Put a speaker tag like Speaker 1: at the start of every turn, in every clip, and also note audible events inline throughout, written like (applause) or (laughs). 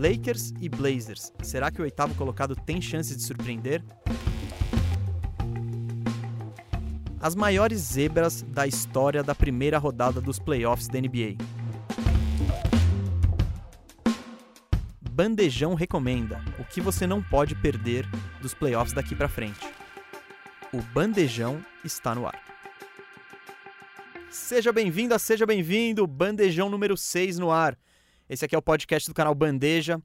Speaker 1: Lakers e Blazers. Será que o oitavo colocado tem chances de surpreender? As maiores zebras da história da primeira rodada dos playoffs da NBA. Bandejão recomenda o que você não pode perder dos playoffs daqui para frente. O Bandejão está no ar. Seja bem-vinda, seja bem-vindo, Bandejão número 6 no ar. Esse aqui é o podcast do canal Bandeja.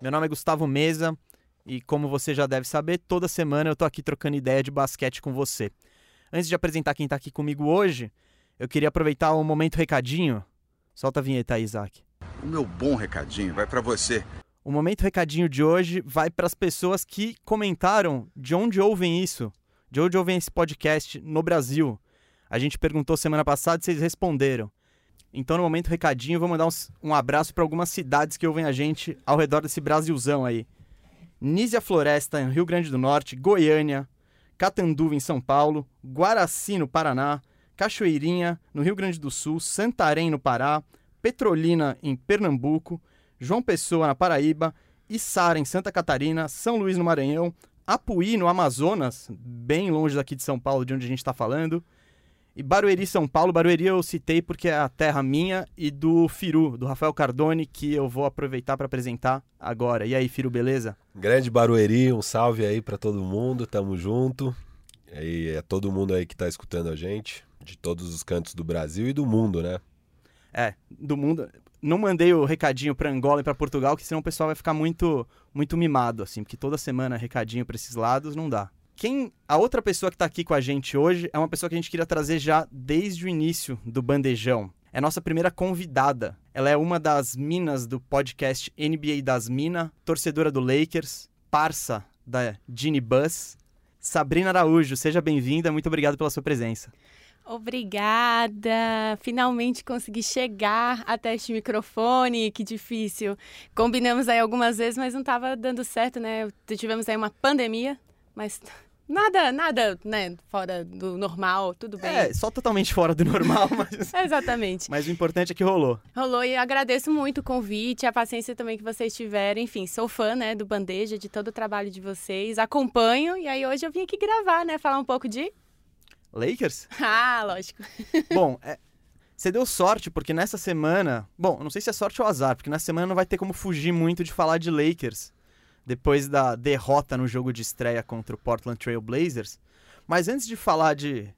Speaker 1: Meu nome é Gustavo Mesa e, como você já deve saber, toda semana eu tô aqui trocando ideia de basquete com você. Antes de apresentar quem tá aqui comigo hoje, eu queria aproveitar o um momento recadinho. Solta a vinheta aí, Isaac.
Speaker 2: O meu bom recadinho vai para você.
Speaker 1: O momento recadinho de hoje vai para as pessoas que comentaram de onde ouvem isso, de onde ouvem esse podcast no Brasil. A gente perguntou semana passada e vocês responderam. Então, no momento recadinho, vou mandar um, um abraço para algumas cidades que ouvem a gente ao redor desse Brasilzão aí. Nízia Floresta, em Rio Grande do Norte, Goiânia, Catanduva, em São Paulo, Guaraci, no Paraná, Cachoeirinha, no Rio Grande do Sul, Santarém, no Pará, Petrolina, em Pernambuco, João Pessoa, na Paraíba, Içara, em Santa Catarina, São Luís, no Maranhão, Apuí, no Amazonas, bem longe daqui de São Paulo, de onde a gente está falando, e Barueri, São Paulo. Barueri eu citei porque é a terra minha e do Firu, do Rafael Cardone, que eu vou aproveitar para apresentar agora. E aí, Firu, beleza?
Speaker 3: Grande Barueri, um salve aí para todo mundo, tamo junto. E é todo mundo aí que tá escutando a gente, de todos os cantos do Brasil e do mundo, né?
Speaker 1: É, do mundo. Não mandei o recadinho para Angola e para Portugal, que senão o pessoal vai ficar muito muito mimado assim, porque toda semana recadinho para esses lados não dá. Quem a outra pessoa que está aqui com a gente hoje é uma pessoa que a gente queria trazer já desde o início do bandejão. É nossa primeira convidada. Ela é uma das minas do podcast NBA das Minas, torcedora do Lakers, parça da Ginny Bus. Sabrina Araújo, seja bem-vinda, muito obrigado pela sua presença.
Speaker 4: Obrigada! Finalmente consegui chegar até este microfone, que difícil. Combinamos aí algumas vezes, mas não estava dando certo, né? Tivemos aí uma pandemia, mas Nada, nada, né, fora do normal, tudo bem.
Speaker 1: É, só totalmente fora do normal, (laughs) mas...
Speaker 4: Exatamente.
Speaker 1: Mas o importante é que rolou.
Speaker 4: Rolou e agradeço muito o convite, a paciência também que vocês tiveram. Enfim, sou fã, né, do Bandeja, de todo o trabalho de vocês. Acompanho e aí hoje eu vim aqui gravar, né, falar um pouco de...
Speaker 1: Lakers? (laughs)
Speaker 4: ah, lógico. (laughs)
Speaker 1: Bom, é, você deu sorte, porque nessa semana... Bom, não sei se é sorte ou azar, porque nessa semana não vai ter como fugir muito de falar de Lakers depois da derrota no jogo de estreia contra o Portland Trail Blazers. Mas antes de falar de,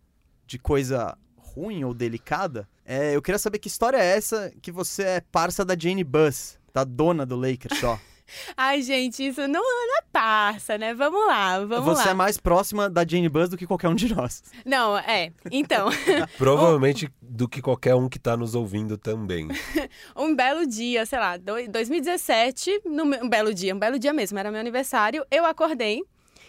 Speaker 1: de coisa ruim ou delicada, é, eu queria saber que história é essa que você é parça da Jane Buss, da dona do Lakers só. (laughs)
Speaker 4: Ai, gente, isso não é parça, né? Vamos lá, vamos
Speaker 1: Você
Speaker 4: lá.
Speaker 1: Você é mais próxima da Jane Buzz do que qualquer um de nós.
Speaker 4: Não, é. Então. (laughs)
Speaker 3: Provavelmente do que qualquer um que tá nos ouvindo também. (laughs)
Speaker 4: um belo dia, sei lá, 2017, um belo dia, um belo dia mesmo, era meu aniversário, eu acordei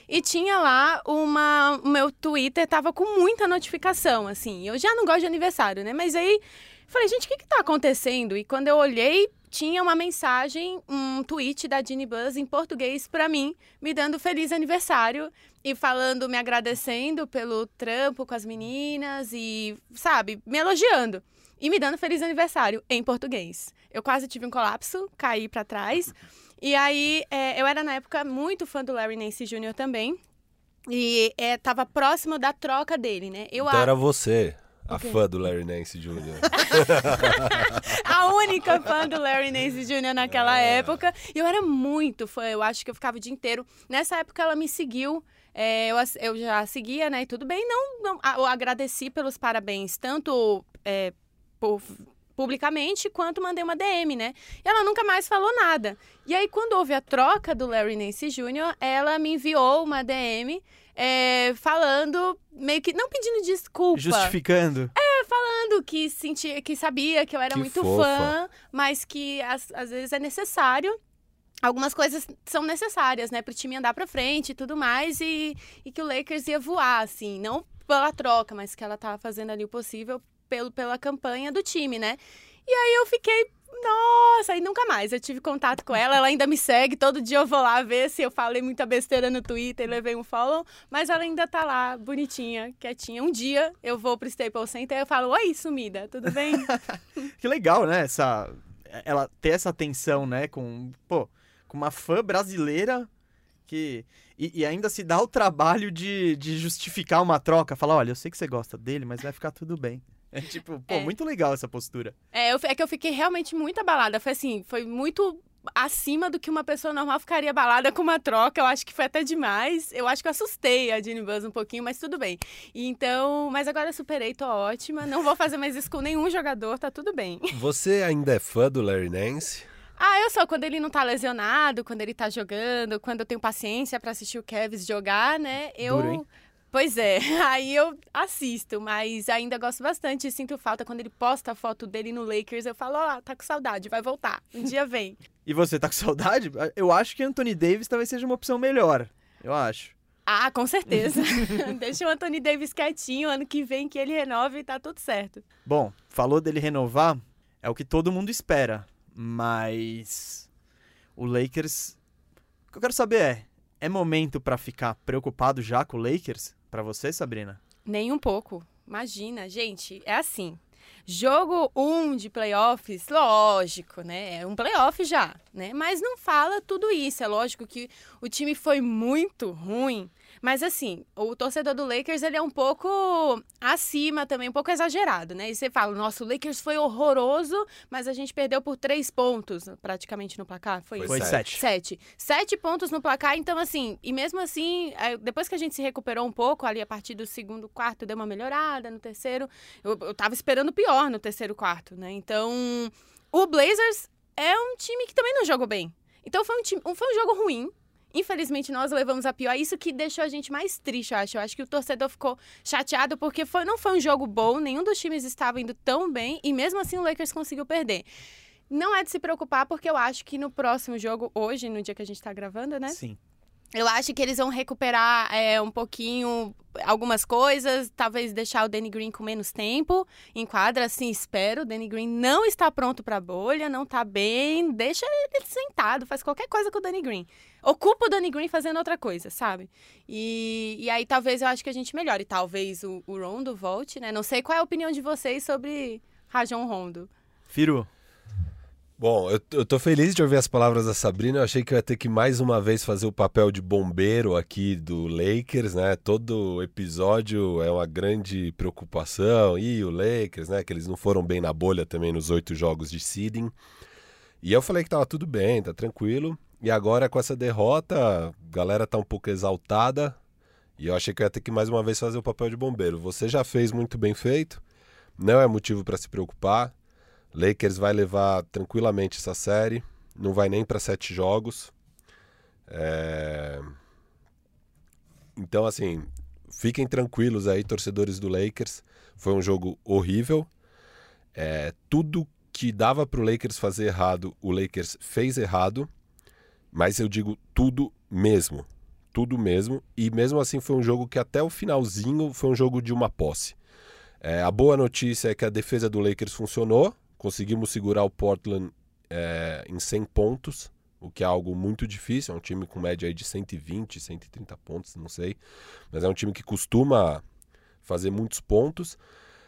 Speaker 4: e tinha lá uma. O meu Twitter tava com muita notificação, assim. Eu já não gosto de aniversário, né? Mas aí falei, gente, o que que tá acontecendo? E quando eu olhei, tinha uma mensagem, um tweet da Ginny Buzz em português para mim, me dando feliz aniversário e falando, me agradecendo pelo trampo com as meninas e, sabe, me elogiando. E me dando feliz aniversário em português. Eu quase tive um colapso, caí para trás. E aí, é, eu era na época muito fã do Larry Nance Jr. também. E é, tava próximo da troca dele, né?
Speaker 3: Eu então a... era você. A fã do Larry Nance Jr. (laughs)
Speaker 4: a única fã do Larry Nance Jr. naquela é. época. E eu era muito fã, eu acho que eu ficava o dia inteiro. Nessa época ela me seguiu. É, eu, eu já seguia, né? E tudo bem, não, não eu agradeci pelos parabéns, tanto é, por, publicamente, quanto mandei uma DM, né? E ela nunca mais falou nada. E aí, quando houve a troca do Larry Nance Jr., ela me enviou uma DM é, falando, meio que, não pedindo desculpa.
Speaker 1: Justificando.
Speaker 4: É, falando que sentia, que sabia que eu era que muito fofa. fã, mas que às, às vezes é necessário algumas coisas são necessárias, né, pro time andar para frente e tudo mais, e, e que o Lakers ia voar, assim, não pela troca, mas que ela tava fazendo ali o possível pelo, pela campanha do time, né? E aí eu fiquei nossa, e nunca mais. Eu tive contato com ela, ela ainda me segue. Todo dia eu vou lá ver se eu falei muita besteira no Twitter levei um follow. Mas ela ainda tá lá, bonitinha, quietinha. Um dia eu vou pro Staples Center e eu falo: Oi, sumida, tudo bem? (laughs)
Speaker 1: que legal, né? Essa, ela ter essa atenção, né? Com. Pô, com uma fã brasileira que. E, e ainda se dá o trabalho de, de justificar uma troca. Falar, olha, eu sei que você gosta dele, mas vai ficar tudo bem. É (laughs) tipo, pô,
Speaker 4: É.
Speaker 1: muito legal essa postura.
Speaker 4: É, eu, é que eu fiquei realmente muito abalada. Foi assim, foi muito acima do que uma pessoa normal ficaria abalada com uma troca. Eu acho que foi até demais. Eu acho que eu assustei a Jenny Buzz um pouquinho, mas tudo bem. Então, mas agora eu superei, tô ótima. Não vou fazer mais isso com nenhum jogador, tá tudo bem. (laughs)
Speaker 3: Você ainda é fã do Larry Nance?
Speaker 4: Ah, eu sou quando ele não tá lesionado, quando ele tá jogando, quando eu tenho paciência pra assistir o Kevs jogar, né? Eu
Speaker 1: Duro, hein?
Speaker 4: Pois é, (laughs) aí eu assisto, mas ainda gosto bastante e sinto falta quando ele posta a foto dele no Lakers, eu falo, ó, lá, tá com saudade, vai voltar, um dia vem. (laughs)
Speaker 1: E você tá com saudade? Eu acho que Anthony Davis talvez seja uma opção melhor. Eu acho.
Speaker 4: Ah, com certeza. (laughs) Deixa o Anthony Davis quietinho, ano que vem que ele renove e tá tudo certo.
Speaker 1: Bom, falou dele renovar, é o que todo mundo espera. Mas o Lakers. O que eu quero saber é: é momento pra ficar preocupado já com o Lakers? Pra você, Sabrina?
Speaker 4: Nem um pouco. Imagina, gente, é assim. Jogo 1 um de playoffs, lógico, né? É um playoff já, né? Mas não fala tudo isso. É lógico que o time foi muito ruim. Mas assim, o torcedor do Lakers, ele é um pouco acima também, um pouco exagerado, né? E você fala, nossa, o Lakers foi horroroso, mas a gente perdeu por três pontos praticamente no placar. Foi,
Speaker 3: Foi
Speaker 4: isso?
Speaker 1: Foi
Speaker 3: sete.
Speaker 1: sete.
Speaker 4: Sete. Pontos no placar, então assim, e mesmo assim, aí, depois que a gente se recuperou um pouco, ali a partir do segundo quarto deu uma melhorada, no terceiro, eu, eu tava esperando pior no terceiro quarto, né? Então, o Blazers é um time que também não jogou bem. Então foi um, time, foi um jogo ruim. Infelizmente, nós levamos a pior. Isso que deixou a gente mais triste, eu acho. Eu acho que o torcedor ficou chateado porque foi, não foi um jogo bom, nenhum dos times estava indo tão bem, e mesmo assim o Lakers conseguiu perder. Não é de se preocupar, porque eu acho que no próximo jogo, hoje, no dia que a gente tá gravando, né?
Speaker 1: Sim.
Speaker 4: Eu acho que eles vão recuperar é, um pouquinho algumas coisas, talvez deixar o Danny Green com menos tempo em quadra, assim, espero. O Danny Green não está pronto para bolha, não tá bem, deixa ele sentado, faz qualquer coisa com o Danny Green. Ocupa o Danny Green fazendo outra coisa, sabe? E, e aí talvez eu acho que a gente melhore. Talvez o, o Rondo volte, né? Não sei qual é a opinião de vocês sobre Rajon Rondo.
Speaker 1: Firu,
Speaker 3: Bom, eu, eu tô feliz de ouvir as palavras da Sabrina. Eu achei que eu ia ter que mais uma vez fazer o papel de bombeiro aqui do Lakers, né? Todo episódio é uma grande preocupação. E o Lakers, né? Que eles não foram bem na bolha também nos oito jogos de seeding. E eu falei que tava tudo bem, tá tranquilo. E agora com essa derrota, a galera tá um pouco exaltada. E eu achei que eu ia ter que mais uma vez fazer o papel de bombeiro. Você já fez muito bem feito. Não é motivo para se preocupar. Lakers vai levar tranquilamente essa série, não vai nem para sete jogos. É, Então, assim, fiquem tranquilos aí, torcedores do Lakers. Foi um jogo horrível. É, Tudo que dava para o Lakers fazer errado, o Lakers fez errado. Mas eu digo tudo mesmo. Tudo mesmo. E mesmo assim foi um jogo que até o finalzinho foi um jogo de uma posse. É, a boa notícia é que a defesa do Lakers funcionou. Conseguimos segurar o Portland é, em 100 pontos, o que é algo muito difícil. É um time com média aí de 120, 130 pontos, não sei. Mas é um time que costuma fazer muitos pontos.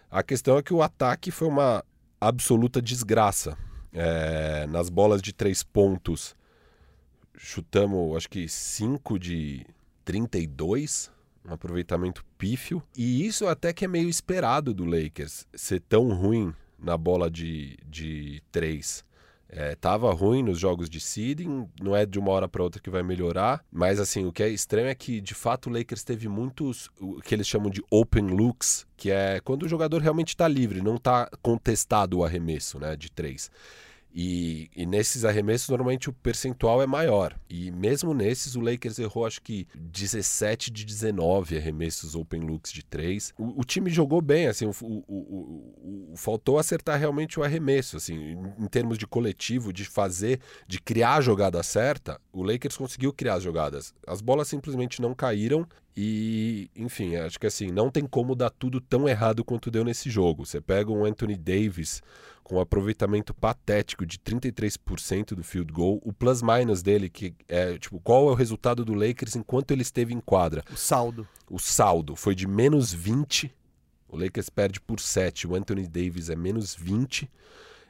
Speaker 3: A questão é que o ataque foi uma absoluta desgraça. É, nas bolas de três pontos, chutamos acho que 5 de 32, um aproveitamento pífio. E isso até que é meio esperado do Lakers, ser tão ruim na bola de, de três. É, tava ruim nos jogos de seeding, não é de uma hora para outra que vai melhorar, mas assim, o que é estranho é que de fato o Lakers teve muitos, o que eles chamam de open looks, que é quando o jogador realmente está livre, não está contestado o arremesso né, de três. E, e, nesses arremessos, normalmente o percentual é maior. E mesmo nesses, o Lakers errou acho que 17 de 19 arremessos open looks de 3. O, o time jogou bem, assim, o, o, faltou acertar realmente o arremesso. Assim, em, em, termos de coletivo, de fazer, de criar a jogada certa, o Lakers conseguiu criar as jogadas. As bolas simplesmente não caíram. E, enfim, acho que assim, não tem como dar tudo tão errado quanto deu nesse jogo. Você pega um Anthony Davis com um aproveitamento patético de 33% do field goal, o plus-minus dele, que é, tipo, qual é o resultado do Lakers enquanto ele esteve em quadra?
Speaker 1: O saldo.
Speaker 3: O saldo foi de menos 20, o Lakers perde por 7, o Anthony Davis é menos 20,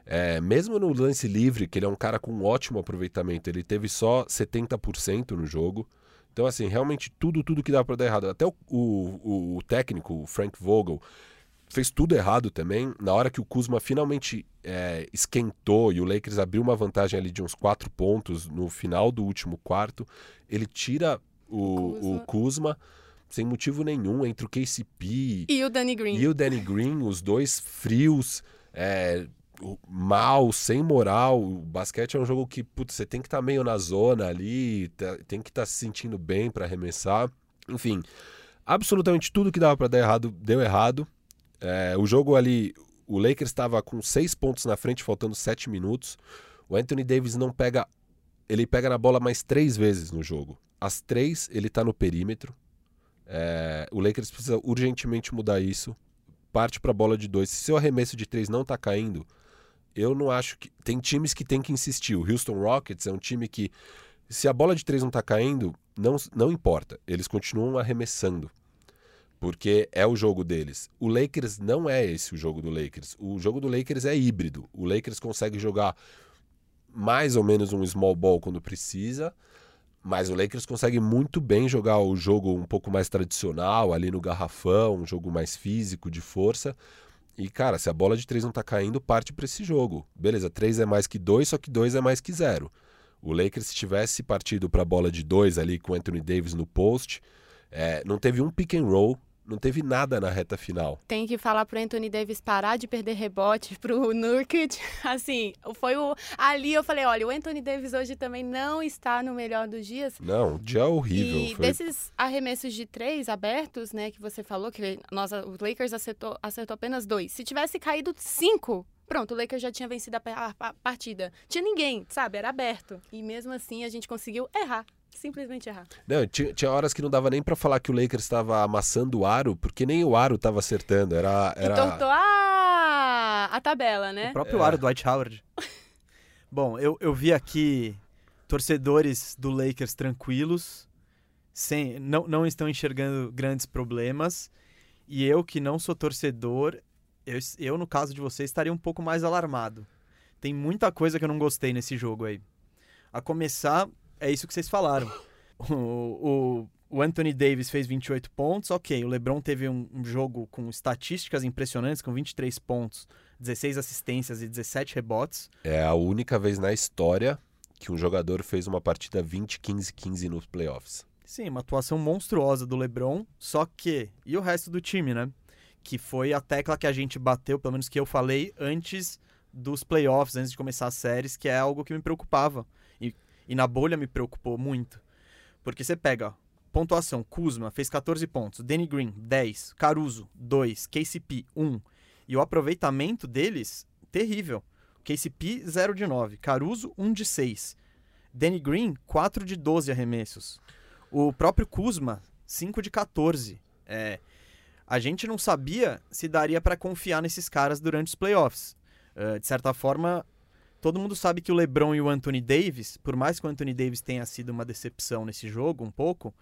Speaker 3: É, mesmo no lance livre, que ele é um cara com um ótimo aproveitamento, ele teve só 70% no jogo. Então, assim, realmente tudo, tudo que dá para dar errado. Até o, o, o, técnico, o Frank Vogel, fez tudo errado também. Na hora que o Kuzma finalmente é, esquentou e o Lakers abriu uma vantagem ali de uns quatro pontos no final do último quarto, ele tira o, Kuzma. o Kuzma sem motivo nenhum entre o KCP
Speaker 4: e o Danny Green.
Speaker 3: E o Danny Green, os dois frios, é, mal, sem moral. O basquete é um jogo que putz, você tem que estar tá meio na zona ali, tá, tem que estar tá se sentindo bem para arremessar. Enfim, absolutamente tudo que dava para dar errado deu errado. É, o jogo ali, o Lakers estava com seis pontos na frente, faltando sete minutos. O Anthony Davis não pega. Ele pega na bola mais três vezes no jogo. As três, ele está no perímetro. É, o Lakers precisa urgentemente mudar isso. Parte para a bola de dois. Se seu arremesso de três não está caindo, eu não acho que. Tem times que tem que insistir. O Houston Rockets é um time que, se a bola de três não está caindo, não, não importa. Eles continuam arremessando. Porque é o jogo deles. O Lakers não é esse o jogo do Lakers. O jogo do Lakers é híbrido. O Lakers consegue jogar mais ou menos um small ball quando precisa mas o Lakers consegue muito bem jogar o jogo um pouco mais tradicional, ali no garrafão, um jogo mais físico, de força. E, cara, se a bola de três não tá caindo, parte para esse jogo. Beleza, três é mais que dois, só que dois é mais que zero. O Lakers, se tivesse partido para a bola de dois ali com Anthony Davis no post, é, não teve um pick and roll não teve nada na reta final.
Speaker 4: Tem que falar pro Anthony Davis parar de perder rebote pro Nurkic. (laughs) Assim, foi o. Ali eu falei: olha, o Anthony Davis hoje também não está no melhor dos dias.
Speaker 3: Não, dia é horrível.
Speaker 4: E
Speaker 3: foi...
Speaker 4: desses arremessos de três abertos, né, que você falou, que nós, o Lakers acertou, acertou apenas dois. Se tivesse caído cinco, Pronto, o Lakers já tinha vencido a, partida. Tinha ninguém, sabe? Era aberto. E mesmo assim a gente conseguiu errar simplesmente errar.
Speaker 3: Não, tinha, tinha horas que não dava nem para falar que o Lakers estava amassando o aro, porque nem o aro estava acertando. Era, era...
Speaker 4: Entortou a... a tabela, né?
Speaker 1: O próprio é. aro do Dwight Howard. (laughs) Bom, eu, eu vi aqui torcedores do Lakers tranquilos, sem, não, não estão enxergando grandes problemas. E eu, que não sou torcedor, eu, eu, no caso de você, estaria um pouco mais alarmado. Tem muita coisa que eu não gostei nesse jogo aí. A começar é isso que vocês falaram. O, o, o Anthony Davis fez 28 pontos, ok. O LeBron teve um, um, jogo com estatísticas impressionantes, com 23 pontos, 16 assistências e 17 rebotes.
Speaker 3: É a única vez na história que um jogador fez uma partida 20, 15, 15 nos playoffs.
Speaker 1: Sim, uma atuação monstruosa do LeBron, só que. E o resto do time, né? Que foi a tecla que a gente bateu, pelo menos que eu falei antes dos playoffs, antes de começar as séries, que é algo que me preocupava. E na bolha me preocupou muito. Porque você pega, pontuação, Kuzma fez 14 pontos, Danny Green 10, Caruso 2, KCP 1. E o aproveitamento deles, terrível. KCP 0 de 9, Caruso 1 de 6. Danny Green 4 de 12 arremessos. O próprio Kuzma 5 de 14. É, a gente não sabia se daria para confiar nesses caras durante os playoffs. Uh, de certa forma, todo mundo sabe que o LeBron e o Anthony Davis, por mais que o Anthony Davis tenha sido uma decepção nesse jogo, um pouco,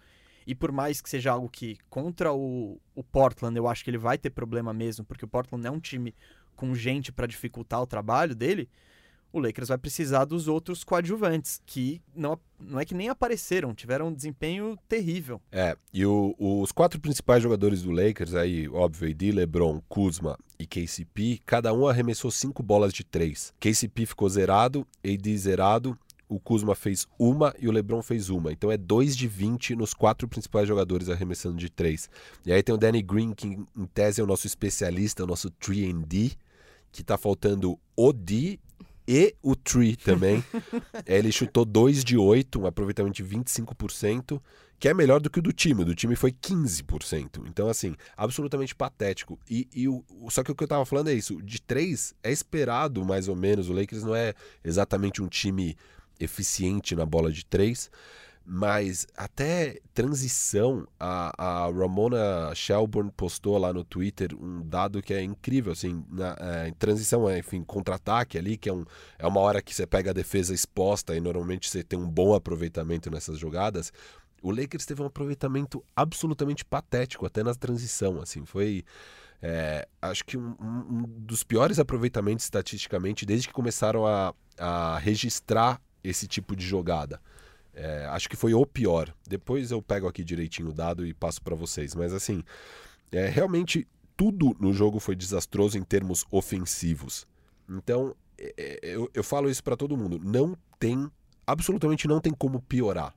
Speaker 1: e por mais que seja algo que contra o, o Portland eu acho que ele vai ter problema mesmo, porque o Portland é um time com gente para dificultar o trabalho dele, o Lakers vai precisar dos outros coadjuvantes, que não, não é que nem apareceram, tiveram um desempenho terrível.
Speaker 3: É, e o, os quatro principais jogadores do Lakers, aí, óbvio, AD, LeBron, Kuzma e KCP, cada um arremessou cinco bolas de três. KCP ficou zerado, AD zerado, o Kuzma fez uma e o LeBron fez uma. Então é 2 de 20 nos quatro principais jogadores arremessando de três. E aí tem o Danny Green, que em tese é o nosso especialista, o nosso 3D, que tá faltando o D e o Tree também. (laughs) ele chutou 2 de 8, um aproveitamento de 25%, que é melhor do que o do time. O do time foi 15%. Então, assim, absolutamente patético. E, e o, só que o que eu tava falando é isso: de 3 é esperado mais ou menos. O Lakers não é exatamente um time eficiente na bola de 3 mas até transição, a, a Ramona Shelburne postou lá no Twitter um dado que é incrível, assim, na, é, transição, é, enfim, contra-ataque ali, que é, um, é uma hora que você pega a defesa exposta e normalmente você tem um bom aproveitamento nessas jogadas. O Lakers teve um aproveitamento absolutamente patético até na transição, assim, foi É, acho que um, um, dos piores aproveitamentos estatisticamente desde que começaram a, a registrar esse tipo de jogada. É, acho que foi o pior. Depois eu pego aqui direitinho o dado e passo para vocês. Mas assim, é, realmente tudo no jogo foi desastroso em termos ofensivos. Então, é, é eu, eu falo isso para todo mundo. Não tem, absolutamente não tem como piorar.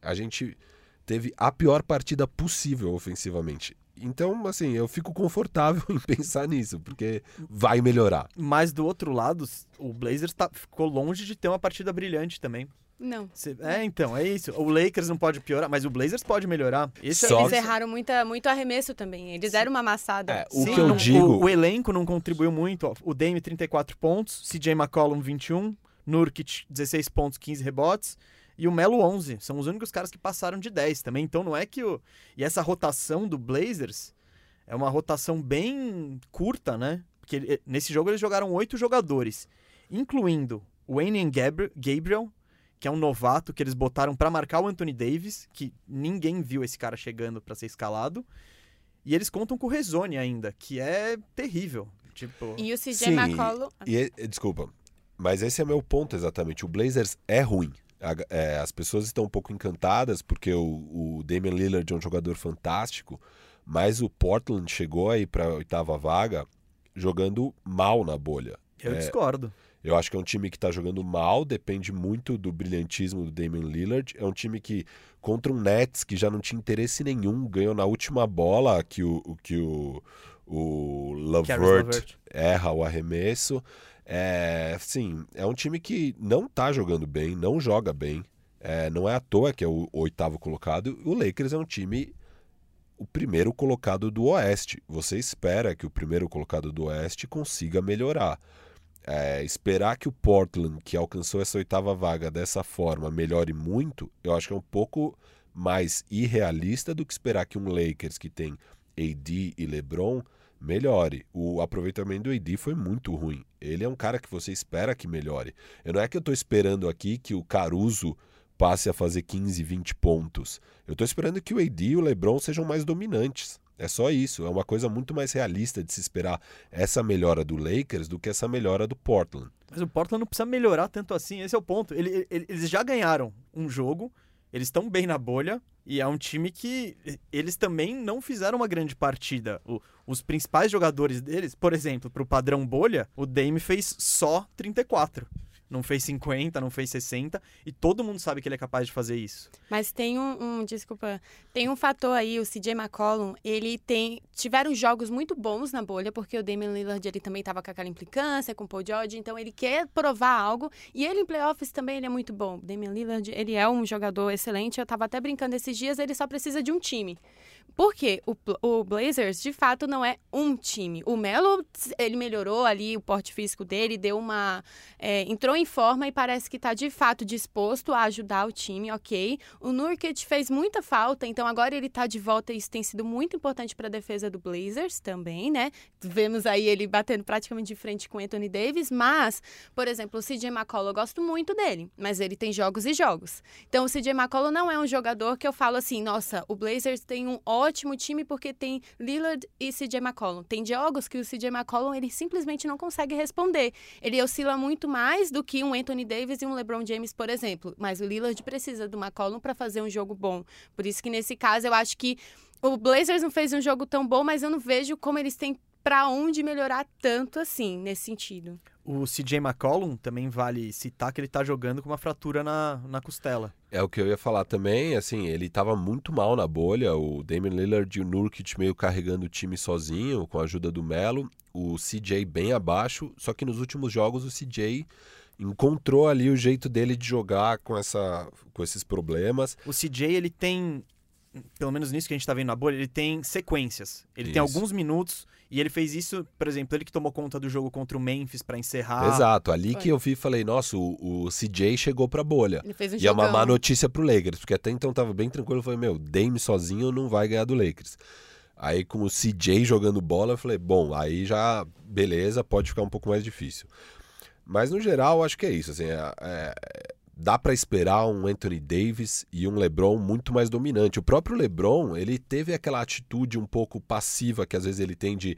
Speaker 3: A gente teve a pior partida possível ofensivamente. Então, assim, eu fico confortável (laughs) em pensar nisso, porque vai melhorar.
Speaker 1: Mas do outro lado, o Blazers tá, ficou longe de ter uma partida brilhante também.
Speaker 4: Não.
Speaker 1: Cê, é, então, é isso. O Lakers não pode piorar, mas o Blazers pode melhorar.
Speaker 4: Esse é Eles é... erraram muita, muito arremesso também. Eles deram uma amassada. É,
Speaker 3: o Sim, que eu não, digo...
Speaker 1: O, o, elenco não contribuiu muito. Ó. O Dame, 34 pontos. CJ McCollum, 21. Nurkic, 16 pontos, 15 rebotes e o Melo 11. São os únicos caras que passaram de 10 também. Então não é que o. E essa rotação do Blazers é uma rotação bem curta, né? Porque ele... nesse jogo eles jogaram oito jogadores, incluindo o Wayne Gabriel, que é um novato que eles botaram para marcar o Anthony Davis, que ninguém viu esse cara chegando para ser escalado. E eles contam com o Rezone ainda, que é terrível. Tipo...
Speaker 4: E o CJ McCollum.
Speaker 3: E, e, desculpa, mas esse é meu ponto exatamente. O Blazers é ruim é, as pessoas estão um pouco encantadas porque o, o Damian Lillard é um jogador fantástico, mas o Portland chegou aí para a oitava vaga jogando mal na bolha.
Speaker 1: Eu é, discordo.
Speaker 3: Eu acho que é um time que está jogando mal, depende muito do brilhantismo do Damian Lillard. É um time que, contra um Nets que já não tinha interesse nenhum, ganhou na última bola que o, que o, o Lavert erra o arremesso. É, sim, é um time que não tá jogando bem, não joga bem. É, não é à toa que é o oitavo colocado. O Lakers é um time o primeiro colocado do Oeste. Você espera que o primeiro colocado do Oeste consiga melhorar. É, esperar que o Portland, que alcançou essa oitava vaga dessa forma, melhore muito, eu acho que é um pouco mais irrealista do que esperar que um Lakers que tem AD e LeBron melhore. O aproveitamento do AD foi muito ruim. Ele é um cara que você espera que melhore. Eu não é que eu estou esperando aqui que o Caruso passe a fazer 15, 20 pontos. Eu estou esperando que o AD e o LeBron sejam mais dominantes. É só isso. É uma coisa muito mais realista de se esperar essa melhora do Lakers do que essa melhora do Portland.
Speaker 1: Mas o Portland não precisa melhorar tanto assim. Esse é o ponto. Ele, ele, eles já ganharam um jogo eles estão bem na bolha e é um time que eles também não fizeram uma grande partida. O, os principais jogadores deles, por exemplo, para o padrão bolha, o Dame fez só 34 não fez 50, não fez 60, e todo mundo sabe que ele é capaz de fazer isso.
Speaker 4: Mas tem um, um, desculpa, tem um fator aí, o CJ McCollum, ele tem, tiveram jogos muito bons na bolha, porque o Damian Lillard, ele também estava com aquela implicância, com o Paul George, então ele quer provar algo, e ele em playoffs também ele é muito bom. O Damian Lillard, ele é um jogador excelente, eu estava até brincando esses dias, ele só precisa de um time. Porque o, o Blazers, de fato, não é um time. O Melo, ele melhorou ali o porte físico dele, deu uma. É, entrou em forma e parece que está de fato disposto a ajudar o time, ok. O Nurkic fez muita falta, então agora ele está de volta e isso tem sido muito importante para a defesa do Blazers também, né? Vemos aí ele batendo praticamente de frente com Anthony Davis, mas, por exemplo, o CJ McCollum, eu gosto muito dele, mas ele tem jogos e jogos. Então o CJ McCollum não é um jogador que eu falo assim, nossa, o Blazers tem um ótimo time porque tem Lillard e CJ McCollum. Tem jogos que o CJ McCollum ele simplesmente não consegue responder. Ele oscila muito mais do que um Anthony Davis e um LeBron James, por exemplo. Mas o Lillard precisa do McCollum para fazer um jogo bom. Por isso que nesse caso eu acho que o Blazers não fez um jogo tão bom, mas eu não vejo como eles têm para onde melhorar tanto assim nesse sentido.
Speaker 1: O CJ McCollum também vale citar que ele tá jogando com uma fratura na, na costela.
Speaker 3: É o que eu ia falar também, assim, ele tava muito mal na bolha, o Damian Lillard e o Nurkic meio carregando o time sozinho, com a ajuda do Melo, o CJ bem abaixo, só que nos últimos jogos o CJ encontrou ali o jeito dele de jogar com, essa, com esses problemas.
Speaker 1: O CJ, ele tem, pelo menos nisso que a gente tá vendo na bolha, ele tem sequências. Ele Isso. tem alguns minutos e ele fez isso, por exemplo, ele que tomou conta do jogo contra o Memphis para encerrar.
Speaker 3: Exato, ali Foi. que eu vi e falei, nossa, o, o, CJ chegou pra bolha.
Speaker 4: Ele fez um
Speaker 3: e
Speaker 4: jogão.
Speaker 3: é uma má notícia pro Lakers, porque até então tava bem tranquilo. Eu falei, meu, Dame sozinho não vai ganhar do Lakers. Aí com o CJ jogando bola, eu falei, bom, aí já, beleza, pode ficar um pouco mais difícil. Mas no geral, acho que é isso. Assim, é, é, dá para esperar um Anthony Davis e um LeBron muito mais dominante. O próprio LeBron, ele teve aquela atitude um pouco passiva que às vezes ele tem de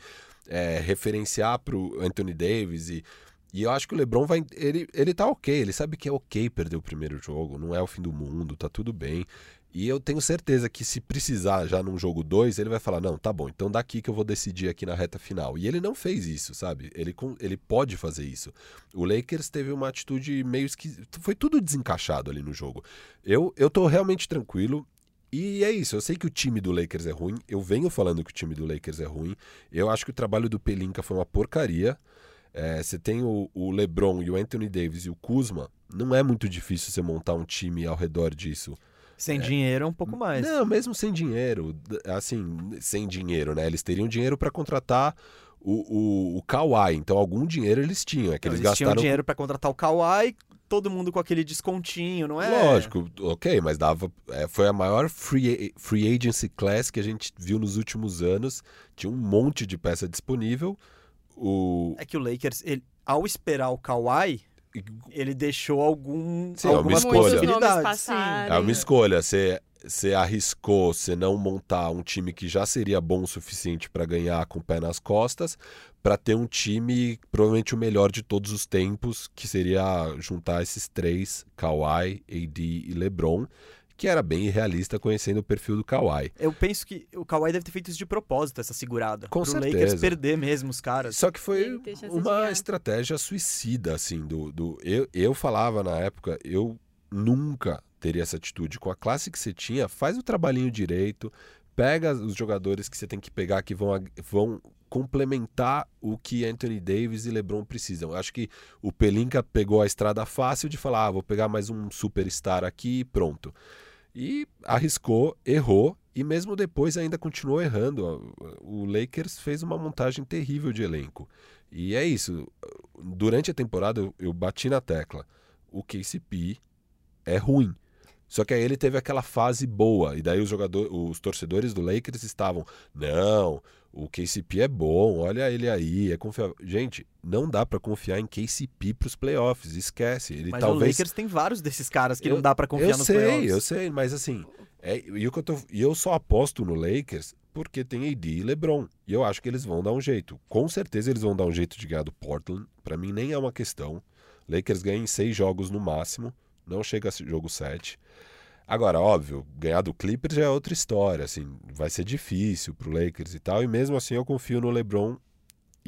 Speaker 3: é, referenciar para o Anthony Davis e e eu acho que o LeBron vai. Ele, ele tá ok, ele sabe que é ok perder o primeiro jogo, não é o fim do mundo, tá tudo bem. E eu tenho certeza que se precisar já num jogo 2, ele vai falar: não, tá bom, então daqui que eu vou decidir aqui na reta final. E ele não fez isso, sabe? Ele, ele pode fazer isso. O Lakers teve uma atitude meio que. Foi tudo desencaixado ali no jogo. Eu, eu tô realmente tranquilo. E é isso, eu sei que o time do Lakers é ruim, eu venho falando que o time do Lakers é ruim. Eu acho que o trabalho do Pelinka foi uma porcaria. É, você tem o, o, LeBron e o Anthony Davis e o Kuzma, não é muito difícil você montar um time ao redor disso.
Speaker 1: Sem é. dinheiro é um pouco mais.
Speaker 3: Não, mesmo sem dinheiro, assim, sem dinheiro, né? Eles teriam dinheiro para contratar o, o, o Kawhi, então algum dinheiro eles tinham. É que eles,
Speaker 1: eles
Speaker 3: gastaram...
Speaker 1: tinham dinheiro para contratar o Kawhi, todo mundo com aquele descontinho, não é?
Speaker 3: Lógico, ok, mas dava. É, foi a maior free, free agency class que a gente viu nos últimos anos. Tinha um monte de peça disponível. O...
Speaker 1: É que o Lakers, ele, ao esperar o Kawhi, ele deixou algum,
Speaker 3: Sim, algumas
Speaker 4: é
Speaker 3: possibilidades. É uma escolha. Você, você arriscou você não montar um time que já seria bom o suficiente para ganhar com o pé nas costas, para ter um time provavelmente o melhor de todos os tempos, que seria juntar esses três, Kawhi, AD e LeBron que era bem irrealista conhecendo o perfil do Kawhi.
Speaker 1: Eu penso que o Kawhi deve ter feito isso de propósito, essa segurada.
Speaker 3: Com
Speaker 1: pro
Speaker 3: certeza.
Speaker 1: Lakers perder mesmo os caras.
Speaker 3: Só que foi uma estratégia suicida, assim, do... do eu, eu falava na época, eu nunca teria essa atitude. Com a classe que você tinha, faz o trabalhinho direito, pega os jogadores que você tem que pegar que vão, vão complementar o que Anthony Davis e LeBron precisam. Eu acho que o Pelinka pegou a estrada fácil de falar, ah, vou pegar mais um superstar aqui e pronto. E arriscou, errou e mesmo depois ainda continuou errando. O Lakers fez uma montagem terrível de elenco. E é isso. Durante a temporada eu, eu bati na tecla. O KCP é ruim. Só que aí ele teve aquela fase boa. E daí os jogadores, os torcedores do Lakers estavam, não, o KCP é bom, olha ele aí, é confiável. Gente, não dá para confiar em KCP para os playoffs, esquece. Ele
Speaker 1: mas
Speaker 3: talvez...
Speaker 1: o Lakers tem vários desses caras que eu, não dá para confiar
Speaker 3: eu
Speaker 1: nos
Speaker 3: sei,
Speaker 1: playoffs.
Speaker 3: Eu sei, mas assim, é, e eu, tô, eu só aposto no Lakers porque tem AD e LeBron. E eu acho que eles vão dar um jeito. Com certeza eles vão dar um jeito de ganhar do Portland. Para mim nem é uma questão. Lakers ganha em seis jogos no máximo, não chega a jogo sete. Agora, óbvio, ganhar do Clippers já é outra história, assim, vai ser difícil pro Lakers e tal, e mesmo assim eu confio no LeBron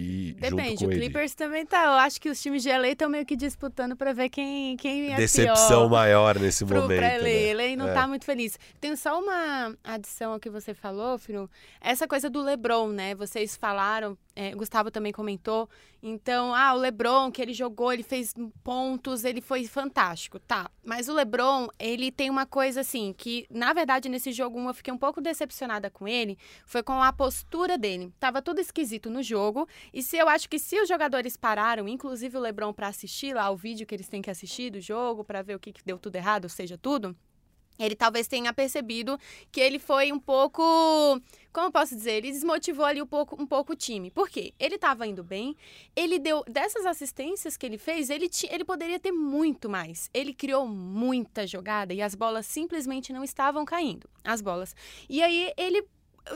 Speaker 3: e
Speaker 4: Depende,
Speaker 3: o
Speaker 4: Clippers também tá. Eu acho que os times de LA estão meio que disputando para ver quem, quem é
Speaker 3: Decepção
Speaker 4: pior
Speaker 3: maior nesse
Speaker 4: pro,
Speaker 3: momento.
Speaker 4: Pra LA.
Speaker 3: Né?
Speaker 4: LA não
Speaker 3: é.
Speaker 4: tá muito feliz. Tem só uma adição ao que você falou, filho. Essa coisa do LeBron, né? Vocês falaram, é, Gustavo também comentou. Então, ah, o LeBron que ele jogou, ele fez pontos, ele foi fantástico, tá? Mas o LeBron, ele tem uma coisa assim que, na verdade, nesse jogo 1 eu fiquei um pouco decepcionada com ele, foi com a postura dele. Tava tudo esquisito no jogo e se eu acho que se os jogadores pararam, inclusive o LeBron para assistir lá o vídeo que eles têm que assistir do jogo para ver o que, que deu tudo errado, ou seja, tudo, ele talvez tenha percebido que ele foi um pouco, como eu posso dizer, ele desmotivou ali um pouco, um pouco o time. Por quê? Ele estava indo bem, ele deu, dessas assistências que ele fez, ele, ele poderia ter muito mais. Ele criou muita jogada e as bolas simplesmente não estavam caindo, as bolas. E aí ele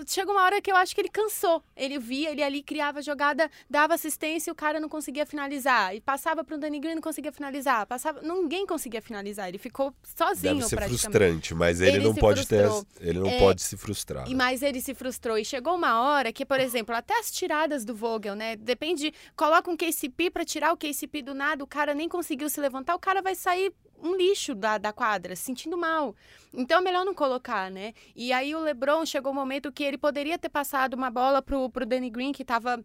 Speaker 4: chegou uma hora que eu acho que ele cansou. Ele via, ele ali criava jogada, dava assistência e o cara não conseguia finalizar. E passava para o Danny Green não conseguia finalizar. Passava, ninguém conseguia finalizar. Ele ficou sozinho
Speaker 3: Deve ser frustrante, mas ele,
Speaker 4: Ele
Speaker 3: não pode
Speaker 4: frustrou.
Speaker 3: ter, ele não
Speaker 4: É,
Speaker 3: pode se frustrar.
Speaker 4: E
Speaker 3: né?
Speaker 4: mais ele se frustrou. E chegou uma hora que, por exemplo, até as tiradas do Vogel, né? Depende. Coloca um KCP para tirar o KCP do nada, o cara nem conseguiu se levantar, o cara vai sair um lixo da, da quadra, se sentindo mal. Então é melhor não colocar, né? E aí o LeBron chegou um momento que ele poderia ter passado uma bola pro, pro Danny Green, que tava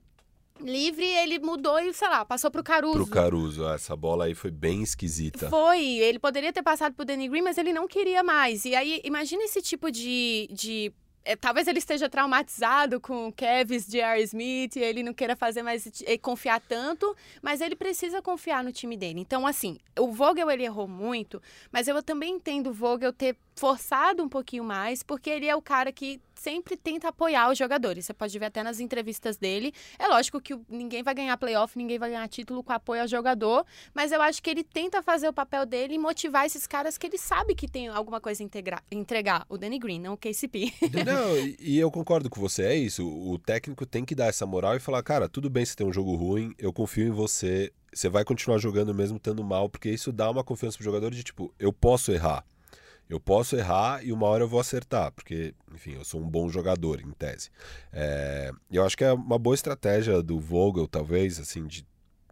Speaker 4: livre, ele mudou e, sei lá, passou pro Caruso.
Speaker 3: Pro Caruso, ah, essa bola aí foi bem esquisita.
Speaker 4: Foi, ele poderia ter passado pro Danny Green, mas ele não queria mais. E aí, imagina esse tipo de. de é, talvez ele esteja traumatizado com o Kevs de R. Smith, e ele não queira fazer mais eh, confiar tanto, mas ele precisa confiar no time dele. Então, assim, o Vogel ele errou muito, mas eu também entendo o Vogel ter forçado um pouquinho mais, porque ele é o cara que sempre tenta apoiar os jogadores. Você pode ver até nas entrevistas dele. É lógico que ninguém vai ganhar playoff, ninguém vai ganhar título com apoio ao jogador, mas eu acho que ele tenta fazer o papel dele e motivar esses caras que ele sabe que tem alguma coisa a entregar. O Danny Green, não o KCP. (laughs)
Speaker 3: Não, e eu concordo com você, é isso. O técnico tem que dar essa moral e falar, cara, tudo bem se tem um jogo ruim, eu confio em você, você vai continuar jogando mesmo estando mal, porque isso dá uma confiança pro jogador de tipo, eu posso errar. Eu posso errar e uma hora eu vou acertar, porque, enfim, eu sou um bom jogador, em tese. É, eu acho que é uma boa estratégia do Vogel, talvez, assim, de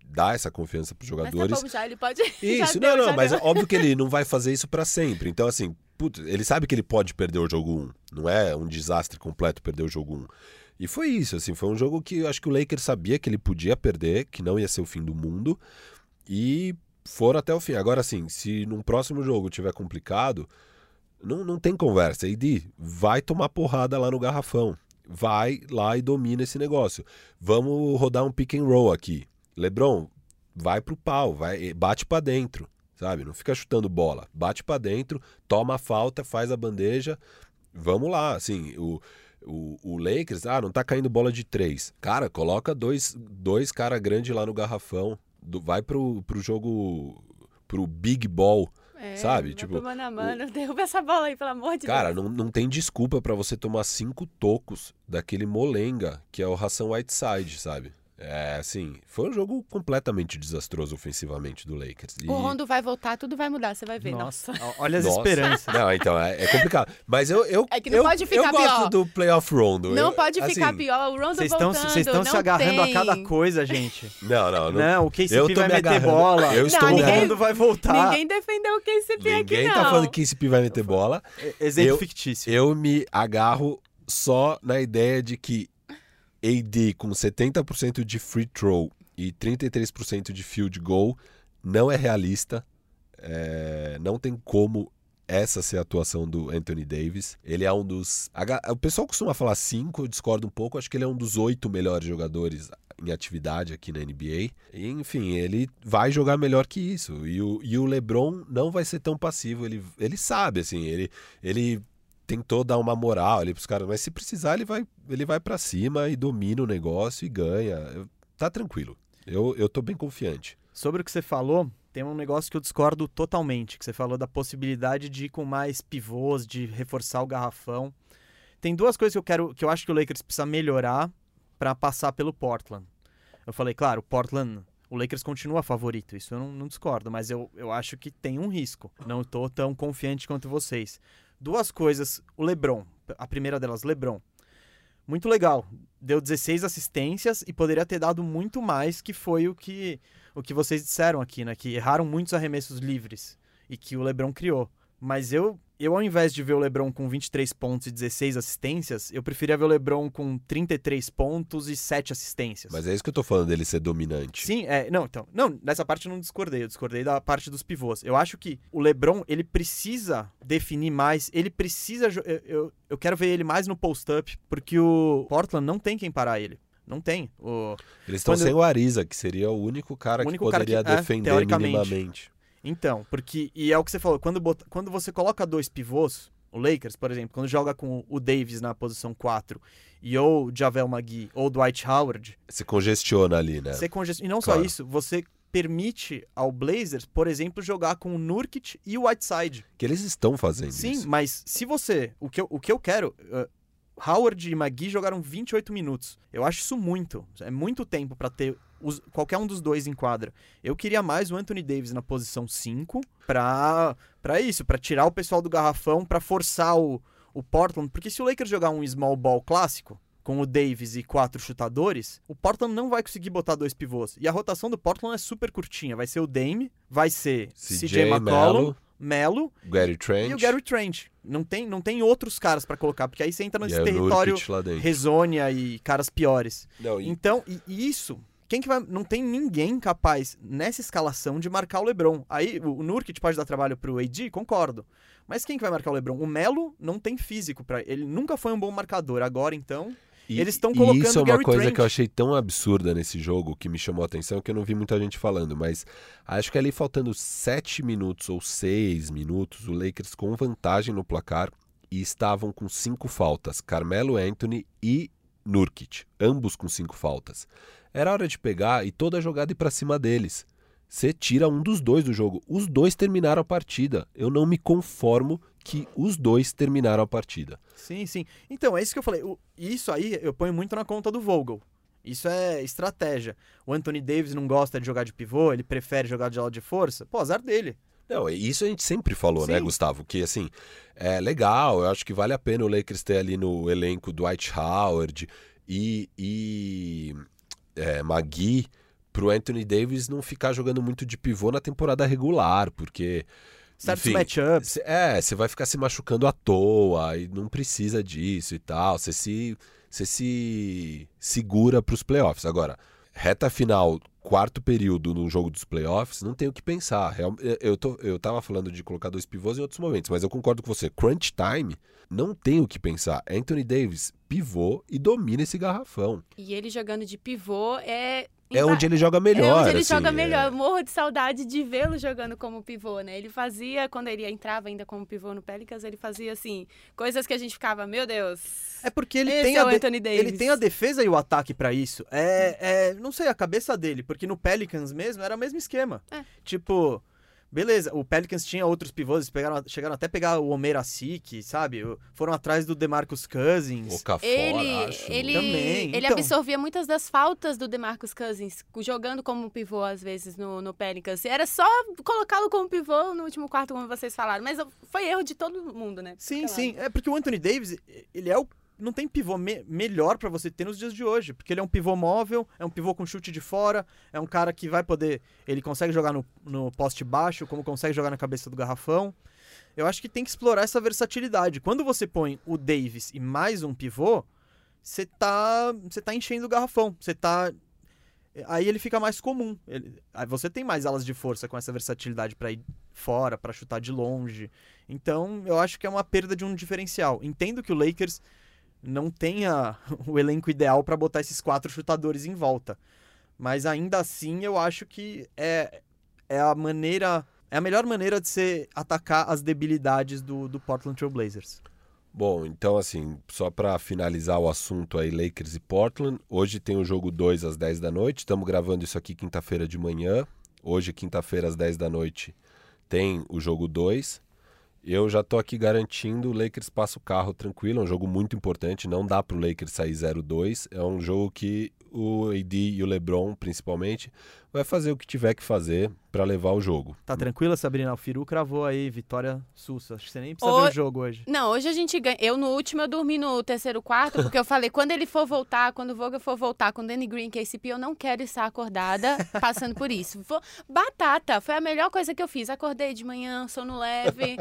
Speaker 3: dar essa confiança para os jogadores. Mas
Speaker 4: tá bom, já ele pode. (laughs)
Speaker 3: Isso, não, deu, não, mas deu. é óbvio que ele (laughs) não vai fazer isso para sempre. Então, assim, putz, ele sabe que ele pode perder o jogo 1. Não é um desastre completo perder o jogo 1. E foi isso, assim, foi um jogo que eu acho que o Lakers sabia que ele podia perder, que não ia ser o fim do mundo. E foram até o fim. Agora, assim, se num próximo jogo tiver complicado, não, não tem conversa. Edi, vai tomar porrada lá no garrafão. Vai lá e domina esse negócio. Vamos rodar um pick and roll aqui. LeBron, vai pro pau, vai, bate para dentro, sabe? Não fica chutando bola. Bate para dentro, toma a falta, faz a bandeja. Vamos lá, assim, o o, o, Lakers, ah, não tá caindo bola de três. Cara, coloca dois, dois cara grande lá no garrafão. Do, vai pro, pro jogo, pro big ball, é, sabe?
Speaker 4: Tipo, mano a mano, o... (laughs) derruba essa bola aí, pelo amor de
Speaker 3: cara,
Speaker 4: Deus.
Speaker 3: Cara, não, não tem desculpa para você tomar cinco tocos daquele molenga que é o Ração Whiteside, sabe? É, assim, foi um jogo completamente desastroso ofensivamente do Lakers.
Speaker 4: E... O Rondo vai voltar, tudo vai mudar, você vai ver. Nossa,
Speaker 1: Nossa. olha as Nossa. esperanças.
Speaker 3: Não, então, é, é, complicado. Mas eu, eu,
Speaker 4: é que não
Speaker 3: eu,
Speaker 4: pode ficar
Speaker 3: eu
Speaker 4: pior.
Speaker 3: gosto do playoff Rondo.
Speaker 4: Não
Speaker 3: eu,
Speaker 4: pode ficar assim, pior, o Rondo
Speaker 1: Vocês
Speaker 4: voltando,
Speaker 1: Vocês estão se agarrando
Speaker 4: tem.
Speaker 1: a cada coisa, gente.
Speaker 3: Não, não. Não,
Speaker 1: não o KCP vai meter agarrando. bola.
Speaker 3: Eu estou...
Speaker 1: Não, ninguém, vai voltar.
Speaker 4: Ninguém defendeu o KCP
Speaker 3: ninguém
Speaker 4: aqui, não.
Speaker 3: Ninguém tá falando que o KCP vai meter bola.
Speaker 1: Exemplo fictício.
Speaker 3: Eu me agarro só na ideia de que AD com 70% de free throw e 33% de field goal não é realista. É, não tem como essa ser a atuação do Anthony Davis. Ele é um dos. O pessoal costuma falar cinco, eu discordo um pouco. Acho que ele é um dos oito melhores jogadores em atividade aqui na NBA. Enfim, ele vai jogar melhor que isso. E o, e o LeBron não vai ser tão passivo. Ele, ele sabe, assim, ele, ele tentou dar uma moral ali pros caras, mas se precisar, ele vai, ele vai para cima e domina o negócio e ganha. Tá tranquilo. Eu, eu tô bem confiante.
Speaker 1: Sobre o que você falou, tem um negócio que eu discordo totalmente, que você falou da possibilidade de ir com mais pivôs, de reforçar o garrafão. Tem duas coisas que eu quero, que eu acho que o Lakers precisa melhorar para passar pelo Portland. Eu falei, claro, o Portland, o Lakers continua favorito, isso eu não, não, discordo, mas eu, eu acho que tem um risco. Não estou tão confiante quanto vocês. Duas coisas, o LeBron, a primeira delas, LeBron muito legal. Deu 16 assistências e poderia ter dado muito mais, que foi o que, o que vocês disseram aqui, né? Que erraram muitos arremessos livres e que o LeBron criou. Mas eu, eu ao invés de ver o LeBron com 23 pontos e 16 assistências, eu preferia ver o LeBron com 33 pontos e 7 assistências.
Speaker 3: Mas é isso que eu tô falando dele ser dominante.
Speaker 1: Sim, é, não, então, não, nessa parte eu não discordei, eu discordei da parte dos pivôs. Eu acho que o LeBron, ele precisa definir mais, ele precisa eu, eu, eu quero ver ele mais no post-up, porque o Portland não tem quem parar ele. Não tem. O...
Speaker 3: Eles estão sem o Ariza, que seria o único cara o único que poderia cara que, defender é, minimamente.
Speaker 1: Então, porque. E é o que você falou, quando, bota, quando você coloca dois pivôs, o Lakers, por exemplo, quando joga com o Davis na posição 4 e ou Javel McGee ou Dwight Howard.
Speaker 3: Você congestiona ali, né?
Speaker 1: Você congestiona. E não claro. só isso, você permite ao Blazers, por exemplo, jogar com o Nurkic e o Whiteside.
Speaker 3: Que eles estão fazendo
Speaker 1: Sim,
Speaker 3: isso.
Speaker 1: Sim, mas se você. O que eu, o que eu quero. Uh, Howard e McGee jogaram 28 minutos. Eu acho isso muito. É muito tempo para ter os, qualquer um dos dois em quadra. Eu queria mais o Anthony Davis na posição 5 pra, pra isso, para tirar o pessoal do garrafão, para forçar o, o Portland. Porque se o Lakers jogar um small ball clássico, com o Davis e quatro chutadores, o Portland não vai conseguir botar dois pivôs. E a rotação do Portland é super curtinha. Vai ser o Dame, vai ser CJ, CJ McCollum, Melo
Speaker 3: Gary Trent.
Speaker 1: e o Gary Trent. Não tem, não tem outros caras para colocar, porque aí você entra nesse território Rezonia e caras piores. Não, e... Então, e, e isso quem que vai. Não tem ninguém capaz nessa escalação de marcar o Lebron. Aí o Nurkic pode dar trabalho pro AD, concordo. Mas quem que vai marcar o Lebron? O Melo não tem físico para ele nunca foi um bom marcador. Agora então, e, eles estão colocando
Speaker 3: e isso é
Speaker 1: uma
Speaker 3: coisa
Speaker 1: Trent.
Speaker 3: que eu achei tão absurda nesse jogo que me chamou a atenção que eu não vi muita gente falando, mas acho que ali faltando sete minutos ou seis minutos, o Lakers com vantagem no placar e estavam com cinco faltas, Carmelo Anthony e Nurkic, ambos com cinco faltas. Era hora de pegar e toda a jogada ir para cima deles. Você tira um dos dois do jogo. Os dois terminaram a partida. Eu não me conformo que os dois terminaram a partida.
Speaker 1: Sim, sim. Então, é isso que eu falei. O- Isso aí eu ponho muito na conta do Vogel. Isso é estratégia. O Anthony Davis não gosta de jogar de pivô, ele prefere jogar de ala de força. Pô, azar dele.
Speaker 3: Não, isso a gente sempre falou, né,
Speaker 1: Sim.
Speaker 3: Gustavo? Que assim, é legal, eu acho que vale a pena o Lakers ter ali no elenco Dwight Howard e, e é, Magui pro Anthony Davis não ficar jogando muito de pivô na temporada regular, porque.
Speaker 1: Certos matchups.
Speaker 3: É, você vai ficar se machucando à toa e não precisa disso e tal. Você se, você se segura pros playoffs. Agora, reta final, quarto período no jogo dos playoffs, não tem o que pensar. Eu, tô, eu tava falando de colocar dois pivôs em outros momentos, mas eu concordo com você. Crunch time, não tem o que pensar. Anthony Davis, pivô e domina esse garrafão.
Speaker 4: E ele jogando de pivô é.
Speaker 3: É onde ele joga melhor.
Speaker 4: É onde ele
Speaker 3: assim,
Speaker 4: joga
Speaker 3: é.
Speaker 4: melhor. Eu morro de saudade de vê-lo jogando como pivô, né? Ele fazia, quando ele entrava ainda como pivô no Pelicans, ele fazia, assim, coisas que a gente ficava, meu Deus.
Speaker 1: É porque ele tem
Speaker 4: é
Speaker 1: a de-
Speaker 4: Anthony Davis.
Speaker 1: ele tem a defesa e o ataque pra isso. É, é, não sei, a cabeça dele, porque no Pelicans mesmo era o mesmo esquema.
Speaker 4: É.
Speaker 1: Tipo, beleza, o Pelicans tinha outros pivôs, eles pegaram, chegaram até a pegar o Homer Asik, sabe? Foram atrás do DeMarcus Cousins.
Speaker 3: O Cafora,
Speaker 4: Ele,
Speaker 3: acho.
Speaker 4: ele,
Speaker 1: Também,
Speaker 4: ele
Speaker 1: então.
Speaker 4: absorvia muitas das faltas do DeMarcus Cousins, jogando como pivô às vezes no, no Pelicans. Era só colocá-lo como pivô no último quarto, como vocês falaram. Mas foi erro de todo mundo, né?
Speaker 1: Sim,
Speaker 4: Claro.
Speaker 1: sim. É porque o Anthony Davis, ele é o. Não tem pivô me- melhor pra você ter nos dias de hoje. Porque ele é um pivô móvel, é um pivô com chute de fora, é um cara que vai poder. Ele consegue jogar no, no poste baixo, como consegue jogar na cabeça do garrafão. Eu acho que tem que explorar essa versatilidade. Quando você põe o Davis e mais um pivô, você tá, você tá enchendo o garrafão. Você tá. Aí ele fica mais comum. Ele- aí você tem mais alas de força com essa versatilidade pra ir fora, pra chutar de longe. Então, eu acho que é uma perda de um diferencial. Entendo que o Lakers não tenha (laughs) o elenco ideal pra botar esses quatro chutadores em volta. Mas ainda assim, eu acho que é, é a maneira. É a melhor maneira de você atacar as debilidades do, do Portland Trail Blazers.
Speaker 3: Bom, então assim, só pra finalizar o assunto aí, Lakers e Portland, hoje tem o jogo 2 às 10 da noite, estamos gravando isso aqui quinta-feira de manhã, hoje quinta-feira às 10 da noite tem o jogo 2, eu já tô aqui garantindo, o Lakers passa o carro tranquilo, é um jogo muito importante, não dá pro Lakers sair 0-2, é um jogo que o AD e o LeBron, principalmente, vai fazer o que tiver que fazer pra levar o jogo.
Speaker 1: Tá tranquila, Sabrina? O Firu cravou aí, vitória sussa. Acho que você nem precisa
Speaker 4: Ô-
Speaker 1: ver o jogo hoje.
Speaker 4: Não, hoje a gente ganha. Eu no último eu dormi no terceiro quarto, porque eu falei, quando ele for voltar, quando o Vogel for voltar com o Danny Green, que é esse eu não quero estar acordada passando por isso. Vou- Batata, foi a melhor coisa que eu fiz. Acordei de manhã, sono leve,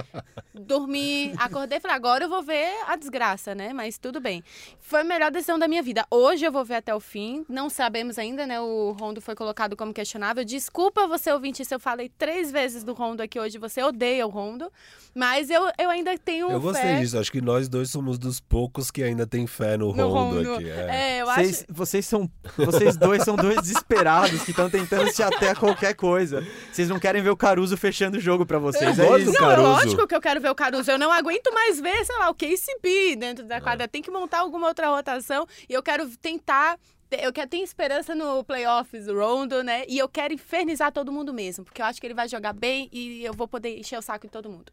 Speaker 4: dormi, acordei e falei, agora eu vou ver a desgraça, né? Mas tudo bem. Foi a melhor decisão da minha vida. Hoje eu vou ver até o fim. Não sabemos ainda, né? O Rondo foi colocado como questionável. Desculpa você, ouvinte, se eu falei três vezes do Rondo aqui hoje. Você odeia o Rondo. Mas eu, eu ainda tenho
Speaker 3: Eu gostei
Speaker 4: fé.
Speaker 3: disso, acho que nós dois somos dos poucos que ainda tem fé no,
Speaker 4: No
Speaker 3: Rondo,
Speaker 4: Rondo.
Speaker 3: aqui. é.
Speaker 4: É, eu
Speaker 1: Vocês,
Speaker 4: acho.
Speaker 1: vocês são. Vocês dois são dois desesperados que estão tentando se ater a qualquer coisa. Vocês não querem ver o Caruso fechando o jogo pra vocês.
Speaker 3: Eu
Speaker 1: É isso.
Speaker 4: Não, é
Speaker 3: Caruso.
Speaker 4: lógico que eu quero ver o Caruso. Eu não aguento mais ver, sei lá, o KCP dentro
Speaker 3: É.
Speaker 4: da quadra. Tem que montar alguma outra rotação. E eu quero tentar. Eu quero ter esperança no playoffs do Rondo, né? E eu quero infernizar todo mundo mesmo. Porque eu acho que ele vai jogar bem e eu vou poder encher o saco de todo mundo.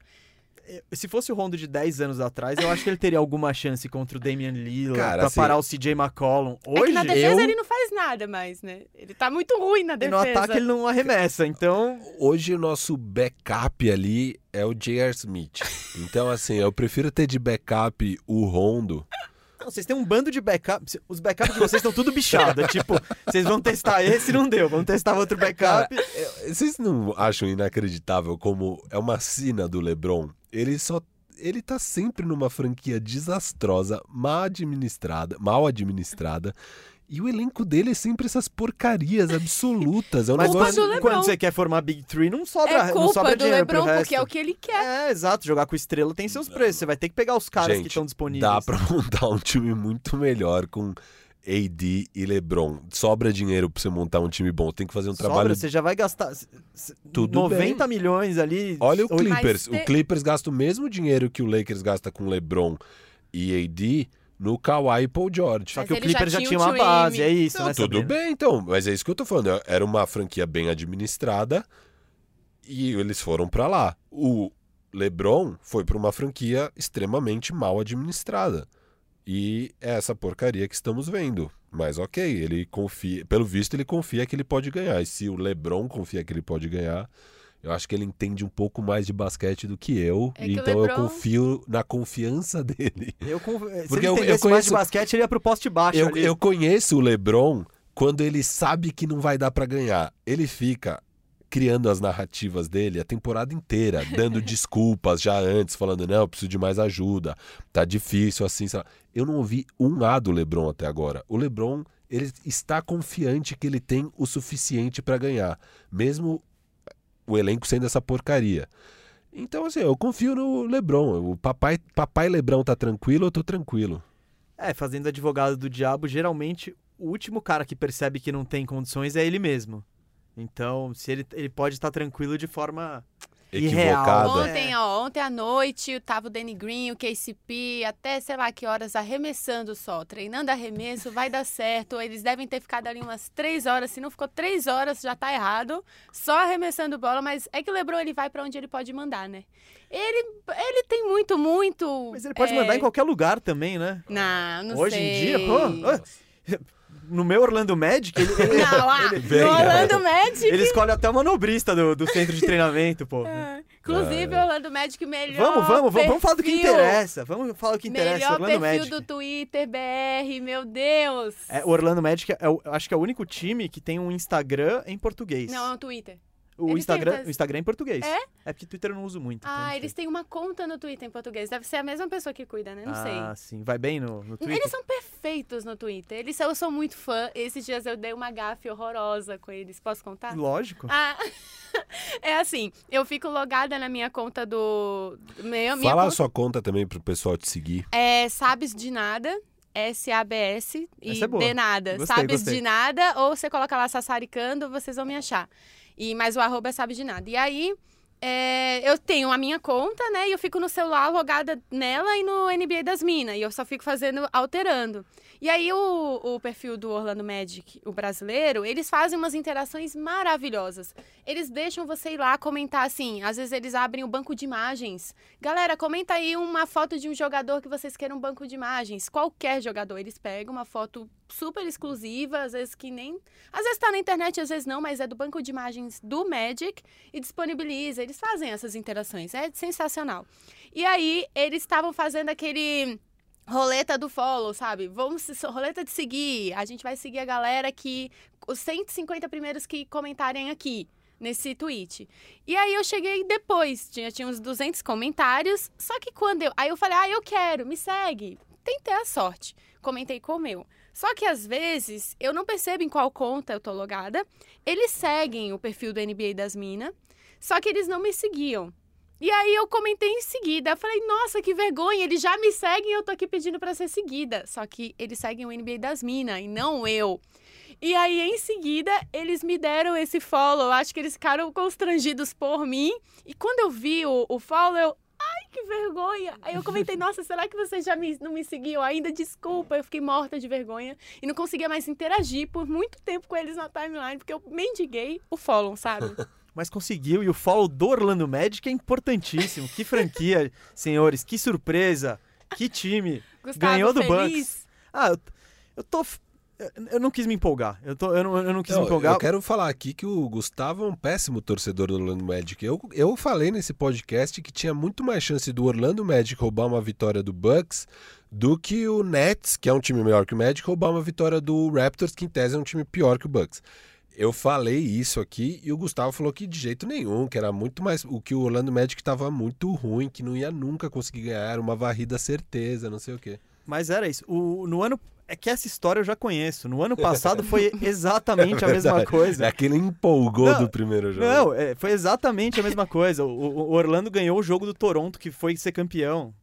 Speaker 1: Se fosse o Rondo de 10 anos atrás, eu acho que ele teria alguma chance contra o Damian Lillard
Speaker 3: Cara,
Speaker 1: pra
Speaker 3: assim,
Speaker 1: parar o CJ McCollum.
Speaker 4: é que
Speaker 1: Hoje,
Speaker 4: na defesa
Speaker 3: eu-
Speaker 4: ele não faz nada mais, né? Ele tá muito ruim na
Speaker 1: e no
Speaker 4: defesa.
Speaker 1: ataque ele não arremessa. Então,
Speaker 3: Hoje o nosso backup ali é o J.R. Smith. Então, assim, eu prefiro ter de backup o Rondo.
Speaker 1: Não, vocês têm um bando de backup. Os backups de vocês estão tudo bichado. É (laughs) tipo, vocês vão testar esse não deu, vamos testar outro backup.
Speaker 3: É, Vocês não acham inacreditável como é uma sina do LeBron? Ele só. Ele tá sempre numa franquia desastrosa, mal administrada, mal administrada. E o elenco dele é sempre essas porcarias absolutas. É um
Speaker 4: Culpa
Speaker 1: quando,
Speaker 4: do LeBron.
Speaker 1: quando você quer formar Big Three, não sobra,
Speaker 4: É
Speaker 1: não
Speaker 4: culpa
Speaker 1: sobra
Speaker 4: do
Speaker 1: dinheiro pro
Speaker 4: LeBron,
Speaker 1: resto.
Speaker 4: porque é o que ele quer.
Speaker 1: É, exato. Jogar com estrela tem seus preços. Você vai ter que pegar os caras que
Speaker 3: Gente,
Speaker 1: estão disponíveis.
Speaker 3: Dá pra (laughs) montar um time muito melhor com AD e LeBron. Sobra dinheiro pra você montar um time bom. Tem que fazer um
Speaker 1: Sobra,
Speaker 3: trabalho.
Speaker 1: você já vai gastar
Speaker 3: Tudo
Speaker 1: 90 milhões ali.
Speaker 3: Olha o Clippers.
Speaker 4: Mas
Speaker 3: O Clippers gasta o mesmo dinheiro que o Lakers gasta com LeBron e AD no Kawhi e Paul George.
Speaker 1: Só
Speaker 4: Mas
Speaker 1: que o
Speaker 4: ele já
Speaker 1: Clippers já
Speaker 4: tinha
Speaker 1: tinha
Speaker 4: o
Speaker 1: uma
Speaker 4: Dream.
Speaker 1: base, é isso,
Speaker 3: Não,
Speaker 1: né,
Speaker 3: tudo
Speaker 1: Sabrina?
Speaker 3: bem, então. Mas é isso que eu tô falando. Era uma franquia bem administrada e eles foram pra lá. O LeBron foi pra uma franquia extremamente mal administrada. E é essa porcaria que estamos vendo. Mas ok, ele confia. Pelo visto, ele confia que ele pode ganhar. E se o LeBron confia que ele pode ganhar, eu acho que ele entende um pouco mais de basquete do que eu.
Speaker 4: É que
Speaker 3: então eu
Speaker 4: LeBron-
Speaker 3: confio na confiança (laughs) dele.
Speaker 1: Eu, con- se
Speaker 3: Porque
Speaker 1: ele
Speaker 3: eu- eu
Speaker 1: entendesse mais
Speaker 3: conheço-
Speaker 1: de basquete, ele ia pro poste baixo
Speaker 3: Eu, eu conheço o LeBron quando ele sabe que não vai dar pra ganhar. Ele fica criando as narrativas dele a temporada inteira, (laughs) dando desculpas já antes, falando: não, eu preciso de mais ajuda, tá difícil assim. lá. Eu não ouvi um A do LeBron até agora. O LeBron, ele está confiante que ele tem o suficiente pra ganhar, mesmo o elenco sendo essa porcaria. Então, assim, eu confio no LeBron. O papai, papai LeBron tá tranquilo, eu tô tranquilo.
Speaker 1: É, fazendo advogado do diabo, geralmente o último cara que percebe que não tem condições é ele mesmo. Então, se ele, ele pode estar tranquilo de forma.
Speaker 3: Equivocada.
Speaker 4: Ontem, ó, ontem à noite tava o Danny Green, o KCP, até sei lá que horas arremessando só, treinando arremesso, vai dar certo. Eles devem ter ficado ali umas três horas, se não ficou três horas já tá errado, só arremessando bola, mas é que o LeBron ele vai pra onde ele pode mandar, né? Ele, ele tem muito, muito.
Speaker 1: Mas ele pode
Speaker 4: é,
Speaker 1: mandar em qualquer lugar também, né?
Speaker 4: Não, não
Speaker 1: Hoje
Speaker 4: sei.
Speaker 1: em dia, pô. ah, No meu Orlando Magic, ele, ele-
Speaker 4: Não, ah,
Speaker 3: Vem,
Speaker 4: no? Orlando Magic.
Speaker 1: ele escolhe até o manobrista do, do centro de treinamento, pô.
Speaker 4: É, Inclusive, o Orlando Magic melhor.
Speaker 1: Vamos, vamos, vamos, vamos falar do que interessa. Vamos falar do que interessa.
Speaker 4: Melhor
Speaker 1: Orlando
Speaker 4: perfil
Speaker 1: Magic.
Speaker 4: do Twitter, BR, meu Deus.
Speaker 1: É, o Orlando Magic é, acho que é o único time que tem um Instagram em português.
Speaker 4: Não, é o Twitter.
Speaker 1: O,
Speaker 4: eles têm
Speaker 1: Instagram,
Speaker 4: outras-
Speaker 1: o Instagram é em português.
Speaker 4: É?
Speaker 1: É porque Twitter eu não uso muito. então
Speaker 4: Ah,
Speaker 1: não
Speaker 4: eles
Speaker 1: sei.
Speaker 4: têm uma conta no Twitter em português. Deve ser a mesma pessoa que cuida, né? Não
Speaker 1: Ah,
Speaker 4: sei.
Speaker 1: sim. Vai bem no, no Twitter?
Speaker 4: Eles são perfeitos no Twitter. Eles, eu sou muito fã. Esses dias eu dei uma gafe horrorosa com eles. Posso contar?
Speaker 1: Lógico.
Speaker 4: Ah, (laughs) é assim, eu fico logada na minha conta do. Meu, minha
Speaker 3: Fala a
Speaker 4: conta
Speaker 3: sua conta também pro pessoal te seguir.
Speaker 4: é Sabes de Nada. S-A-B-S e
Speaker 1: é
Speaker 4: de nada.
Speaker 1: Gostei,
Speaker 4: Sabes
Speaker 1: gostei.
Speaker 4: de nada, ou você coloca lá Sassaricando, vocês vão me achar. E, mas o arroba é Sabes de Nada. E aí, é, eu tenho a minha conta, né? E eu fico no celular logada nela e no NBA das Minas. E eu só fico fazendo, alterando. E aí, o, o perfil do Orlando Magic, o brasileiro, eles fazem umas interações maravilhosas. Eles deixam você ir lá comentar assim. Às vezes eles abrem o banco de imagens. Galera, comenta aí uma foto de um jogador que vocês queiram um banco de imagens. Qualquer jogador. Eles pegam uma foto super exclusiva, às vezes que nem. Às vezes tá na internet, às vezes não, mas é do banco de imagens do Magic e disponibiliza. Eles fazem essas interações. É sensacional. E aí, eles estavam fazendo aquele. Roleta do follow, sabe? Vamos, roleta de seguir. A gente vai seguir a galera que. Os 150 primeiros que comentarem aqui nesse tweet. E aí eu cheguei depois, tinha, tinha uns 200 comentários. Só que quando eu. Aí eu falei, ah, eu quero, me segue. Tentei a sorte. Comentei com o meu. Só que às vezes eu não percebo em qual conta eu tô logada. Eles seguem o perfil do NBA das Minas, só que eles não me seguiam. E aí eu comentei em seguida. Falei, nossa, que vergonha, eles já me seguem e eu tô aqui pedindo pra ser seguida. Só que eles seguem o NBA das Minas e não eu. E aí, em seguida, eles me deram esse follow. Acho que eles ficaram constrangidos por mim. E quando eu vi o, o follow, eu. Que vergonha! Aí eu comentei, nossa, será que vocês já me, não me seguiam ainda? Desculpa, eu fiquei morta de vergonha e não conseguia mais interagir por muito tempo com eles na timeline, porque eu mendiguei o follow, sabe? (laughs)
Speaker 1: Mas conseguiu, e o follow do Orlando Magic é importantíssimo. Que franquia, (laughs) senhores, que surpresa, que time.
Speaker 4: Gustavo,
Speaker 1: Ganhou do
Speaker 4: feliz?
Speaker 1: Bucks. Ah, eu, eu tô. Eu não quis me empolgar. Eu, tô, eu, não, eu não quis me
Speaker 3: Não,
Speaker 1: empolgar.
Speaker 3: eu quero falar aqui que o Gustavo é um péssimo torcedor do Orlando Magic. Eu, eu falei nesse podcast que tinha muito mais chance do Orlando Magic roubar uma vitória do Bucks do que o Nets, que é um time melhor que o Magic, roubar uma vitória do Raptors, que em tese é um time pior que o Bucks. Eu falei isso aqui e o Gustavo falou que de jeito nenhum, que era muito mais. O que o Orlando Magic estava muito ruim, que não ia nunca conseguir ganhar, uma varrida certeza, não sei o quê.
Speaker 1: Mas era isso. O, no ano. É que essa história eu já conheço. No ano (laughs) passado foi exatamente a mesma coisa.
Speaker 3: É que ele empolgou
Speaker 1: Não,
Speaker 3: do primeiro jogo.
Speaker 1: Não, é, foi exatamente a mesma coisa. O, o- Orlando ganhou o jogo do Toronto, que foi ser campeão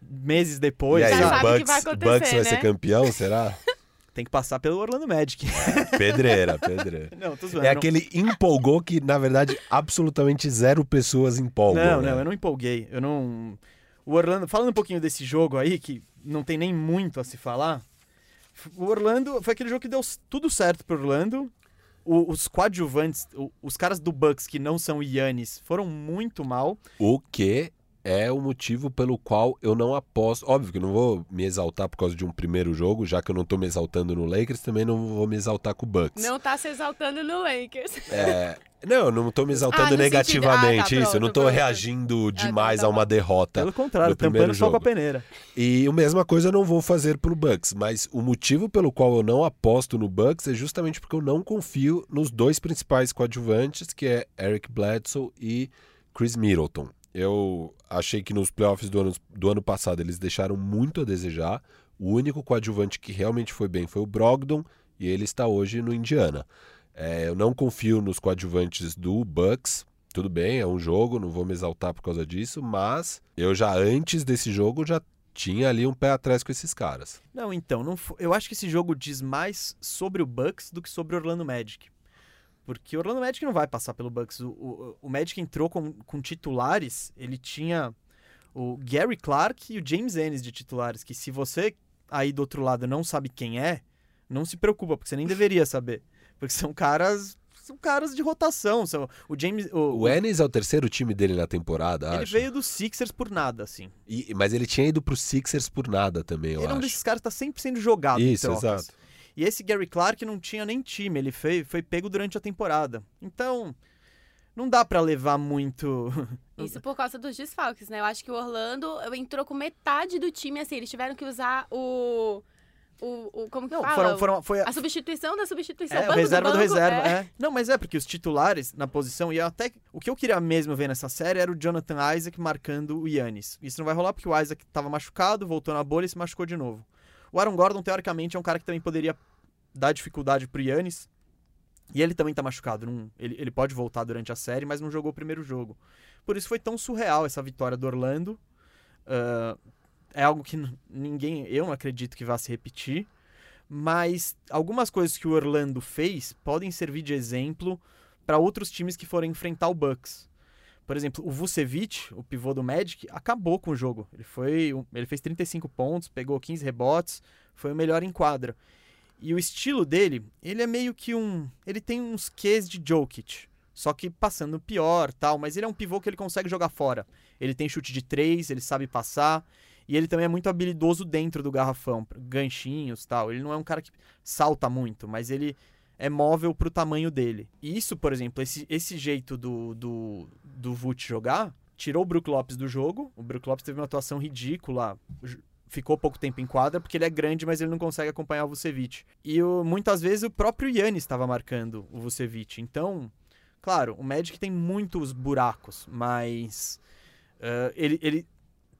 Speaker 1: meses depois.
Speaker 3: e aí,
Speaker 4: Já
Speaker 3: o
Speaker 1: sabe
Speaker 4: o que
Speaker 3: Bucks,
Speaker 4: vai
Speaker 3: Bucks vai ser
Speaker 4: né?
Speaker 3: campeão, será? (laughs)
Speaker 1: Tem que passar pelo Orlando Magic. (laughs)
Speaker 3: Pedreira, pedreira.
Speaker 1: não, tô zoando.
Speaker 3: É
Speaker 1: não-
Speaker 3: aquele empolgou que, na verdade, absolutamente zero pessoas empolgam.
Speaker 1: Não,
Speaker 3: né?
Speaker 1: não, eu não empolguei. Eu não. O Orlando, falando um pouquinho desse jogo aí, que não tem nem muito a se falar. O Orlando foi aquele jogo que deu tudo certo pro Orlando. O- os coadjuvantes, o- os caras do Bucks que não são Yannis, foram muito mal.
Speaker 3: O que é o motivo pelo qual eu não aposto. Óbvio que eu não vou me exaltar por causa de um primeiro jogo, já que eu não tô me exaltando no Lakers, também não vou me exaltar com o Bucks.
Speaker 4: Não tá se exaltando no Lakers.
Speaker 3: É, não, eu não tô me
Speaker 4: Ah,
Speaker 3: exaltando
Speaker 4: sentido-
Speaker 3: negativamente,
Speaker 4: ah, tá,
Speaker 3: isso. Eu não
Speaker 4: pronto,
Speaker 3: tô
Speaker 4: pronto.
Speaker 3: reagindo
Speaker 4: tá,
Speaker 3: demais
Speaker 4: tá
Speaker 3: a uma derrota.
Speaker 1: Pelo contrário,
Speaker 3: no primeiro
Speaker 1: tampando só com a
Speaker 3: jogo.
Speaker 1: peneira.
Speaker 3: E a mesma coisa eu não vou fazer pro Bucks, mas o motivo pelo qual eu não aposto no Bucks é justamente porque eu não confio nos dois principais coadjuvantes, que é Eric Bledsoe e Chris Middleton. Eu achei que nos playoffs do ano, do ano passado eles deixaram muito a desejar. O único coadjuvante que realmente foi bem foi o Brogdon e ele está hoje no Indiana. É, eu não confio nos coadjuvantes do Bucks. Tudo bem, é um jogo, não vou me exaltar por causa disso, mas eu já antes desse jogo já tinha ali um pé atrás com esses caras.
Speaker 1: Não, então, não eu acho que esse jogo diz mais sobre o Bucks do que sobre o Orlando Magic. Porque o Orlando Magic não vai passar pelo Bucks. O, o, o Magic entrou com, com titulares, ele tinha o Gary Clark e o James Ennis de titulares, que se você aí do outro lado não sabe quem é, não se preocupa, porque você nem deveria saber. Porque são caras. São caras de rotação. São, o James. O,
Speaker 3: O Ennis é o terceiro time dele na temporada,
Speaker 1: ele
Speaker 3: acho.
Speaker 1: veio dos Sixers por nada, assim.
Speaker 3: E- mas ele tinha ido pro Sixers por nada também, eu
Speaker 1: ele é um
Speaker 3: acho.
Speaker 1: desses caras que tá sempre sendo jogado
Speaker 3: Isso, exato.
Speaker 1: E esse Gary Clark não tinha nem time, ele foi, foi pego durante a temporada. Então, não dá pra levar muito. (laughs)
Speaker 4: Isso por causa dos desfalques, né? Eu acho que o Orlando entrou com metade do time, assim, eles tiveram que usar o. O, o como que
Speaker 1: Não,
Speaker 4: fala?
Speaker 1: foram, foram, foi a,
Speaker 4: A substituição da substituição.
Speaker 1: é,
Speaker 4: banco
Speaker 1: reserva do,
Speaker 4: banco,
Speaker 1: reserva.
Speaker 4: é.
Speaker 1: é. Não, mas é porque os titulares na posição, e até o que eu queria mesmo ver nessa série era o Jonathan Isaac marcando o Yannis. Isso não vai rolar porque o Isaac tava machucado, voltou na bolha e se machucou de novo. O Aaron Gordon, teoricamente, é um cara que também poderia dar dificuldade pro Yannis. E ele também tá machucado. não- ele, ele pode voltar durante a série, mas não jogou o primeiro jogo. Por isso foi tão surreal essa vitória do Orlando. Ah, é algo que ninguém. Eu não acredito que vá se repetir. Mas algumas coisas que o Orlando fez podem servir de exemplo para outros times que forem enfrentar o Bucks. Por exemplo, o Vucevic, o pivô do Magic, acabou com o jogo. Ele foi, ele fez 35 pontos, pegou 15 rebotes, foi o melhor em quadra. E o estilo dele, ele é meio que um, ele tem uns Qs de Jokic, só que passando pior, tal, mas ele é um pivô que ele consegue jogar fora. Ele tem chute de três, ele sabe passar, e ele também é muito habilidoso dentro do garrafão, ganchinhos, tal. Ele não é um cara que salta muito, mas ele é móvel pro tamanho dele. E isso, por exemplo, esse, esse jeito do, do, do Vult jogar, tirou o Brook Lopes do jogo. O Brook Lopes teve uma atuação ridícula. Ficou pouco tempo em quadra porque ele é grande, mas ele não consegue acompanhar o Vucevic. E o- muitas vezes o próprio Yannis estava marcando o Vucevic. Então, claro, o Magic tem muitos buracos, mas eh, ele ele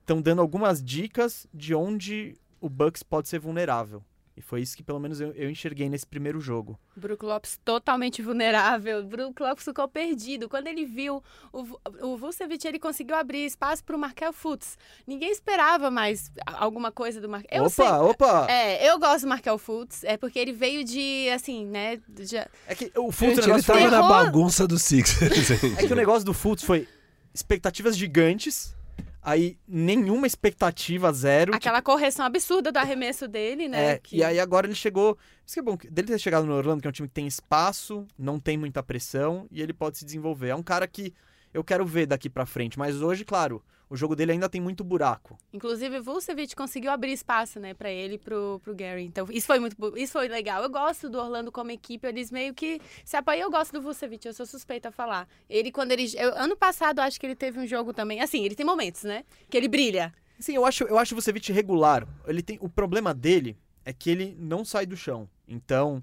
Speaker 1: estão dando algumas dicas de onde o Bucks pode ser vulnerável. E foi isso que pelo menos eu, eu enxerguei nesse primeiro jogo.
Speaker 4: Brook Lopes totalmente vulnerável. Brook Lopes ficou perdido. Quando ele viu o, o Vucevic, ele conseguiu abrir espaço para o Markel Fultz. Ninguém esperava mais alguma coisa do Markel.
Speaker 1: Opa,
Speaker 4: sei-
Speaker 1: opa!
Speaker 4: É, eu gosto do Markel Fultz, é porque ele veio de, assim, né, já...
Speaker 1: É que o Fultz,
Speaker 3: Gente, ele
Speaker 1: negócio
Speaker 3: tava
Speaker 1: foi-
Speaker 3: na bagunça do Sixers. (laughs)
Speaker 1: É que o negócio do Fultz foi expectativas gigantes, aí nenhuma expectativa, zero.
Speaker 4: aquela correção absurda do arremesso dele, né?
Speaker 1: É,
Speaker 4: que-
Speaker 1: E aí agora ele chegou. Isso que é bom, que- dele ter chegado no Orlando, que é um time que tem espaço, não tem muita pressão e ele pode se desenvolver. É um cara que eu quero ver daqui pra frente, mas hoje, claro, o jogo dele ainda tem muito buraco.
Speaker 4: Inclusive, o Vucevic conseguiu abrir espaço, né, pra ele e pro, pro Gary. Então, isso foi muito isso foi legal. Eu gosto do Orlando como equipe, eles meio que se apoiam. Eu gosto do Vucevic, eu sou suspeita a falar. Ele, quando ele. eu- ano passado, acho que ele teve um jogo também. Assim, ele tem momentos, né? Que ele brilha.
Speaker 1: Sim, eu acho, eu acho o Vucevic regular. Ele tem, o problema dele é que ele não sai do chão. Então,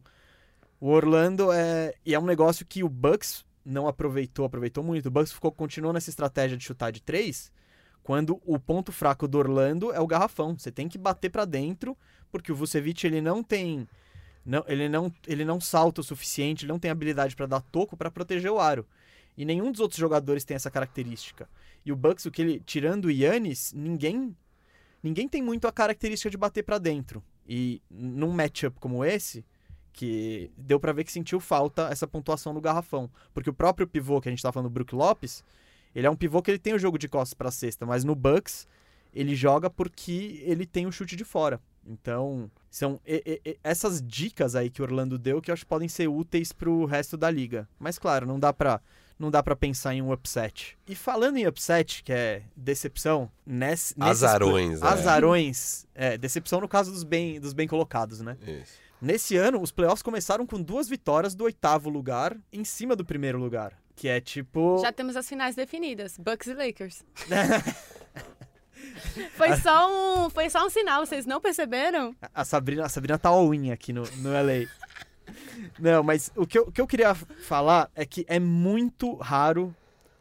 Speaker 1: o Orlando é. E é um negócio que o Bucks não aproveitou, aproveitou muito. O Bucks ficou, continuou nessa estratégia de chutar de três, quando o ponto fraco do Orlando é o garrafão. Você tem que bater pra dentro, porque o Vucevic ele não tem. Não, ele, não, ele não salta o suficiente, ele não tem habilidade pra dar toco pra proteger o aro. E nenhum dos outros jogadores tem essa característica. E o Bucks, o que ele, tirando o Yannis, ninguém ninguém tem muito a característica de bater pra dentro. E num matchup como esse, que deu pra ver que sentiu falta essa pontuação no garrafão. Porque o próprio pivô que a gente tá falando, o Brook Lopes, ele é um pivô que ele tem o jogo de costas pra cesta, mas no Bucks ele joga porque ele tem o chute de fora. Então, são e- e- essas dicas aí que o Orlando deu que eu acho que podem ser úteis pro resto da liga. Mas claro, não dá pra não dá para pensar em um upset. E falando em upset, que é decepção, nesse, nesses
Speaker 3: Azarões,
Speaker 1: play-
Speaker 3: é.
Speaker 1: Azarões, é, decepção no caso dos bem, dos bem colocados, né?
Speaker 3: Isso.
Speaker 1: Nesse ano, os playoffs começaram com duas vitórias do oitavo lugar em cima do primeiro lugar. Que é tipo.
Speaker 4: Já temos as finais definidas, Bucks e Lakers. (laughs) foi, só um, foi só um sinal, vocês não perceberam?
Speaker 1: A Sabrina, a Sabrina tá all-in aqui no, no LA. Não, mas o que, eu, o que eu queria falar é que é muito raro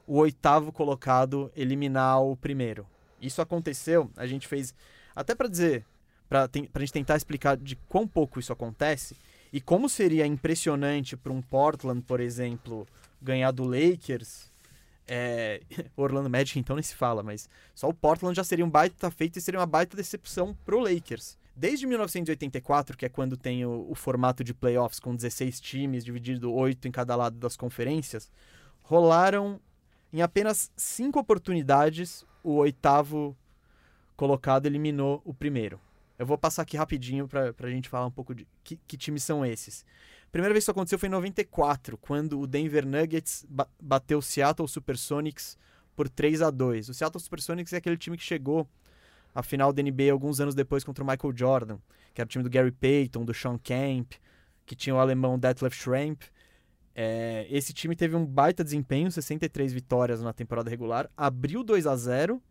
Speaker 1: o oitavo colocado eliminar o primeiro. Isso aconteceu, a gente fez. Até pra dizer, pra gente tentar explicar de quão pouco isso acontece e como seria impressionante pra um Portland, por exemplo, ganhar do Lakers. É, (laughs) Orlando Magic então nem se fala, mas só o Portland já seria um baita feito e seria uma baita decepção pro Lakers. Desde 1984, que é quando tem o, o formato de playoffs com 16 times, dividido 8 em cada lado das conferências, rolaram em apenas 5 oportunidades o oitavo colocado eliminou o primeiro. Eu vou passar aqui rapidinho pra, pra gente falar um pouco de que, que times são esses. Primeira vez que isso aconteceu foi em 94, quando o Denver Nuggets ba bateu o Seattle Supersonics por 3 a 2 O Seattle Supersonics é aquele time que chegou à final da NBA alguns anos depois contra o Michael Jordan, que era o time do Gary Payton, do Sean Kemp, que tinha o alemão Detlef Schrempf. É, esse time teve um baita desempenho, 63 vitórias na temporada regular, abriu 2 a 0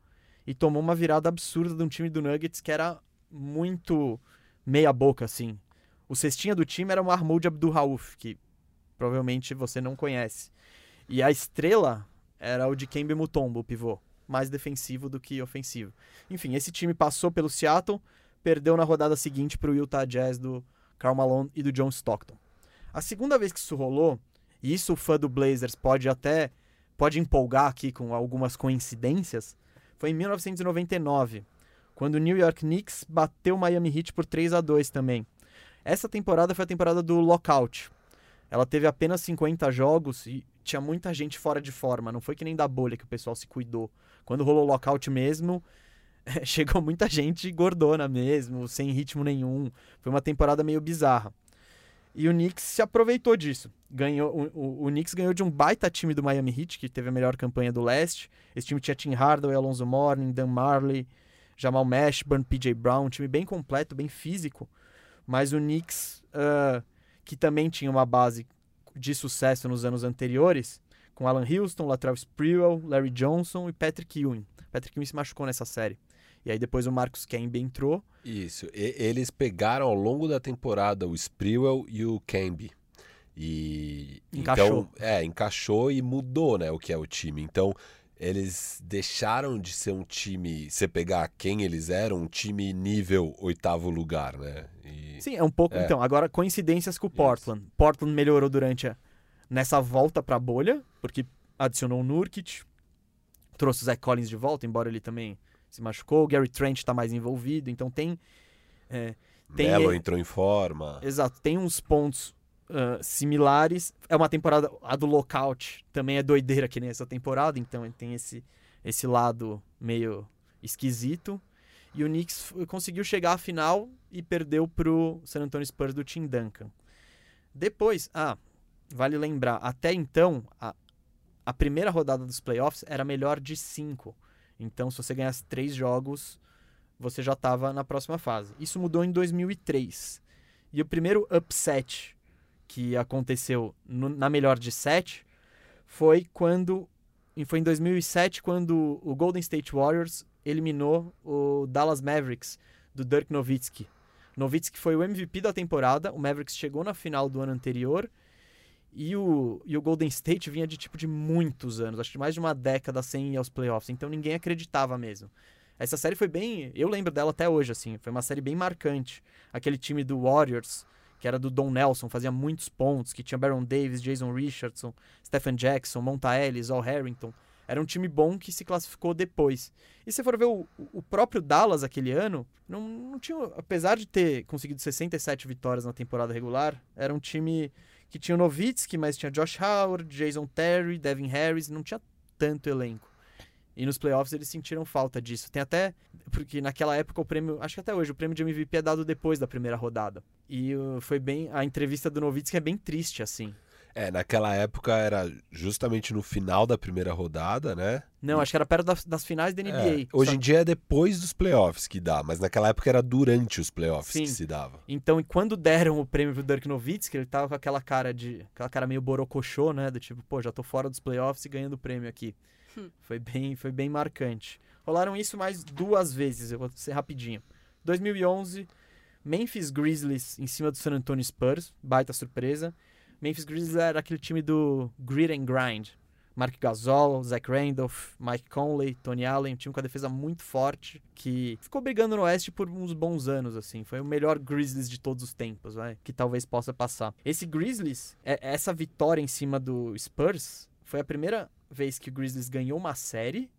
Speaker 1: e tomou uma virada absurda de um time do Nuggets que era muito meia boca, assim. O cestinha do time era o Mahmoud Abdul-Rauf, que provavelmente você não conhece. E a estrela era o de Kembe Mutombo, o pivô. Mais defensivo do que ofensivo. Enfim, esse time passou pelo Seattle, perdeu na rodada seguinte para o Utah Jazz do Karl Malone e do John Stockton. A segunda vez que isso rolou, e isso o fã do Blazers pode até pode empolgar aqui com algumas coincidências, foi em 1999, quando o New York Knicks bateu o Miami Heat por 3 a 2 também. Essa temporada foi a temporada do lockout. Ela teve apenas 50 jogos e tinha muita gente fora de forma. Não foi que nem da bolha que o pessoal se cuidou. Quando rolou o lockout mesmo, (laughs) chegou muita gente gordona mesmo, sem ritmo nenhum. Foi uma temporada meio bizarra. E o Knicks se aproveitou disso. Ganhou, o, o, o Knicks ganhou de um baita time do Miami Heat, que teve a melhor campanha do leste. Esse time tinha Tim Hardaway, Alonso Mourning, Dan Marley, Jamal Mashburn, PJ Brown. Um time bem completo, bem físico. Mas o Knicks, uh, que também tinha uma base de sucesso nos anos anteriores, com Alan Houston, Latrell Sprewell, Larry Johnson e Patrick Ewing. Patrick Ewing se machucou nessa série. E aí depois o Marcus Kembe entrou.
Speaker 3: Isso. E, eles pegaram ao longo da temporada o Sprewell e o Kembe. E
Speaker 1: Encaixou.
Speaker 3: então, é, encaixou e mudou, né, o que é o time. Então, eles deixaram de ser um time, você pegar quem eles eram, um time nível oitavo lugar, né? E-
Speaker 1: Sim, é um pouco.
Speaker 3: É.
Speaker 1: Então, agora coincidências com o Portland. Portland melhorou durante a, nessa volta pra bolha, porque adicionou o Nurkic, trouxe o Zach Collins de volta, embora ele também se machucou. O Gary Trent tá mais envolvido, então tem. é, tem
Speaker 3: Melo entrou em forma.
Speaker 1: Exato, tem uns pontos ah, similares. É uma temporada. A do lockout também é doideira que nem essa temporada, então tem esse, esse lado meio esquisito. E o Knicks conseguiu chegar à final e perdeu pro San Antonio Spurs do Tim Duncan. Depois, ah, vale lembrar, até então, a, a primeira rodada dos playoffs era melhor de cinco. Então, se você ganhasse três jogos, você já estava na próxima fase. Isso mudou em 2003. E o primeiro upset que aconteceu no- na melhor de sete foi quando foi em 2007 quando o Golden State Warriors eliminou o Dallas Mavericks do Dirk Nowitzki. Nowitzki foi o MVP da temporada, o Mavericks chegou na final do ano anterior e o, e o Golden State vinha de tipo de muitos anos, acho que mais de uma década sem ir aos playoffs, então ninguém acreditava mesmo. Essa série foi bem, eu lembro dela até hoje assim, foi uma série bem marcante. Aquele time do Warriors, que era do Don Nelson, fazia muitos pontos, que tinha Baron Davis, Jason Richardson, Stephen Jackson, Monta Ellis, Al Harrington. Era um time bom que se classificou depois. E se for ver o, o próprio Dallas aquele ano, não, não tinha. Apesar de ter conseguido 67 vitórias na temporada regular, era um time que tinha o Nowitzki, mas tinha Josh Howard, Jason Terry, Devin Harris, não tinha tanto elenco. E nos playoffs eles sentiram falta disso. Tem até. Porque naquela época o prêmio. Acho que até hoje, o prêmio de MVP é dado depois da primeira rodada. E uh, foi bem. A entrevista do Nowitzki é bem triste, assim.
Speaker 3: É, naquela época era justamente no final da primeira rodada, né?
Speaker 1: Não, acho que era perto das, das finais da NBA.
Speaker 3: É, hoje
Speaker 1: Só-
Speaker 3: em dia é depois dos playoffs que dá, mas naquela época era durante os playoffs
Speaker 1: Sim.
Speaker 3: que se dava.
Speaker 1: Então, e quando deram o prêmio pro Dirk Nowitzki, ele tava com aquela cara de. aquela cara meio borocochô, né? Do tipo, pô, já tô fora dos playoffs e ganhando o prêmio aqui. Foi bem, foi bem marcante. Rolaram isso mais duas vezes, eu vou ser rapidinho. 2011, Memphis Grizzlies em cima do San Antonio Spurs, baita surpresa. Memphis Grizzlies era aquele time do grit and grind. Mark Gasol, Zach Randolph, Mike Conley, Tony Allen, um time com a defesa muito forte, que ficou brigando no Oeste por uns bons anos, assim. Foi o melhor Grizzlies de todos os tempos, vai, que talvez possa passar. Esse Grizzlies, é- essa vitória em cima do Spurs, foi a primeira vez que o Grizzlies ganhou uma série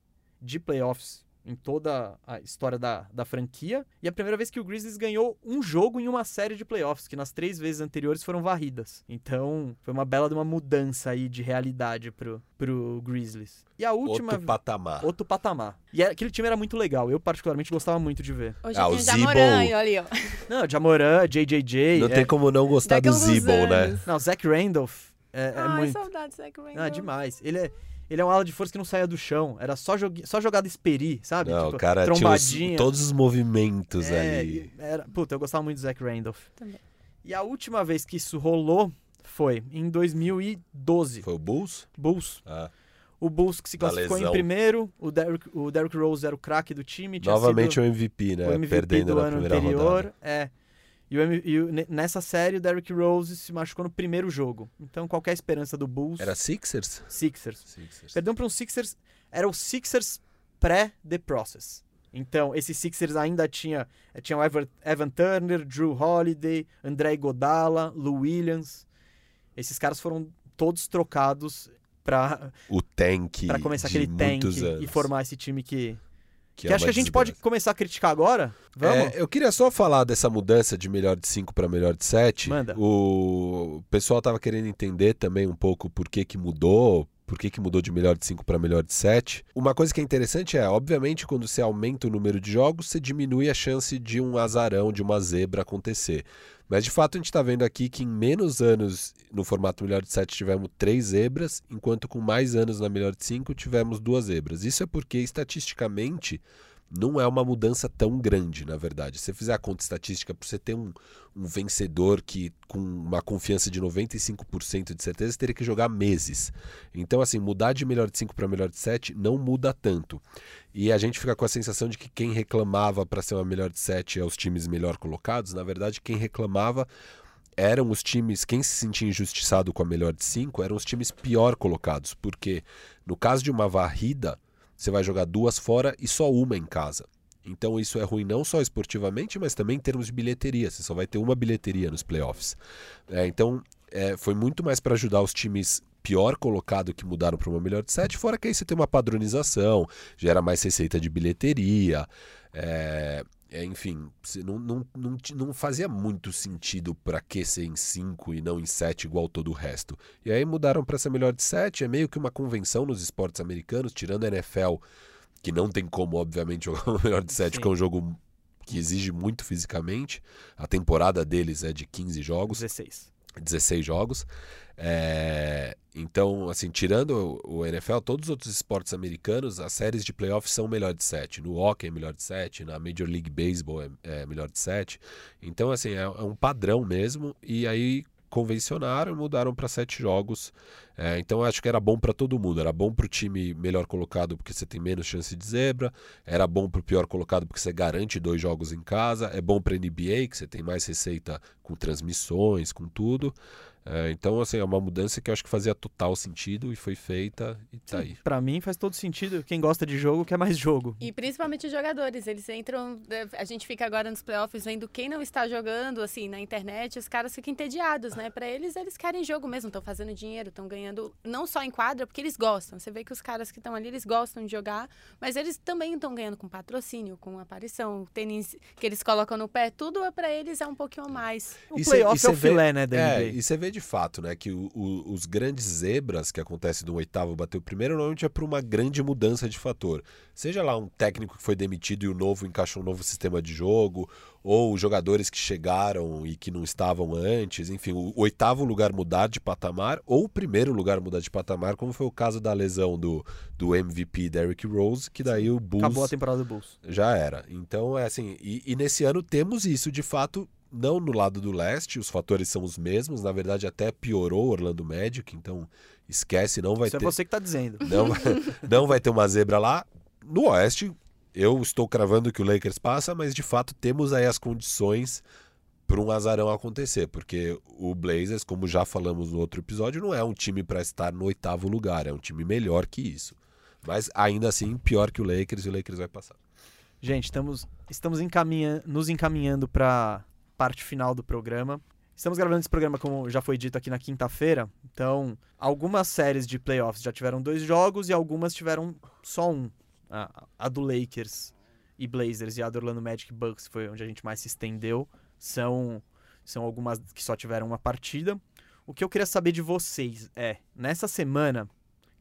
Speaker 1: de playoffs em toda a história da, da franquia. E a primeira vez que o Grizzlies ganhou um jogo em uma série de playoffs, que nas três vezes anteriores foram varridas. Então, foi uma bela de uma mudança aí de realidade pro, pro Grizzlies. E a última.
Speaker 3: Outro patamar.
Speaker 1: Outro patamar. E era- aquele time era muito legal. Eu, particularmente, gostava muito de ver.
Speaker 4: Hoje
Speaker 3: Ah, o
Speaker 4: Jamoran ali, ó. (laughs)
Speaker 1: Não, Jamoran, JJJ.
Speaker 3: Não
Speaker 1: é-
Speaker 3: tem como não gostar
Speaker 4: Daqui
Speaker 3: do Zibble, né?
Speaker 1: Não, Zach Randolph é, é
Speaker 4: Ai,
Speaker 1: muito.
Speaker 4: saudades, Zach Randolph.
Speaker 1: Ah, demais. Ele é, ele é um ala de força que não saía do chão. Era só, jogue, só jogada esperi, sabe?
Speaker 3: Não,
Speaker 1: Tipo,
Speaker 3: o cara tinha os-
Speaker 1: trombadinha.
Speaker 3: todos os movimentos
Speaker 1: É,
Speaker 3: ali.
Speaker 1: Era, puta, eu gostava muito do Zach Randolph.
Speaker 4: Também.
Speaker 1: E a última vez que isso rolou foi em 2012.
Speaker 3: Foi o Bulls?
Speaker 1: Bulls.
Speaker 3: Ah,
Speaker 1: O Bulls que se classificou em primeiro. O Derrick, o Derrick Rose era o craque do time. Tinha
Speaker 3: novamente
Speaker 1: sido
Speaker 3: o MVP, né?
Speaker 1: o MVP
Speaker 3: Perdendo
Speaker 1: do
Speaker 3: na
Speaker 1: ano
Speaker 3: primeira
Speaker 1: anterior.
Speaker 3: rodada.
Speaker 1: É. E, o e o- ne- nessa série, o Derrick Rose se machucou no primeiro jogo. Então, qualquer esperança do Bulls.
Speaker 3: Era Sixers?
Speaker 1: Sixers.
Speaker 3: Sixers.
Speaker 1: Perdão para um Sixers. Era o Sixers pré-The Process. Então, esse Sixers ainda tinha, eh, tinha o Ever- Evan Turner, Drew Holiday, André Godala, Lou Williams. Esses caras foram todos trocados para
Speaker 3: O tank
Speaker 1: para começar aquele tank
Speaker 3: anos.
Speaker 1: e formar esse time que. Que,
Speaker 3: é
Speaker 1: acho que a gente pode começar a criticar agora? Vamos?
Speaker 3: É, eu queria só falar dessa mudança de melhor de 5 para melhor de 7.
Speaker 1: Manda.
Speaker 3: O pessoal tava querendo entender também um pouco por que, que mudou, por que, que mudou de melhor de 5 para melhor de 7. Uma coisa que é interessante é, obviamente, quando você aumenta o número de jogos, você diminui a chance de um azarão, de uma zebra acontecer. Mas de fato a gente está vendo aqui que em menos anos no formato melhor de 7 tivemos três zebras, enquanto com mais anos na melhor de 5 tivemos duas zebras. Isso é porque estatisticamente não é uma mudança tão grande, na verdade. Se você fizer a conta estatística, para você ter um, um vencedor que com uma confiança de 95% de certeza, teria que jogar meses. Então, assim, mudar de melhor de 5 para melhor de 7 não muda tanto. E a gente fica com a sensação de que quem reclamava para ser uma melhor de 7 é os times melhor colocados. Na verdade, quem reclamava eram os times, quem se sentia injustiçado com a melhor de 5 eram os times pior colocados, porque no caso de uma varrida, você vai jogar duas fora e só uma em casa. Então isso é ruim não só esportivamente, mas também em termos de bilheteria. Você só vai ter uma bilheteria nos playoffs. É, então é, foi muito mais para ajudar os times pior colocado que mudaram para uma melhor de sete, fora que aí você tem uma padronização, gera mais receita de bilheteria. É, é, enfim, não, não, não, não fazia muito sentido para que ser em 5 e não em 7 igual todo o resto. E aí mudaram para essa melhor de 7, é meio que uma convenção nos esportes americanos, tirando a NFL, que não tem como, obviamente, (laughs) jogar uma melhor de 7,
Speaker 1: Sim.
Speaker 3: que é um jogo que exige muito fisicamente. A temporada deles é de 15 jogos.
Speaker 1: 16.
Speaker 3: 16 jogos. É, Então, assim, tirando o NFL, todos os outros esportes americanos, as séries de playoffs são melhor de 7. No hockey é melhor de 7, na Major League Baseball é, é melhor de 7. Então, assim, é, é um padrão mesmo. E aí convencionaram e mudaram para 7 jogos. É, então, acho que era bom para todo mundo. Era bom para o time melhor colocado porque você tem menos chance de zebra. Era bom para o pior colocado porque você garante dois jogos em casa. É bom para NBA, que você tem mais receita com transmissões, com tudo. É, então, assim, é uma mudança que eu acho que fazia total sentido e foi feita e tá aí.
Speaker 1: Pra mim faz todo sentido. Quem gosta de jogo quer mais jogo.
Speaker 4: E principalmente os jogadores, eles entram. A gente fica agora nos playoffs vendo quem não está jogando, assim, na internet, os caras ficam entediados, né? Pra eles, eles querem jogo mesmo, estão fazendo dinheiro, estão ganhando, não só em quadra, porque eles gostam. Você vê que os caras que estão ali, eles gostam de jogar, mas eles também estão ganhando com patrocínio, com aparição, tênis que eles colocam no pé, tudo é pra eles é um pouquinho a mais.
Speaker 1: O
Speaker 3: E cê-
Speaker 1: playoff
Speaker 3: e cê
Speaker 1: é o
Speaker 3: vê-
Speaker 1: filé, né, da
Speaker 3: É, e você vê de fato, né, que o- o- os grandes zebras que acontecem do oitavo bater o primeiro, normalmente é por uma grande mudança de fator. Seja lá um técnico que foi demitido e o novo encaixou um novo sistema de jogo, ou jogadores que chegaram e que não estavam antes, enfim, o oitavo lugar mudar de patamar, ou o primeiro lugar mudar de patamar, como foi o caso da lesão do, do MVP Derrick Rose, que daí o Bulls
Speaker 1: Acabou a temporada do Bulls.
Speaker 3: já era. Então é assim, e, e nesse ano temos isso, de fato, não no lado do leste, os fatores são os mesmos, na verdade até piorou o Orlando Magic, então esquece, não vai
Speaker 1: Isso
Speaker 3: ter.
Speaker 1: é você que tá dizendo.
Speaker 3: Não, vai- (laughs) não vai ter uma zebra lá. No oeste, eu estou cravando que o Lakers passa, mas de fato temos aí as condições para um azarão acontecer, porque o Blazers, como já falamos no outro episódio, não é um time para estar no oitavo lugar, é um time melhor que isso. Mas ainda assim, pior que o Lakers e o Lakers vai passar.
Speaker 1: Gente, estamos, estamos encaminha, nos encaminhando para parte final do programa. Estamos gravando esse programa, como já foi dito aqui na quinta-feira. Então, algumas séries de playoffs já tiveram dois jogos e algumas tiveram só um. A, a do Lakers e Blazers e a do Orlando Magic Bucks foi onde a gente mais se estendeu. São, são algumas que só tiveram uma partida. O que eu queria saber de vocês é, nessa semana,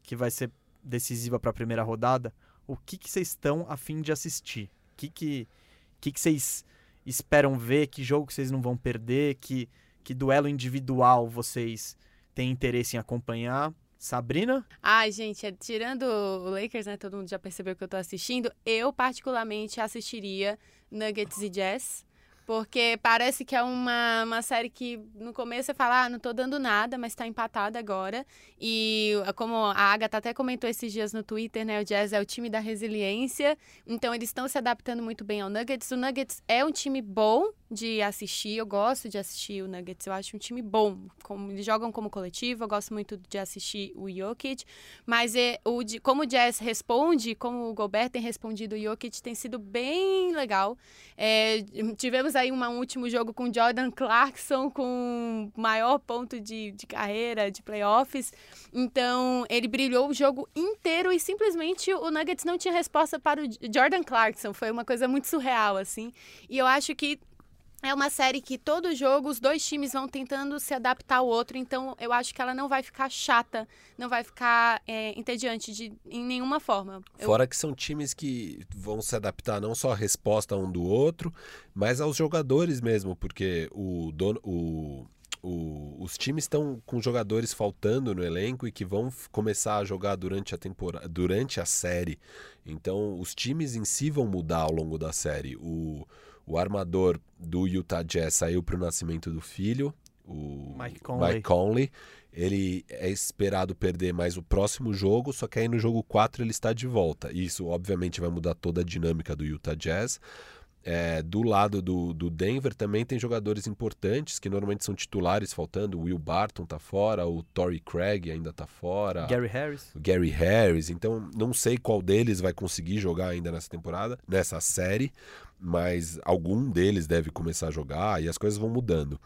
Speaker 1: que vai ser decisiva para a primeira rodada, o que, que vocês estão a fim de assistir? O que, que, que, que vocês esperam ver? Que jogo que vocês não vão perder? Que, que duelo individual vocês têm interesse em acompanhar? Sabrina?
Speaker 4: Ai, gente, é- tirando o Lakers, né? Todo mundo já percebeu que eu tô assistindo. Eu, particularmente, assistiria Nuggets e Jazz. Porque parece que é uma, uma série que no começo você fala, ah, não tô dando nada, mas tá empatada agora. E como a Agatha até comentou esses dias no Twitter, né? O Jazz é o time da resiliência. Então eles estão se adaptando muito bem ao Nuggets. O Nuggets é um time bom de assistir. Eu gosto de assistir o Nuggets. Eu acho um time bom. Como, eles jogam como coletivo. Eu gosto muito de assistir o Jokic. Mas é, o, como o Jazz responde, como o Gobert tem respondido o Jokic, tem sido bem legal. É, tivemos aí uma- um último jogo com Jordan Clarkson, com maior ponto de, de carreira, de playoffs. Então, ele brilhou o jogo inteiro e simplesmente o Nuggets não tinha resposta para o Jordan Clarkson. Foi uma coisa muito surreal, assim. E eu acho que é uma série que todo jogo os dois times vão tentando se adaptar ao outro, então eu acho que ela não vai ficar chata, não vai ficar é, entediante de, em nenhuma forma. Eu-
Speaker 3: Fora que são times que vão se adaptar não só à resposta um do outro, mas aos jogadores mesmo, porque o dono, o, o- os times estão com jogadores faltando no elenco e que vão começar a jogar durante a temporada, durante a série. Então, os times em si vão mudar ao longo da série. O, o armador do Utah Jazz saiu para o nascimento do filho, o
Speaker 1: Mike Conley.
Speaker 3: Mike Conley. Ele é esperado perder mais o próximo jogo, só que aí no jogo 4 ele está de volta. E Isso, obviamente, vai mudar toda a dinâmica do Utah Jazz. É, do lado do, do Denver também tem jogadores importantes que normalmente são titulares faltando. O Will Barton tá fora, o Torrey Craig ainda tá fora.
Speaker 1: Gary Harris?
Speaker 3: o Gary Harris. Então, não sei qual deles vai conseguir jogar ainda nessa temporada, nessa série, mas algum deles deve começar a jogar e as coisas vão mudando.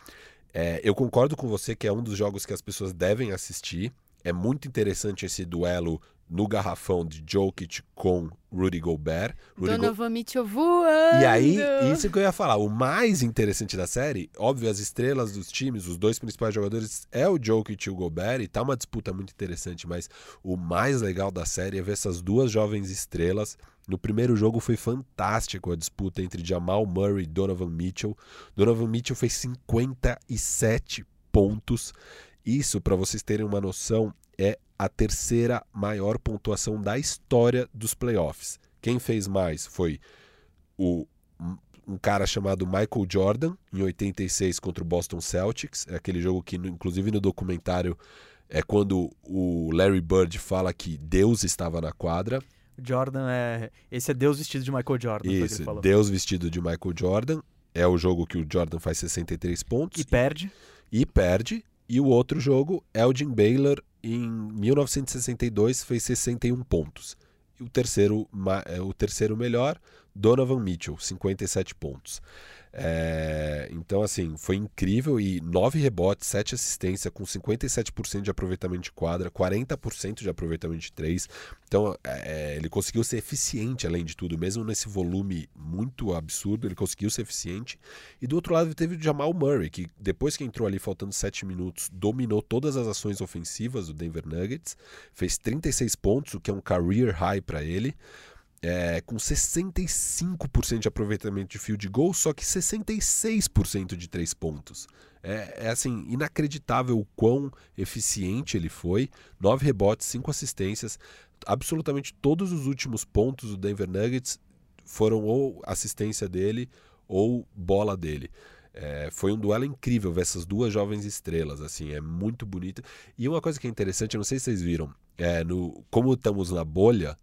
Speaker 3: É, eu concordo com você que é um dos jogos que as pessoas devem assistir. É muito interessante esse duelo no garrafão de Jokic com Rudy Gobert. Rudy Go-
Speaker 4: Donovan Mitchell voando.
Speaker 3: e aí, isso que eu ia falar. O mais interessante da série, óbvio, as estrelas dos times, os dois principais jogadores, é o Jokic e o Gobert, e tá uma disputa muito interessante, mas o mais legal da série é ver essas duas jovens estrelas. No primeiro jogo foi fantástico a disputa entre Jamal Murray e Donovan Mitchell. Donovan Mitchell fez 57 pontos. Isso, para vocês terem uma noção, é a terceira maior pontuação da história dos playoffs. Quem fez mais foi o um cara chamado Michael Jordan em 86 contra o Boston Celtics, é aquele jogo que inclusive no documentário é quando o Larry Bird fala que Deus estava na quadra.
Speaker 1: O Jordan é. Esse é Deus vestido de Michael Jordan, o
Speaker 3: Isso. Deus vestido de Michael Jordan. É o jogo que o Jordan faz 63 pontos
Speaker 1: E perde.
Speaker 3: e perde. E o outro jogo, Elgin Baylor, em 1962, fez 61 pontos. E o terceiro, é, o terceiro melhor, Donovan Mitchell, 57 pontos. É, então, assim, foi incrível e 9 rebotes, 7 assistências, com 57% de aproveitamento de quadra, 40% de aproveitamento de 3. Então, é, ele conseguiu ser eficiente além de tudo, mesmo nesse volume muito absurdo, ele conseguiu ser eficiente. E do outro lado, teve o Jamal Murray, que depois que entrou ali faltando 7 minutos, dominou todas as ações ofensivas do Denver Nuggets, fez 36 pontos, o que é um career high para ele é, com 65% de aproveitamento de field goal, só que 66% de três pontos. É, é, assim, inacreditável o quão eficiente ele foi. Nove rebotes, cinco assistências. Absolutamente todos os últimos pontos do Denver Nuggets foram ou assistência dele ou bola dele. É, foi um duelo incrível ver essas duas jovens estrelas, assim, é muito bonito. E uma coisa que é interessante, não sei se vocês viram, é no, como estamos na bolha,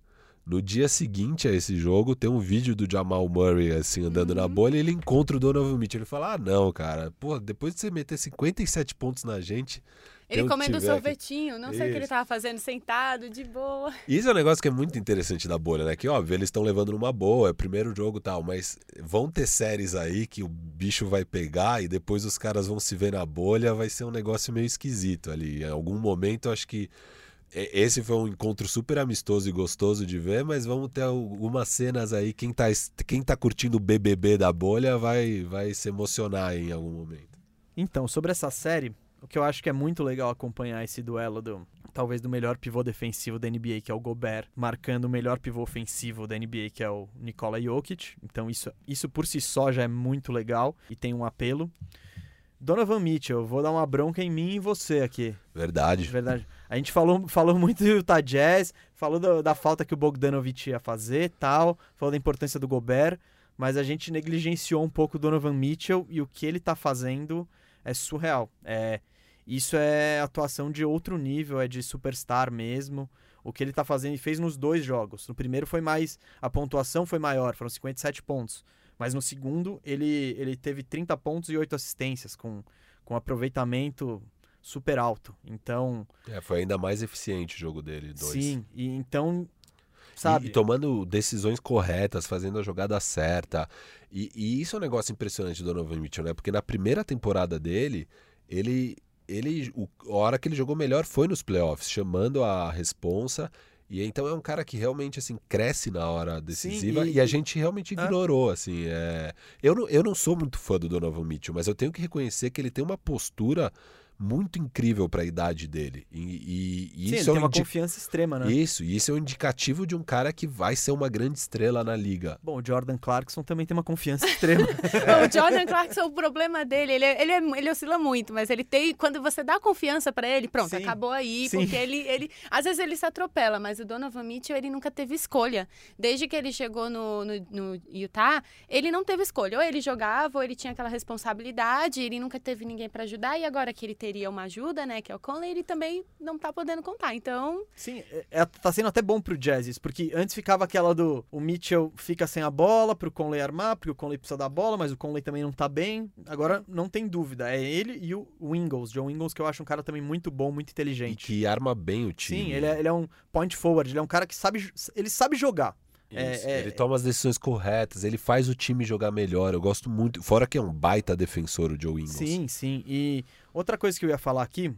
Speaker 3: no dia seguinte a esse jogo, tem um vídeo do Jamal Murray, assim, andando uhum. na bolha, e ele encontra o Donovan Mitchell. Ele fala: Ah, não, cara, pô, depois de você meter 57 pontos na gente.
Speaker 4: Ele comendo sorvetinho, não sei Isso. o que ele tava fazendo, sentado, de boa.
Speaker 3: Isso é um negócio que é muito interessante da bolha, né? Que, óbvio, eles estão levando numa boa, é o primeiro jogo e tal, mas vão ter séries aí que o bicho vai pegar e depois os caras vão se ver na bolha, vai ser um negócio meio esquisito ali. Em algum momento, acho que esse foi um encontro super amistoso e gostoso de ver, mas vamos ter algumas cenas aí. Quem tá, quem tá curtindo o BBB da bolha vai, vai se emocionar em algum momento.
Speaker 1: Então, sobre essa série, o que eu acho que é muito legal acompanhar esse duelo do talvez do melhor pivô defensivo da NBA, que é o Gobert, marcando o melhor pivô ofensivo da NBA, que é o Nikola Jokic. Então, isso, isso por si só já é muito legal e tem um apelo. Donovan Mitchell, vou dar uma bronca em mim e você aqui.
Speaker 3: Verdade.
Speaker 1: Verdade. A gente falou, falou muito do Utah Jazz, falou do, da falta que o Bogdanovich ia fazer tal, falou da importância do Gobert, mas a gente negligenciou um pouco o Donovan Mitchell e o que ele tá fazendo é surreal. É, isso é atuação de outro nível, é de superstar mesmo. O que ele tá fazendo e fez nos dois jogos. No primeiro foi mais. A pontuação foi maior, foram 57 pontos. Mas no segundo, ele, ele teve 30 pontos e 8 assistências, com, com aproveitamento super alto. Então.
Speaker 3: É, foi ainda mais eficiente o jogo dele. Dois.
Speaker 1: Sim, e então. Sabe?
Speaker 3: E, e tomando decisões corretas, fazendo a jogada certa. E, e isso é um negócio impressionante do Donovan Mitchell, né? Porque na primeira temporada dele, ele. ele o, a hora que ele jogou melhor foi nos playoffs, chamando a responsa e então é um cara que realmente assim cresce na hora decisiva Sim, e... e... a gente realmente ah. ignorou, ah. assim. É... Eu, não, eu não sou muito fã do Donovan Mitchell, mas eu tenho que reconhecer que ele tem uma postura muito incrível para a idade dele. E, e,
Speaker 1: e Sim, isso é tem uma confiança extrema, né?
Speaker 3: Isso, e isso é um indicativo de um cara que vai ser uma grande estrela na liga.
Speaker 1: Bom, o Jordan Clarkson também tem uma confiança (laughs) extrema.
Speaker 4: é. O Jordan Clarkson, o problema dele, ele, ele, é, ele oscila muito, mas ele tem. Quando você dá confiança para ele, pronto, Sim. acabou aí, Sim. porque ele, ele. Às vezes ele se atropela, mas o Donovan Mitchell, ele nunca teve escolha. Desde que ele chegou no, no, no Utah, ele não teve escolha. Ou ele jogava, ou ele tinha aquela responsabilidade, ele nunca teve ninguém para ajudar, e agora que ele tem teria uma ajuda, né, que é o Conley, ele também não tá podendo contar. Então.
Speaker 1: Sim, é, é, tá sendo até bom pro Jazz, porque antes ficava aquela do o Mitchell fica sem a bola pro Conley armar, porque o Conley precisa da bola, mas o Conley também não tá bem. Agora não tem dúvida, é ele e o Ingles, John Ingles, que eu acho um cara também muito bom, muito inteligente.
Speaker 3: E que arma bem o time.
Speaker 1: Sim, ele é, ele é um point forward, ele é um cara que sabe, ele sabe jogar.
Speaker 3: É, é, ele toma as decisões corretas, ele faz o time jogar melhor. Eu gosto muito. Fora que é um baita defensor o Joe Ingles.
Speaker 1: Sim, sim. E outra coisa que eu ia falar aqui,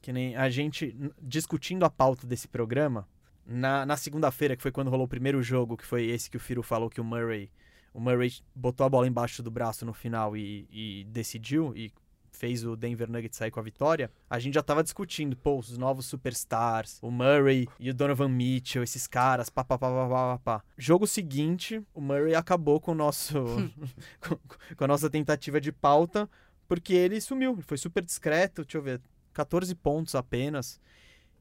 Speaker 1: que nem a gente discutindo a pauta desse programa, na, na segunda-feira, que foi quando rolou o primeiro jogo, que foi esse que o Firo falou que o Murray. O Murray botou a bola embaixo do braço no final e, e decidiu, e fez o Denver Nuggets sair com a vitória, a gente já tava discutindo, pô, os novos superstars, o Murray e o Donovan Mitchell, esses caras, pá, pá, pá, pá, pá, pá. Jogo seguinte, o Murray acabou com o nosso (laughs) (laughs) com a nossa tentativa de pauta, porque ele sumiu, ele foi super discreto, deixa eu ver, 14 pontos apenas.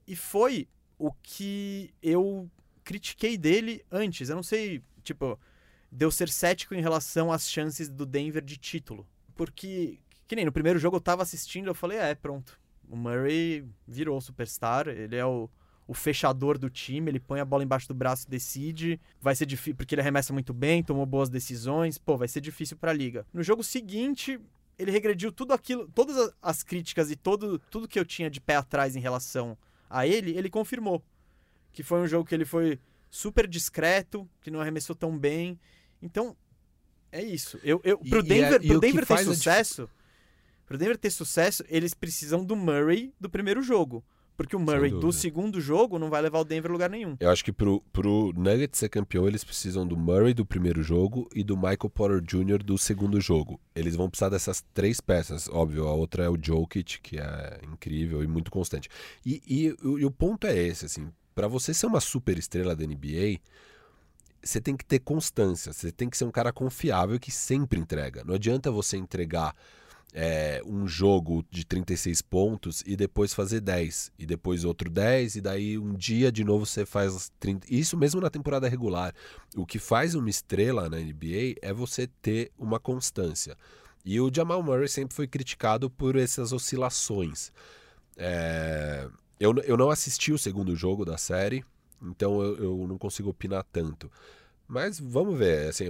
Speaker 1: E foi o que eu critiquei dele antes. Eu não sei, tipo, deu ser cético em relação às chances do Denver de título. Porque que nem no primeiro jogo eu tava assistindo, eu falei, é, pronto. O Murray virou superstar, ele é o, o fechador do time, ele põe a bola embaixo do braço e decide. Vai ser difícil, porque ele arremessa muito bem, tomou boas decisões. Pô, vai ser difícil pra liga. No jogo seguinte, ele regrediu tudo aquilo, todas as críticas e todo, tudo que eu tinha de pé atrás em relação a ele, ele confirmou. Que foi um jogo que ele foi super discreto, que não arremessou tão bem. Então, é isso. Eu, eu, pro
Speaker 3: e
Speaker 1: Denver,
Speaker 3: é- e
Speaker 1: pro Denver ter sucesso, pro Denver ter sucesso, eles precisam do Murray do primeiro jogo. Porque o Murray do segundo jogo não vai levar o Denver a lugar nenhum.
Speaker 3: Eu acho que pro, pro Nuggets ser campeão, eles precisam do Murray do primeiro jogo e do Michael Porter Jr. do segundo jogo. Eles vão precisar dessas três peças. Óbvio, a outra é o Jokic, que é incrível e muito constante. E, e o- e o ponto é esse, assim, para você ser uma super estrela da NBA, você tem que ter constância, você tem que ser um cara confiável que sempre entrega. Não adianta você entregar é, um jogo de 36 pontos e depois fazer 10, e depois outro 10, e daí um dia de novo você faz 30. Isso mesmo na temporada regular. O que faz uma estrela na NBA é você ter uma constância. E o Jamal Murray sempre foi criticado por essas oscilações. É, eu, eu não assisti o segundo jogo da série, então eu, eu não consigo opinar tanto. Mas vamos ver, assim,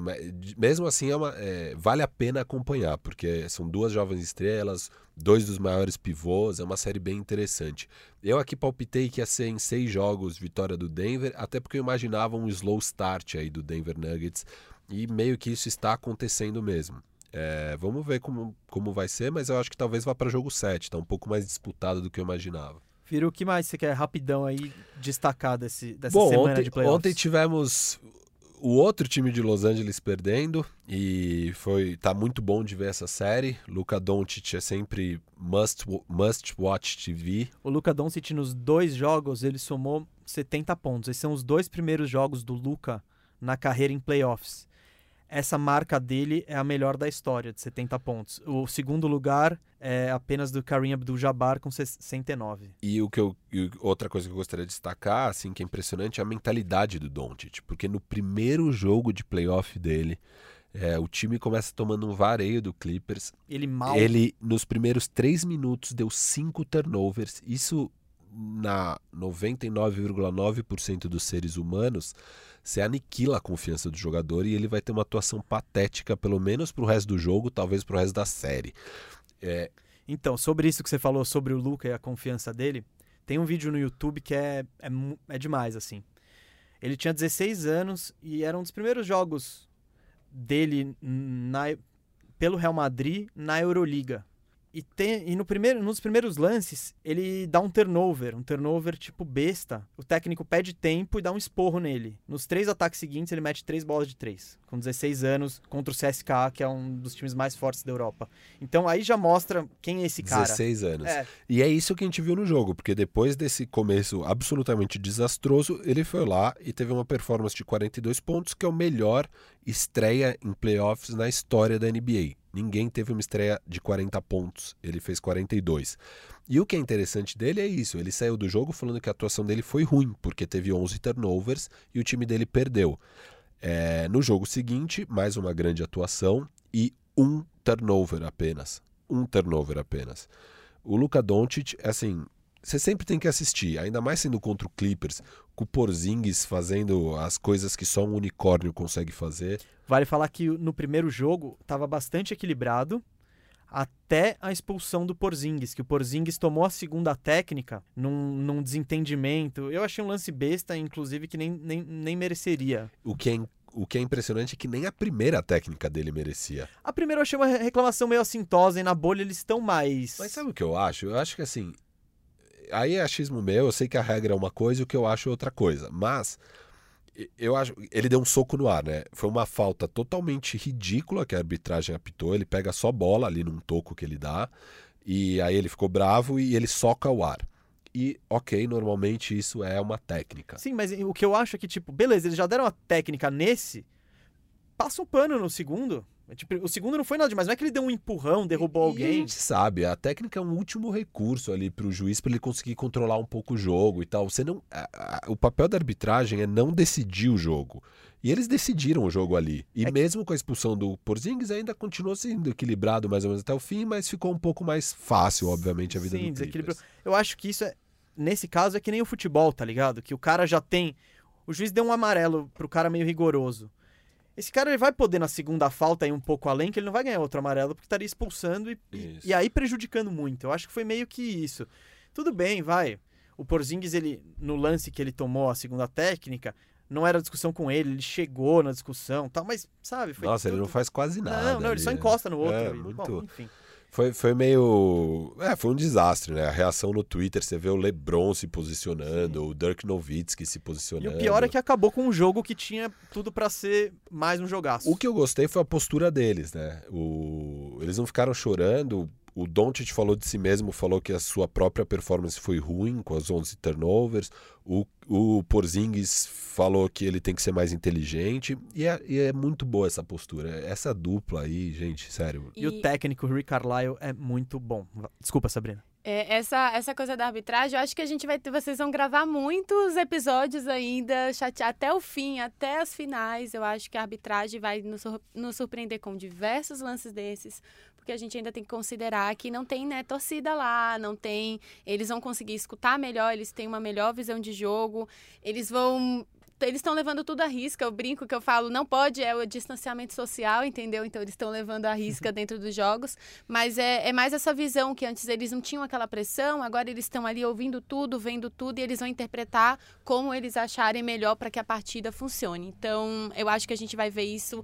Speaker 3: mesmo assim é uma- é, vale a pena acompanhar, porque são duas jovens estrelas, dois dos maiores pivôs, é uma série bem interessante. Eu aqui palpitei que ia ser em seis jogos vitória do Denver, até porque eu imaginava um slow start aí do Denver Nuggets, e meio que isso está acontecendo mesmo. É, vamos ver como, como vai ser, mas eu acho que talvez vá para jogo 7, tá um pouco mais disputado do que eu imaginava.
Speaker 1: Firo, o que mais você quer rapidão aí destacar desse, dessa
Speaker 3: Bom,
Speaker 1: semana
Speaker 3: ontem,
Speaker 1: de playoffs?
Speaker 3: ontem tivemos o outro time de Los Angeles perdendo e foi tá muito bom de ver essa série. Luca Doncic é sempre must must watch TV.
Speaker 1: O Luca Doncic nos dois jogos ele somou 70 pontos. Esses são os dois primeiros jogos do Luca na carreira em playoffs. Essa marca dele é a melhor da história, de 70 pontos. O segundo lugar é apenas do Kareem Abdul-Jabbar com 69.
Speaker 3: E o que eu outra coisa que eu gostaria de destacar, assim, que é impressionante é a mentalidade do Doncic, porque no primeiro jogo de playoff dele, é, o time começa tomando um vareio do Clippers
Speaker 1: Ele mal
Speaker 3: Ele, nos primeiros três minutos, deu cinco turnovers. Isso, na 99,9% dos seres humanos, você aniquila a confiança do jogador e ele vai ter uma atuação patética, pelo menos pro resto do jogo, talvez pro resto da série. É,
Speaker 1: Então, sobre isso que você falou sobre o Luca e a confiança dele, tem um vídeo no YouTube que é, é, é demais, assim. Ele tinha 16 anos e era um dos primeiros jogos dele na, pelo Real Madrid na Euroliga. E, tem, e no primeiro, nos primeiros lances, ele dá um turnover, um turnover tipo besta. O técnico pede tempo e dá um esporro nele. Nos três ataques seguintes, ele mete três bolas de três, com 16 anos, contra o CSKA, que é um dos times mais fortes da Europa. Então aí já mostra quem é esse cara.
Speaker 3: 16 anos.
Speaker 1: É,
Speaker 3: E é isso que a gente viu no jogo, porque depois desse começo absolutamente desastroso, ele foi lá e teve uma performance de 42 pontos, que é o melhor estreia em playoffs na história da NBA. Ninguém teve uma estreia de 40 pontos, ele fez 42. E o que é interessante dele é isso, ele saiu do jogo falando que a atuação dele foi ruim, porque teve 11 turnovers e o time dele perdeu. É, no jogo seguinte, mais uma grande atuação e um turnover apenas. Um turnover apenas. O Luka Doncic, assim, você sempre tem que assistir, ainda mais sendo contra o Clippers, com o Porzingis fazendo as coisas que só um unicórnio consegue fazer.
Speaker 1: Vale falar que no primeiro jogo estava bastante equilibrado até a expulsão do Porzingis, que o Porzingis tomou a segunda técnica num, num desentendimento. Eu achei um lance besta, inclusive, que nem, nem, nem mereceria.
Speaker 3: O que, é, o que é impressionante é que nem a primeira técnica dele merecia.
Speaker 1: A primeira eu achei uma reclamação meio assintosa e na bolha eles estão mais.
Speaker 3: Mas sabe o que eu acho? Eu acho que assim. Aí é achismo meu, eu sei que a regra é uma coisa e o que eu acho é outra coisa. Mas eu acho. Ele deu um soco no ar, né? Foi uma falta totalmente ridícula que a arbitragem apitou. Ele pega só bola ali num toco que ele dá. E aí ele ficou bravo e ele soca o ar. E, ok, normalmente isso é uma técnica.
Speaker 1: Sim, mas o que eu acho é que, tipo, beleza, eles já deram a técnica nesse, passa um pano no segundo. É, Tipo, o segundo não foi nada demais, não é que ele deu um empurrão, derrubou
Speaker 3: E a
Speaker 1: alguém.
Speaker 3: gente sabe, a técnica é um último recurso ali pro juiz para ele conseguir controlar um pouco o jogo e tal. Você não, a- a- o papel da arbitragem é não decidir o jogo. E eles decidiram o jogo ali. E
Speaker 1: É que-
Speaker 3: mesmo com a expulsão do Porzingis ainda continuou sendo equilibrado mais ou menos até o fim, mas ficou um pouco mais fácil, obviamente, a vida
Speaker 1: Sim,
Speaker 3: do
Speaker 1: desequilibrou.
Speaker 3: Clippers.
Speaker 1: Eu acho que isso é. Nesse caso é que nem o futebol, tá ligado? Que o cara já tem. O juiz deu um amarelo pro cara meio rigoroso. Esse cara ele vai poder na segunda falta ir um pouco além, que ele não vai ganhar outro amarelo, porque estaria expulsando e, e, e aí prejudicando muito. Eu acho que foi meio que isso. Tudo bem, vai. O Porzingis, ele, no lance que ele tomou a segunda técnica, não era discussão com ele, ele chegou na discussão e tal, mas, sabe, foi
Speaker 3: Nossa, ele
Speaker 1: tudo-
Speaker 3: não faz quase nada.
Speaker 1: Não, não, ele
Speaker 3: ali,
Speaker 1: só
Speaker 3: né?
Speaker 1: encosta no outro.
Speaker 3: É,
Speaker 1: e-
Speaker 3: muito...
Speaker 1: Bom, enfim.
Speaker 3: Foi, foi meio. É, foi um desastre, né? A reação no Twitter, você vê o LeBron se posicionando, o Dirk Nowitzki se
Speaker 1: E
Speaker 3: posicionando.
Speaker 1: o pior é que acabou com um jogo que tinha tudo pra ser mais um jogaço.
Speaker 3: O que eu gostei foi a postura deles, né? O... Eles não ficaram chorando. O Doncic falou de si mesmo, falou que a sua própria performance foi ruim com as 11 turnovers. O, o Porzingis falou que ele tem que ser mais inteligente. E é, e é muito boa essa postura. Essa dupla aí, gente, sério.
Speaker 1: E o técnico Rick Carlisle é muito bom. Desculpa, Sabrina.
Speaker 4: É, essa, essa coisa da arbitragem, eu acho que a gente vai ter, vocês vão gravar muitos episódios ainda, chate, até o fim, até as finais. Eu acho que a arbitragem vai nos, nos surpreender com diversos lances desses, porque a gente ainda tem que considerar que não tem né, torcida lá, não tem. Eles vão conseguir escutar melhor, eles têm uma melhor visão de jogo, eles vão. Eles estão levando tudo à risca. Eu brinco que eu falo, não pode, é o distanciamento social, entendeu? Então eles estão levando à risca (laughs) dentro dos jogos. Mas é, é mais essa visão que antes eles não tinham aquela pressão, agora eles estão ali ouvindo tudo, vendo tudo e eles vão interpretar como eles acharem melhor para que a partida funcione. Então, eu acho que a gente vai ver isso.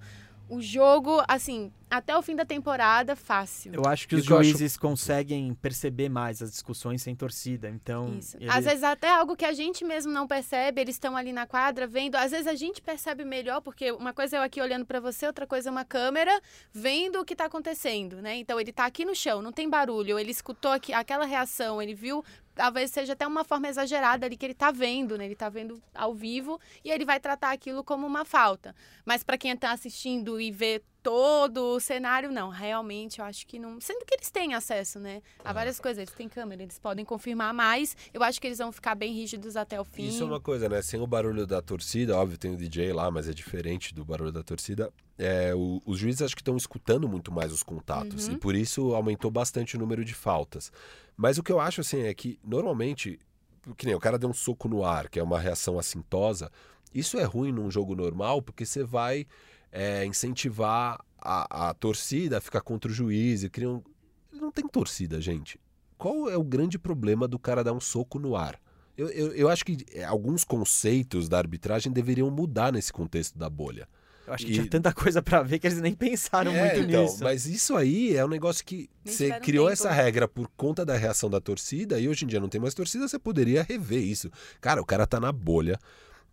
Speaker 4: O jogo, assim, até o fim da temporada, fácil.
Speaker 1: Eu acho que
Speaker 3: E
Speaker 1: os
Speaker 3: eu acho-
Speaker 1: juízes conseguem perceber mais as discussões sem torcida. Então,
Speaker 4: Isso.
Speaker 1: ele-
Speaker 4: Às vezes até algo que a gente mesmo não percebe, eles estão ali na quadra vendo. Às vezes a gente percebe melhor, porque uma coisa é eu aqui olhando pra você, outra coisa é uma câmera vendo o que tá acontecendo, né? Então ele tá aqui no chão, não tem barulho, ele escutou aqui, aquela reação, ele viu, talvez seja até uma forma exagerada ali que ele tá vendo, né? Ele tá vendo ao vivo e ele vai tratar aquilo como uma falta. Mas pra quem tá assistindo e vê todo o cenário, não. Realmente, eu acho que não. Sendo que eles têm acesso, né? A várias coisas. Eles têm câmera, eles podem confirmar mais. Eu acho que eles vão ficar bem rígidos até o fim.
Speaker 3: Isso é uma coisa, né? Sem o barulho da torcida, óbvio, tem o DJ lá, mas é diferente do barulho da torcida. É, o- os juízes acho que estão escutando muito mais os contatos
Speaker 4: Uhum.
Speaker 3: e por isso aumentou bastante o número de faltas. Mas o que eu acho assim é que normalmente, que nem o cara deu um soco no ar, que é uma reação assintosa, isso é ruim num jogo normal porque você vai é, incentivar a, a torcida a ficar contra o juiz e criam. Não tem torcida, gente. Qual é o grande problema do cara dar um soco no ar? Eu, eu, eu acho que é, alguns conceitos da arbitragem deveriam mudar nesse contexto da bolha.
Speaker 1: eu acho que
Speaker 3: e-
Speaker 1: tinha tanta coisa pra ver que eles nem pensaram
Speaker 3: É,
Speaker 1: muito
Speaker 3: então,
Speaker 1: nisso.
Speaker 3: Mas isso aí é um negócio que
Speaker 4: Nem
Speaker 3: você criou
Speaker 4: tempo.
Speaker 3: essa regra por conta da reação da torcida e hoje em dia não tem mais torcida, você poderia rever isso. Cara, o cara tá na bolha.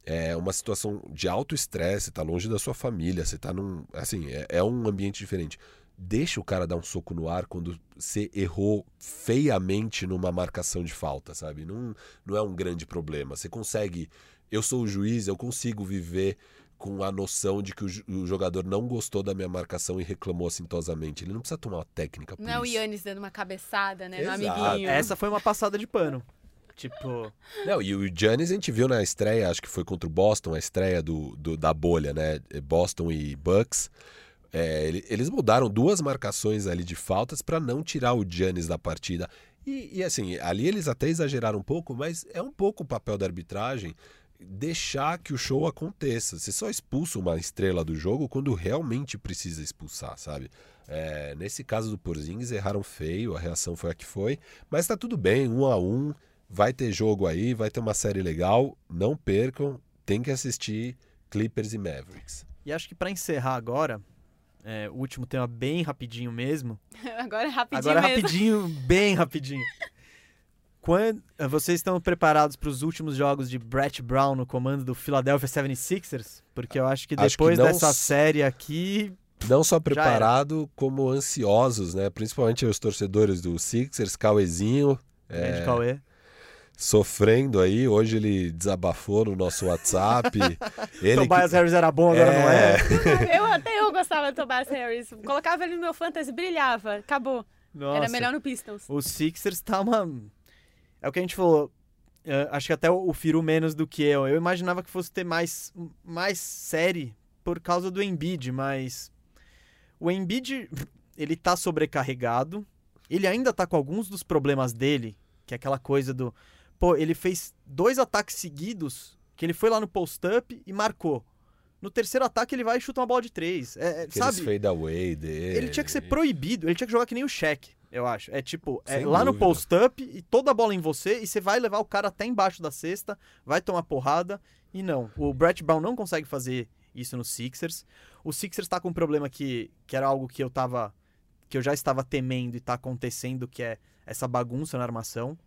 Speaker 3: É uma situação de alto estresse, você tá longe da sua família, você tá num. Assim, é, é um ambiente diferente. Deixa o cara dar um soco no ar quando você errou feiamente numa marcação de falta, sabe? Não, não é um grande problema. Você consegue. Eu sou o juiz, eu consigo viver com a noção de que o, jogador não gostou da minha marcação e reclamou assintosamente. Ele não precisa tomar uma técnica por
Speaker 4: Não é o. Yannis dando uma cabeçada, né? No
Speaker 3: Exato.
Speaker 4: amiguinho.
Speaker 1: Essa foi uma passada de pano. Tipo,
Speaker 3: Não, e o Giannis a gente viu na estreia, acho que foi contra o Boston, a estreia do, do- da bolha, né? Boston e Bucks. É, ele- eles mudaram duas marcações ali de faltas para não tirar o Giannis da partida. E, e, assim, ali eles até exageraram um pouco, mas é um pouco o papel da arbitragem deixar que o show aconteça. Você só expulsa uma estrela do jogo quando realmente precisa expulsar, sabe? É, nesse caso do Porzingis, erraram feio, a reação foi a que foi, mas tá tudo bem, um a um, vai ter jogo aí, vai ter uma série legal, não percam, tem que assistir Clippers e Mavericks.
Speaker 1: e acho que pra encerrar agora, é, o último tema bem rapidinho mesmo. (laughs)
Speaker 4: Agora é rapidinho
Speaker 1: agora
Speaker 4: mesmo.
Speaker 1: rapidinho, bem rapidinho. (laughs) Quando, eh, vocês estão preparados para os últimos jogos de Brett Brown no comando do Philadelphia 76ers? Porque eu acho que
Speaker 3: Acho que
Speaker 1: depois dessa
Speaker 3: s-
Speaker 1: série aqui,
Speaker 3: Não só preparado, como ansiosos, né? Principalmente os torcedores do Sixers, Cauezinho,
Speaker 1: grande
Speaker 3: é,
Speaker 1: Cauê.
Speaker 3: Sofrendo aí. Hoje ele desabafou no nosso WhatsApp. (laughs) ele
Speaker 1: Tobias
Speaker 3: que-
Speaker 1: Harris era bom, agora não é. (laughs)
Speaker 4: Eu até eu gostava do Tobias Harris. Colocava ele no meu fantasy, brilhava. Acabou.
Speaker 1: Nossa.
Speaker 4: Era melhor no Pistons.
Speaker 1: O Sixers tá uma. É o que a gente falou. é, acho que até o o Firu menos do que eu. Eu imaginava que fosse ter mais, mais série por causa do Embiid, mas. O Embiid, ele tá sobrecarregado. Ele ainda tá com alguns dos problemas dele, que é aquela coisa do. Pô, ele fez dois ataques seguidos que ele foi lá no post-up e marcou. No terceiro ataque ele vai e chuta uma bola de três. É, é, sabe?
Speaker 3: fade away dele.
Speaker 1: Ele tinha que ser proibido, ele tinha que jogar que nem o Shaq, eu acho. É tipo, é
Speaker 3: Sem
Speaker 1: lá no post-up e toda a bola em você e você vai levar o cara até embaixo da cesta, vai tomar porrada. E não, o Brett Brown não consegue fazer isso no Sixers. O Sixers tá com um problema que, que era algo que eu tava. que eu já estava temendo e tá acontecendo, que é essa bagunça na armação.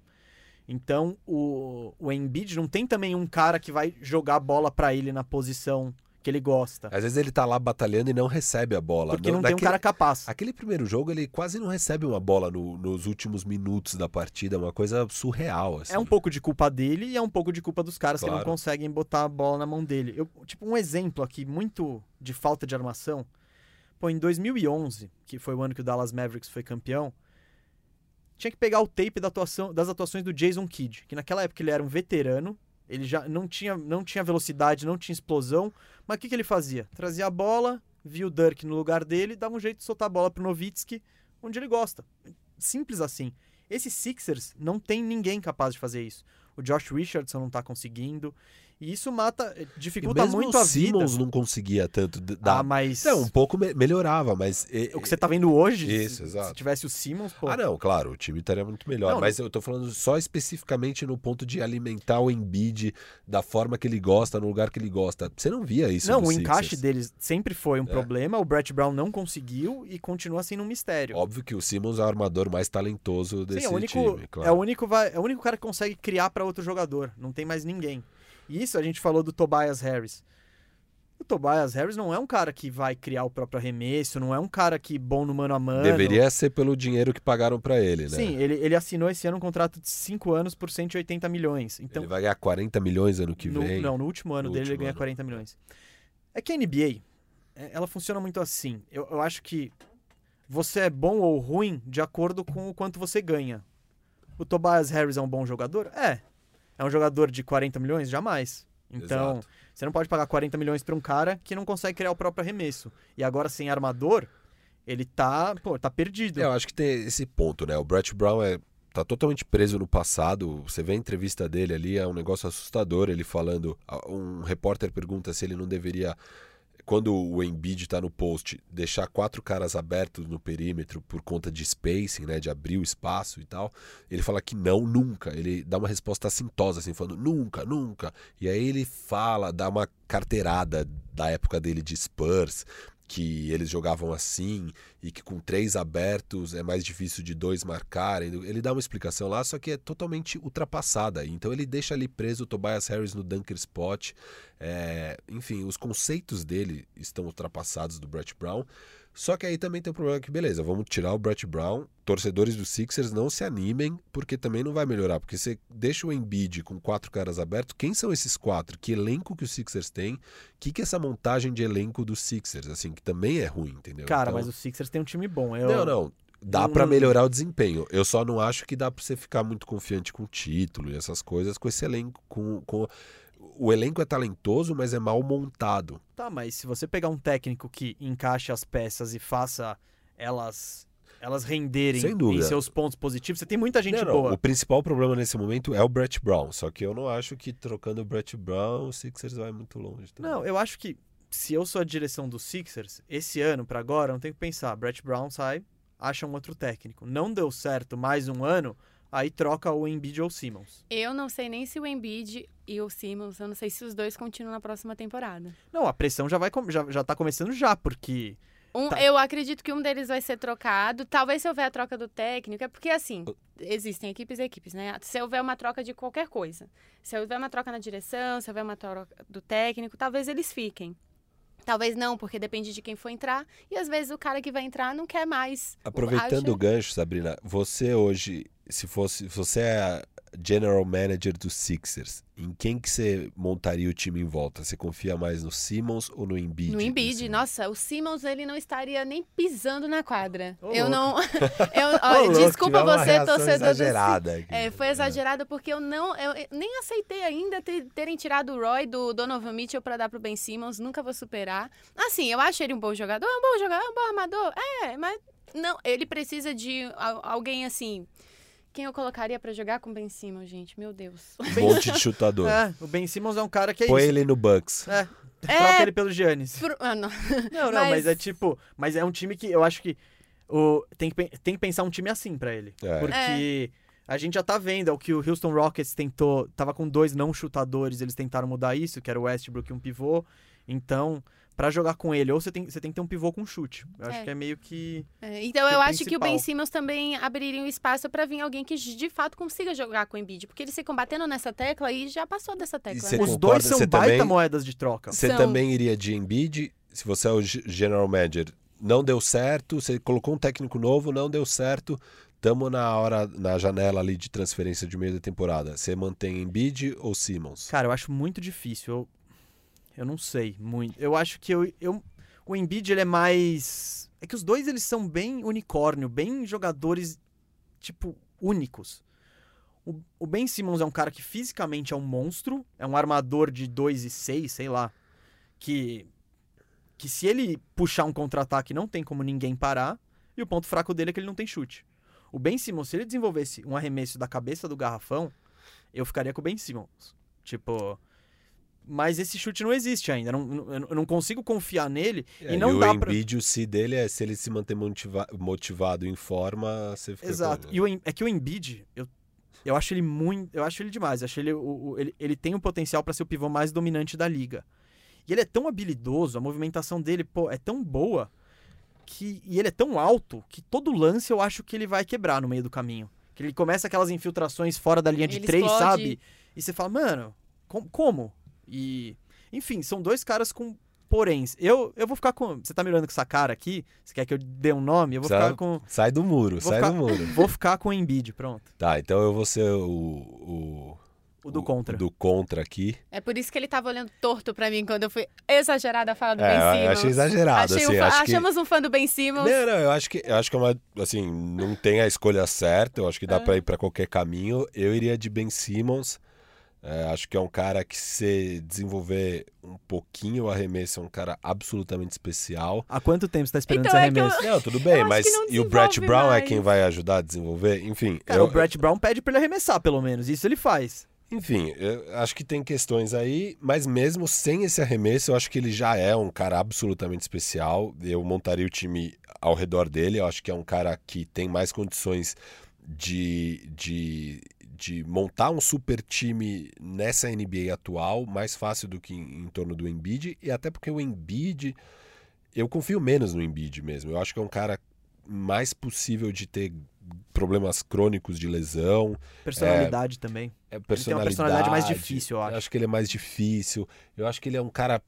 Speaker 1: Então, o, o Embiid não tem também um cara que vai jogar a bola pra ele na posição que ele gosta.
Speaker 3: Às vezes ele tá lá batalhando e não recebe a bola.
Speaker 1: Porque não tem um cara capaz.
Speaker 3: Aquele primeiro jogo, ele quase não recebe uma bola no- nos últimos minutos da partida, uma coisa surreal, assim.
Speaker 1: É um pouco de culpa dele e é um pouco de culpa dos caras que
Speaker 3: Claro.
Speaker 1: não conseguem botar a bola na mão dele. Eu, tipo, um exemplo aqui muito de falta de armação. Pô, em 2011, que foi o ano que o Dallas Mavericks foi campeão, tinha que pegar o tape da atuação, das atuações do Jason Kidd, que naquela época ele era um veterano, ele já não tinha, não tinha velocidade, não tinha explosão, mas o que, que ele fazia? Trazia a bola, via o Dirk no lugar dele, dava um jeito de soltar a bola pro Nowitzki, onde ele gosta. Simples assim. Esse Sixers não tem ninguém capaz de fazer isso. O Josh Richardson não tá conseguindo. E isso mata, eh, dificulta muito
Speaker 3: o
Speaker 1: a vida.
Speaker 3: Simmons não conseguia tanto dar...
Speaker 1: Ah, mas
Speaker 3: Não, um pouco me- melhorava, mas... e-
Speaker 1: o que você tá vendo hoje,
Speaker 3: Isso,
Speaker 1: se,
Speaker 3: exato.
Speaker 1: se tivesse o Simmons, pô.
Speaker 3: Ah, não, claro, o time estaria muito melhor.
Speaker 1: Não,
Speaker 3: mas eu tô falando só especificamente no ponto de alimentar o Embiid da forma que ele gosta, no lugar que ele gosta. Você não via isso
Speaker 1: não, o encaixe
Speaker 3: Sixers.
Speaker 1: deles sempre foi um
Speaker 3: É.
Speaker 1: problema. O Brett Brown não conseguiu e continua sendo um mistério.
Speaker 3: Óbvio que o Simmons é o armador mais talentoso desse
Speaker 1: Sim, é o único,
Speaker 3: time, claro.
Speaker 1: é o único é o único cara que consegue criar para outro jogador. Não tem mais ninguém. Isso a gente falou do Tobias Harris. O Tobias Harris não é um cara que vai criar o próprio arremesso, não é um cara que bom no mano a mano.
Speaker 3: Deveria ser pelo dinheiro que pagaram pra ele, né?
Speaker 1: Sim, ele, ele assinou esse ano um contrato de 5 anos por 180 milhões. Então,
Speaker 3: ele vai ganhar 40 milhões ano que
Speaker 1: no,
Speaker 3: vem.
Speaker 1: não, no último ano
Speaker 3: No
Speaker 1: dele ele
Speaker 3: último
Speaker 1: ganha
Speaker 3: ano.
Speaker 1: 40 milhões. É que a NBA, é, ela funciona muito assim. Eu, eu acho que você é bom ou ruim de acordo com o quanto você ganha. O Tobias Harris é um bom jogador? É. É um jogador de 40 milhões? Jamais. Então,
Speaker 3: Exato.
Speaker 1: você não pode pagar 40 milhões pra um cara que não consegue criar o próprio arremesso. E agora, sem armador, ele tá, pô, tá perdido.
Speaker 3: É, eu acho que tem esse ponto, né? O Brett Brown é tá totalmente preso no passado. Você vê a entrevista dele ali, é um negócio assustador. Ele falando, um repórter pergunta se ele não deveria, quando o Embiid tá no post, deixar quatro caras abertos no perímetro por conta de spacing, né, de abrir o espaço e tal. Ele fala que não, nunca. Ele dá uma resposta assintosa, assim, falando nunca, nunca. E aí ele fala, dá uma carteirada da época dele de Spurs, que eles jogavam assim e que com três abertos é mais difícil de dois marcarem. Ele dá uma explicação lá, só que é totalmente ultrapassada. Então ele deixa ali preso o Tobias Harris no dunker spot. É, enfim, os conceitos dele estão ultrapassados do Brett Brown. Só que aí também tem o problema que, beleza, vamos tirar o Brett Brown. Torcedores do Sixers não se animem, porque também não vai melhorar. Porque você deixa o Embiid com quatro caras abertos. Quem são esses quatro? Que elenco que o Sixers tem? O que, que é essa montagem de elenco dos Sixers? Assim, que também é ruim, entendeu?
Speaker 1: Cara,
Speaker 3: Então-
Speaker 1: mas o Sixers tem um time bom. Eu...
Speaker 3: Não, não. Dá pra
Speaker 1: não-
Speaker 3: melhorar o desempenho. Eu só não acho que dá pra você ficar muito confiante com o título e essas coisas com esse elenco. Com, com... O elenco é talentoso, mas é mal montado.
Speaker 1: Tá, mas se você pegar um técnico que encaixe as peças e faça elas elas renderem em seus pontos positivos, você tem muita gente
Speaker 3: Não, não,
Speaker 1: boa.
Speaker 3: O principal problema nesse momento é o Brett Brown. Só que eu não acho que trocando o Brett Brown, o Sixers vai muito longe. também.
Speaker 1: Não, eu acho que se eu sou a direção dos Sixers, esse ano pra agora, não tem que pensar, Brett Brown sai, acha um outro técnico. Não deu certo mais um ano, aí troca o Embiid ou o Simmons.
Speaker 4: Eu não sei nem se o Embiid e o Simmons, eu não sei se os dois continuam na próxima temporada.
Speaker 1: Não, a pressão já vai já, já tá começando já, porque
Speaker 4: Um,
Speaker 1: Tá.
Speaker 4: Eu acredito que um deles vai ser trocado. Talvez se houver a troca do técnico, é porque assim, existem equipes e equipes, né? Se houver uma troca de qualquer coisa, se houver uma troca na direção, se houver uma troca do técnico, talvez eles fiquem. Talvez não, porque depende de quem for entrar. E às vezes o cara que vai entrar não quer mais.
Speaker 3: Aproveitando
Speaker 4: Acha-
Speaker 3: o gancho, Sabrina, você hoje, se fosse, se você é general manager dos Sixers, em quem que você montaria o time em volta? Você confia mais no Simmons ou no Embiid?
Speaker 4: No Embiid,
Speaker 3: momento?
Speaker 4: nossa, o Simmons ele não estaria nem pisando na quadra.
Speaker 1: Ô,
Speaker 4: eu
Speaker 1: louco.
Speaker 4: não. (laughs) (laughs) Eu,
Speaker 3: Ô,
Speaker 4: olha,
Speaker 3: louco,
Speaker 4: desculpa você, torcedor do
Speaker 3: exagerada aqui.
Speaker 4: É, foi exagerado porque eu não. Eu eu nem aceitei ainda ter- terem tirado o Roy do Donovan Mitchell pra dar pro Ben Simmons. Nunca vou superar. Assim, eu acho ele um bom jogador, é um bom jogador, é um bom armador. É, mas não, ele precisa de al- alguém assim. Quem eu colocaria pra jogar com o Ben Simmons, gente? Meu Deus.
Speaker 3: Um monte de chutador. (laughs)
Speaker 1: É, o Ben Simmons é um cara que é
Speaker 3: Põe
Speaker 1: isso.
Speaker 3: ele no Bucks.
Speaker 1: É,
Speaker 4: É.
Speaker 1: troca ele pelo Giannis.
Speaker 4: Por- ah, não.
Speaker 1: Não, não, mas...
Speaker 4: Mas-
Speaker 1: é tipo. Mas é um time que eu acho que. O, tem, que tem que pensar um time assim pra ele.
Speaker 3: É.
Speaker 1: Porque a gente já tá vendo é o que o Houston Rockets tentou. Tava com dois não chutadores, eles tentaram mudar isso, que era o Westbrook e um pivô. Então, pra jogar com ele, ou você tem, você tem que ter um pivô com chute. Eu acho
Speaker 4: É.
Speaker 1: que é meio que.
Speaker 4: É, então
Speaker 1: que
Speaker 4: eu
Speaker 1: o
Speaker 4: acho que o Ben
Speaker 1: principal.
Speaker 4: Simmons também abriria um espaço pra vir alguém que de fato consiga jogar com o Embiid, porque eles se combatendo nessa tecla e já passou dessa tecla. né?
Speaker 1: Os
Speaker 3: concorda?
Speaker 1: dois são baita
Speaker 3: também-
Speaker 1: moedas de troca.
Speaker 3: Você
Speaker 4: São-
Speaker 3: também iria de Embiid, se você é o general manager, não deu certo, você colocou um técnico novo, não deu certo, tamo na hora, na janela ali de transferência de meio da temporada. Você mantém Embiid ou Simmons?
Speaker 1: Cara, eu acho muito difícil. Eu, eu não sei muito. Eu acho que eu, eu, o Embiid ele é mais. É que os dois eles são bem unicórnio, bem jogadores, tipo, únicos. O, o Ben Simmons é um cara que fisicamente é um monstro, é um armador de 2 e 6, sei lá. Que, que se ele puxar um contra-ataque não tem como ninguém parar. E o ponto fraco dele é que ele não tem chute. O Ben Simmons, se ele desenvolvesse um arremesso da cabeça do garrafão, eu ficaria com o Ben Simmons. Tipo. Mas esse chute não existe ainda. Não, não- eu não consigo confiar nele.
Speaker 3: É,
Speaker 1: e não
Speaker 3: o
Speaker 1: dá pra.
Speaker 3: Embiid, o si dele é se ele se manter motiva- motivado em forma, você fica
Speaker 1: Exato.
Speaker 3: com-
Speaker 1: E o, é que o Embiid, eu, eu acho ele muito. Eu acho ele demais. Eu acho ele, o, o- ele, ele tem um potencial para ser o pivô mais dominante da liga. E ele é tão habilidoso, a movimentação dele, pô, é tão boa. Que, e ele é tão alto que todo lance eu acho que ele vai quebrar no meio do caminho. Que ele começa aquelas infiltrações fora da linha de
Speaker 4: Ele
Speaker 1: três,
Speaker 4: explode.
Speaker 1: sabe? E você fala, mano, com- como? E. Enfim, são dois caras com poréns. Eu, eu vou ficar com. Você tá me olhando com essa cara aqui? Você quer que eu dê um nome? Eu vou
Speaker 3: Sabe?
Speaker 1: ficar com.
Speaker 3: Sai do muro,
Speaker 1: Vou
Speaker 3: sai
Speaker 1: ficar-
Speaker 3: do muro. (laughs)
Speaker 1: Vou ficar com o Embiid, pronto.
Speaker 3: Tá, então eu vou ser o. o
Speaker 1: O do contra.
Speaker 3: do contra aqui.
Speaker 4: É por isso que ele tava olhando torto pra mim quando eu fui exagerada a fala do
Speaker 3: É,
Speaker 4: Ben
Speaker 3: eu
Speaker 4: Simmons.
Speaker 3: achei exagerado,
Speaker 4: Achei um
Speaker 3: assim,
Speaker 4: fã-
Speaker 3: acho que-
Speaker 4: Achamos um fã do Ben Simmons.
Speaker 3: Não, não, eu acho que eu acho que é uma assim, não tem a escolha certa, eu acho que dá
Speaker 4: É.
Speaker 3: pra ir pra qualquer caminho. Eu iria de Ben Simmons. É, acho que é um cara que se desenvolver um pouquinho o arremesso, é um cara absolutamente especial.
Speaker 1: Há quanto tempo você tá esperando
Speaker 4: Então,
Speaker 1: esse
Speaker 4: é que eu-
Speaker 1: arremesso?
Speaker 3: Não, tudo bem, mas e o Brett Brown é
Speaker 4: mais.
Speaker 3: quem vai ajudar a desenvolver? Enfim,
Speaker 1: Cara,
Speaker 3: eu-
Speaker 1: o Brett Brown pede pra ele arremessar, pelo menos. Isso ele faz.
Speaker 3: Enfim, eu acho que tem questões aí, mas mesmo sem esse arremesso, eu acho que ele já é um cara absolutamente especial. Eu montaria o time ao redor dele. Eu acho que é um cara que tem mais condições de, de, de montar um super time nessa NBA atual, mais fácil do que em, em torno do Embiid. E até porque o Embiid, eu confio menos no Embiid mesmo. Eu acho que é um cara mais possível de ter problemas crônicos de lesão.
Speaker 1: Personalidade também.
Speaker 3: É
Speaker 1: tem uma
Speaker 3: personalidade.
Speaker 1: personalidade mais difícil, eu acho.
Speaker 3: que ele é mais difícil. Eu acho que ele é um cara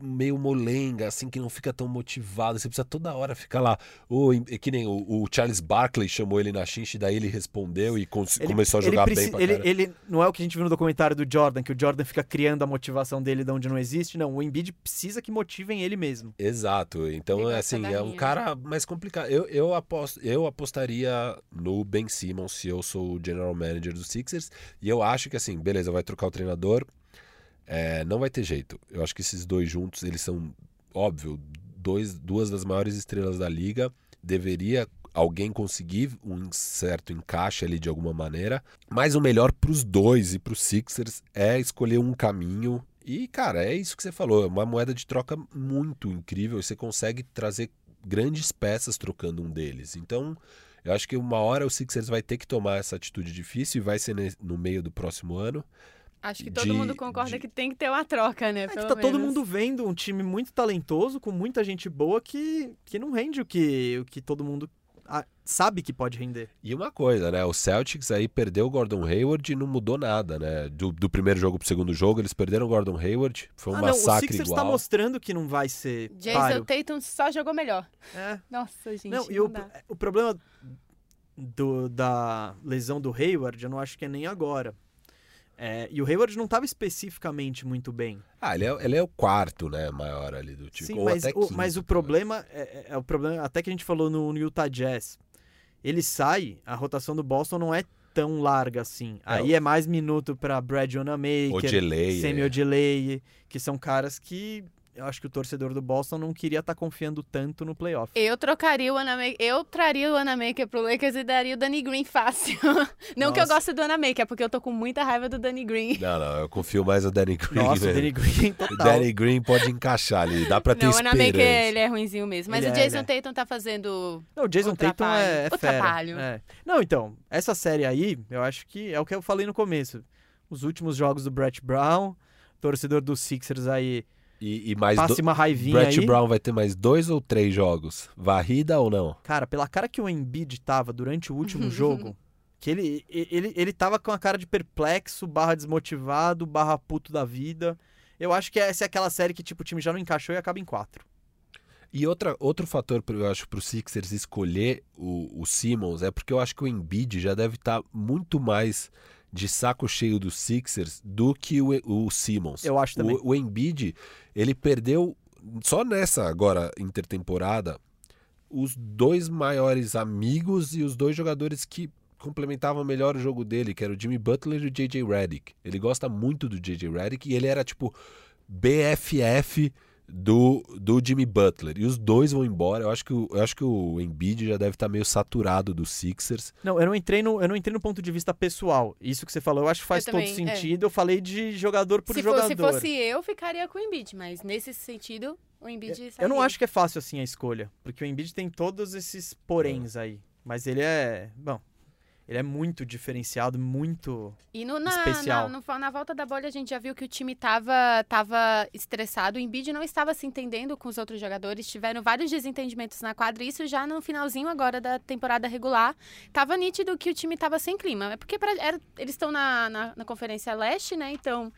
Speaker 3: meio molenga, assim, que não fica tão motivado. Você precisa toda hora ficar lá. Ou, é que nem o, o Charles Barkley chamou ele na chincha e daí ele respondeu e
Speaker 1: Ele-
Speaker 3: começou a
Speaker 1: ele
Speaker 3: jogar
Speaker 1: preci-
Speaker 3: bem pra
Speaker 1: ele, ele Não é o que a gente viu no documentário do Jordan, que o Jordan fica criando a motivação dele de onde não existe. Não, o Embiid precisa que motivem ele mesmo.
Speaker 3: Exato. Então, é assim, é um cara mais complicado. Eu, eu, aposto, eu apostaria no Ben Simmons se eu sou o general manager dos Sixers. E eu acho que, assim, beleza, vai trocar o treinador. É, não vai ter jeito. Eu acho que esses dois juntos, eles são, óbvio, dois, duas das maiores estrelas da liga. Deveria alguém conseguir um certo encaixe ali de alguma maneira. Mas o melhor para os dois e para os Sixers é escolher um caminho. E, cara, é isso que você falou. É uma moeda de troca muito incrível. Você consegue trazer grandes peças trocando um deles. Então, eu acho que uma hora o Sixers vai ter que tomar essa atitude difícil e vai ser no meio do próximo ano.
Speaker 4: Acho que todo
Speaker 3: de-
Speaker 4: mundo concorda
Speaker 3: de-
Speaker 4: que tem que ter uma troca, né?
Speaker 1: É que
Speaker 4: pelo
Speaker 1: tá todo
Speaker 4: menos.
Speaker 1: mundo vendo um time muito talentoso, com muita gente boa, que, que não rende o que, o que todo mundo ah, sabe que pode render.
Speaker 3: E uma coisa, né? O Celtics aí perdeu o Gordon Hayward e não mudou nada, né? Do, do primeiro jogo pro segundo jogo, eles perderam o Gordon Hayward. Foi um
Speaker 1: ah, não, o
Speaker 3: massacre
Speaker 1: Sixers
Speaker 3: igual.
Speaker 1: tá mostrando que não vai ser
Speaker 4: Jason
Speaker 1: páreo.
Speaker 4: Tatum só jogou melhor.
Speaker 1: É.
Speaker 4: Nossa, gente.
Speaker 1: Não, e
Speaker 4: não
Speaker 1: o,
Speaker 4: dá.
Speaker 1: o problema do- da lesão do Hayward, eu não acho que é nem agora. É, e o Hayward não estava especificamente muito bem.
Speaker 3: Ah, ele é, ele é o quarto, né? Maior ali do time.
Speaker 1: Sim, mas
Speaker 3: até
Speaker 1: o,
Speaker 3: quinto,
Speaker 1: mas o
Speaker 3: talvez.
Speaker 1: problema é, é- é o problema até que a gente falou no, no Utah Jazz. Ele sai, a rotação do Boston não é tão larga assim. Aí é mais minuto para Brad
Speaker 3: Ojeleye,
Speaker 1: Semi
Speaker 3: é.
Speaker 1: Ojeleye, que são caras que eu acho que o torcedor do Boston não queria estar confiando tanto no playoff.
Speaker 4: Eu trocaria o Anamaker, eu traria o Anamaker pro Lakers e daria o Danny Green fácil. (laughs) Não que eu
Speaker 1: Nossa.
Speaker 4: goste do Anamaker, é porque eu tô com muita raiva do Danny Green.
Speaker 3: Não, não, eu confio mais no Danny Green.
Speaker 1: Nossa, o
Speaker 3: velho.
Speaker 1: Danny Green
Speaker 3: O
Speaker 1: total.
Speaker 3: Danny Green pode encaixar ali, dá pra ter
Speaker 4: Não, o Anamaker,
Speaker 3: esperança.
Speaker 4: ele é ruinzinho mesmo. Mas
Speaker 1: Ele
Speaker 4: o
Speaker 1: é,
Speaker 4: Jason
Speaker 1: é.
Speaker 4: Tatum tá fazendo...
Speaker 1: Não, o Jason
Speaker 4: O
Speaker 1: Tatum é, é
Speaker 4: O
Speaker 1: fera.
Speaker 4: trapalho.
Speaker 1: É. Não, então, essa série aí, eu acho que é o que eu falei no começo. Os últimos jogos do Brett Brown, torcedor dos Sixers aí,
Speaker 3: E, e mais
Speaker 1: passe
Speaker 3: do...
Speaker 1: uma raivinha
Speaker 3: Brett
Speaker 1: aí.
Speaker 3: Brown vai ter mais dois ou três jogos? Varrida ou não?
Speaker 1: Cara, pela cara que o Embiid tava durante o último (laughs) jogo, que ele, ele, ele tava com a cara de perplexo, barra desmotivado, barra puto da vida. Eu acho que essa é aquela série que, tipo, o time já não encaixou e acaba em quatro.
Speaker 3: E outra, outro fator, eu acho, pro Sixers escolher o, o Simmons é porque eu acho que o Embiid já deve estar muito mais de saco cheio dos Sixers do que o, o Simmons.
Speaker 1: Eu acho também.
Speaker 3: O, o Embiid, ele perdeu, só nessa agora intertemporada, os dois maiores amigos e os dois jogadores que complementavam melhor o jogo dele, que era o Jimmy Butler e o J.J. Redick. Ele gosta muito do J.J. Redick e ele era tipo BFF do, do Jimmy Butler. E os dois vão embora. Eu acho que o, eu acho que o Embiid já deve estar meio saturado dos Sixers.
Speaker 1: Não, eu não entrei no, eu não entrei no ponto de vista pessoal. Isso que você falou, eu acho que faz
Speaker 4: Eu
Speaker 1: todo
Speaker 4: também, é.
Speaker 1: sentido. Eu falei de jogador por
Speaker 4: Se,
Speaker 1: jogador.
Speaker 4: fosse, se fosse eu, ficaria com o Embiid. Mas nesse sentido, o Embiid
Speaker 1: Eu não
Speaker 4: sairia.
Speaker 1: acho que é fácil assim a escolha, porque o Embiid tem todos esses poréns aí, mas ele é, bom, ele é muito diferenciado, muito
Speaker 4: E no, na,
Speaker 1: especial.
Speaker 4: Na, no- na volta da bolha, a gente já viu que o time tava, tava estressado. O Embiid não estava se entendendo com os outros jogadores. Tiveram vários desentendimentos na quadra. Isso já no finalzinho agora da temporada regular. Tava nítido que o time tava sem clima. É porque pra- era- eles estão na, na, na Conferência Leste, né? Então,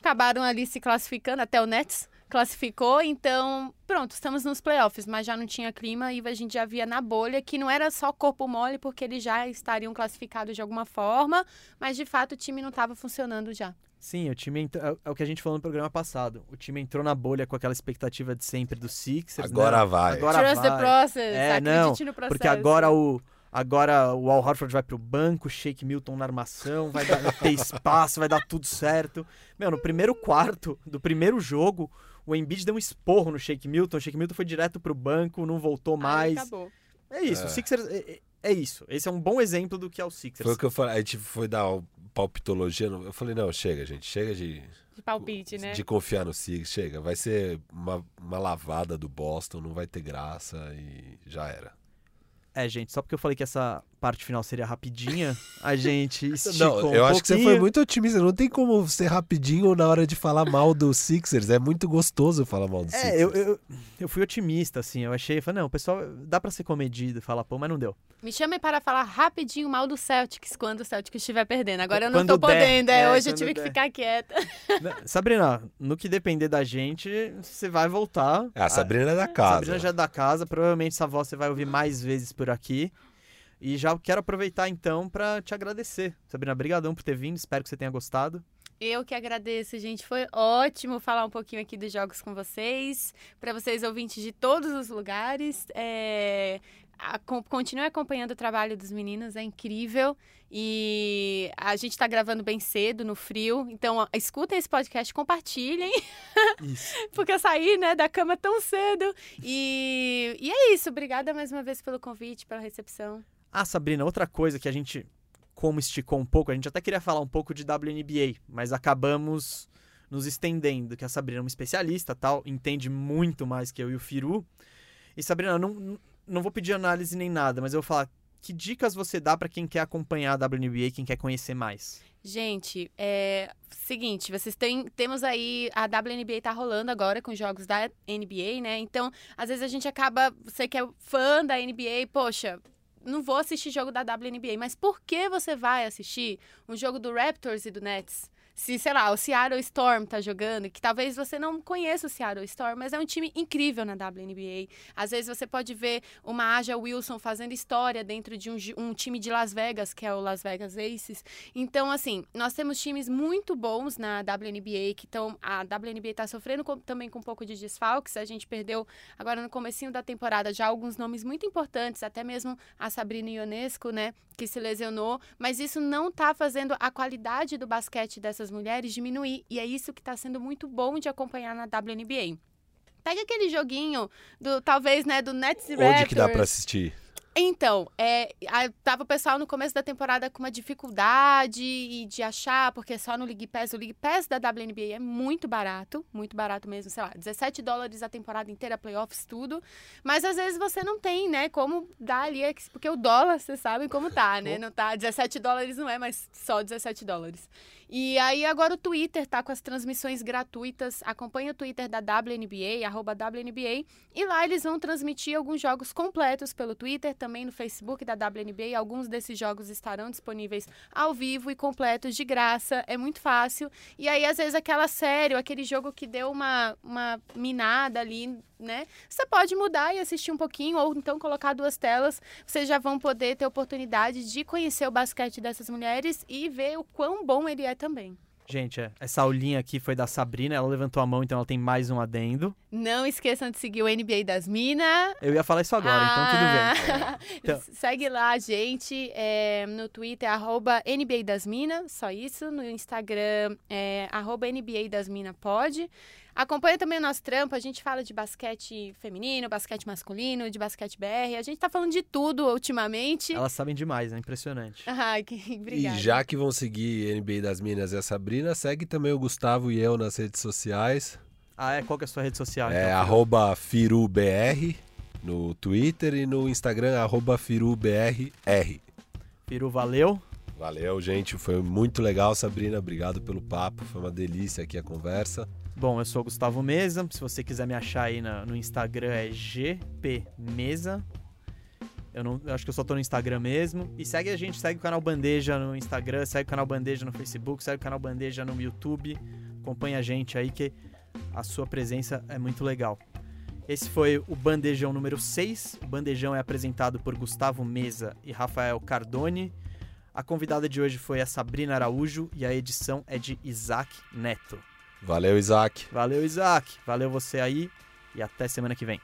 Speaker 4: acabaram ali se classificando. Até o Nets classificou. Então, pronto, estamos nos playoffs. Mas já não tinha clima e a gente já via na bolha que não era só corpo mole, porque eles já estariam classificados de alguma forma. Mas de fato o time não estava funcionando já.
Speaker 1: Sim, o time entrou, é- é o que a gente falou no programa passado. O time entrou na bolha com aquela expectativa de sempre do Sixers.
Speaker 3: Agora
Speaker 1: né?
Speaker 3: vai.
Speaker 1: Agora
Speaker 4: Trust the
Speaker 1: vai.
Speaker 4: process.
Speaker 1: É,
Speaker 4: acredite
Speaker 1: não,
Speaker 4: no processo.
Speaker 1: Porque agora o agora o Al Horford vai pro banco, Shake Milton na armação, vai, dar, vai (laughs) ter espaço, vai dar tudo certo. Meu, no primeiro quarto do primeiro jogo, o Embiid deu um esporro no Shake Milton, o Shake Milton foi direto pro banco, não voltou mais.
Speaker 4: acabou.
Speaker 1: É isso,
Speaker 3: É.
Speaker 1: o Sixers é, é- é isso. Esse é um bom exemplo do que é o Sixers.
Speaker 3: Foi o que eu falei. A gente foi dar uma palpitologia. Eu falei, não, chega, gente. Chega de,
Speaker 4: De palpite, né?
Speaker 3: de confiar no Sixers. Chega. Vai ser uma, uma lavada do Boston. Não vai ter graça e já era.
Speaker 1: É, gente, só porque eu falei que essa parte final seria rapidinha, a gente (laughs) esticou
Speaker 3: Não,
Speaker 1: um
Speaker 3: eu acho que você
Speaker 1: pouquinho.
Speaker 3: foi muito otimista. Não tem como ser rapidinho na hora de falar mal do Sixers. É muito gostoso falar mal do Sixers.
Speaker 1: É, eu, eu, eu fui otimista, assim. Eu achei, falei, não, o pessoal dá pra ser comedido, falar, pô, mas não deu.
Speaker 4: Me chamem para falar rapidinho mal do Celtics quando o Celtics estiver perdendo. Agora eu não
Speaker 1: Quando
Speaker 4: tô
Speaker 1: der.
Speaker 4: podendo. É,
Speaker 1: É,
Speaker 4: hoje eu tive que
Speaker 1: der.
Speaker 4: ficar quieta.
Speaker 1: Sabrina, no que depender da gente, você vai voltar.
Speaker 3: Ah, a Sabrina é da casa.
Speaker 1: Sabrina já é da casa, provavelmente essa voz você vai ouvir mais vezes por aqui. E já quero aproveitar então pra te agradecer. Sabrina, brigadão por ter vindo, espero que você tenha gostado.
Speaker 4: Eu que agradeço, gente. Foi ótimo falar um pouquinho aqui dos jogos com vocês. Para vocês, ouvintes de todos os lugares. É... acom- Continue acompanhando o trabalho dos meninos, é incrível. E a gente está gravando bem cedo, no frio. Então, escutem esse podcast, compartilhem. (laughs)
Speaker 1: Isso.
Speaker 4: Porque eu saí, né, da cama tão cedo. E, e é isso. Obrigada mais uma vez pelo convite, pela recepção.
Speaker 1: Ah, Sabrina, outra coisa que a gente, como esticou um pouco, a gente até queria falar um pouco de WNBA, mas acabamos nos estendendo, que a Sabrina é uma especialista, tal, entende muito mais que eu e o Firu. E Sabrina, não, não vou pedir análise nem nada, mas eu vou falar, que dicas você dá pra quem quer acompanhar a WNBA, quem quer conhecer mais?
Speaker 4: Gente, é seguinte, vocês têm temos aí a WNBA tá rolando agora com os jogos da NBA, né? Então, às vezes a gente acaba, você que é fã da NBA, poxa, não vou assistir jogo da WNBA, mas por que você vai assistir um jogo do Raptors e do Nets? Se, sei lá, o Seattle Storm tá jogando, que talvez você não conheça o Seattle Storm, mas é um time incrível na WNBA. Às vezes você pode ver uma Aja Wilson fazendo história dentro de um, um time de Las Vegas, que é o Las Vegas Aces. Então, assim, nós temos times muito bons na WNBA, que estão. A WNBA está sofrendo com- também com um pouco de desfalques. A gente perdeu agora no comecinho da temporada já alguns nomes muito importantes, até mesmo a Sabrina Ionesco, né? Que se lesionou. Mas isso não está fazendo a qualidade do basquete dessas mulheres diminuir. E é isso que está sendo muito bom de acompanhar na WNBA. Pega aquele joguinho do, talvez, né, do Nets
Speaker 3: Onde que dá
Speaker 4: Raptors.
Speaker 3: pra assistir?
Speaker 4: Então, é, a- tava o pessoal no começo da temporada com uma dificuldade e de achar, porque só no League Pass, o League Pass da WNBA é muito barato, muito barato mesmo, sei lá, 17 dólares a temporada inteira, playoffs, tudo. Mas às vezes você não tem, né, como dar ali, porque o dólar, vocês sabem como tá, né? Não tá, 17 dólares não é, mas só 17 dólares. E aí agora o Twitter tá com as transmissões gratuitas. Acompanha o Twitter da WNBA, arroba WNBA. E lá eles vão transmitir alguns jogos completos pelo Twitter, também no Facebook da WNBA. Alguns desses jogos estarão disponíveis ao vivo e completos de graça. É muito fácil. E aí, às vezes, aquela série, aquele jogo que deu uma, uma minada ali, né? Você pode mudar e assistir um pouquinho, ou então colocar duas telas. Vocês já vão poder ter oportunidade de conhecer o basquete dessas mulheres e ver o quão bom ele é também.
Speaker 1: Gente, é, essa aulinha aqui foi da Sabrina, ela levantou a mão, então ela tem mais um adendo.
Speaker 4: Não esqueçam de seguir o NBA das Minas.
Speaker 1: Eu ia falar isso agora, então tudo bem.
Speaker 4: bem.
Speaker 1: Então- (laughs)
Speaker 4: Segue lá a gente é, no Twitter, arroba NBA das Minas, só isso. No Instagram, é, arroba NBA das Minas pode. Acompanha também o nosso trampo, a gente fala de basquete feminino, basquete masculino, de basquete BR. A gente tá falando de tudo ultimamente.
Speaker 1: Elas sabem demais, é impressionante. (laughs)
Speaker 4: Ai, que (laughs) obrigada.
Speaker 3: E já que vão seguir NBA das Minas e a Sabrina, segue também o Gustavo e eu nas redes sociais.
Speaker 1: Ah, é? Qual que é a sua rede social?
Speaker 3: é
Speaker 1: então?
Speaker 3: arroba FiruBR no Twitter e no Instagram, arroba FiruBRR.
Speaker 1: Firu, valeu.
Speaker 3: Valeu, gente. Foi muito legal, Sabrina. Obrigado pelo papo. Foi uma delícia aqui a conversa.
Speaker 1: Bom, eu sou o Gustavo Mesa. Se você quiser me achar aí no Instagram é gpmesa. Eu, não, eu acho que eu só tô no Instagram mesmo. E segue a gente, segue o canal Bandeja no Instagram, segue o canal Bandeja no Facebook, segue o canal Bandeja no YouTube. Acompanha a gente aí que a sua presença é muito legal. Esse foi o Bandejão número 6. O Bandejão é apresentado por Gustavo Mesa e Rafael Cardone. A convidada de hoje foi a Sabrina Araújo e a edição é de Isaac Neto.
Speaker 3: Valeu, Isaac.
Speaker 1: Valeu, Isaac. Valeu você aí e até semana que vem.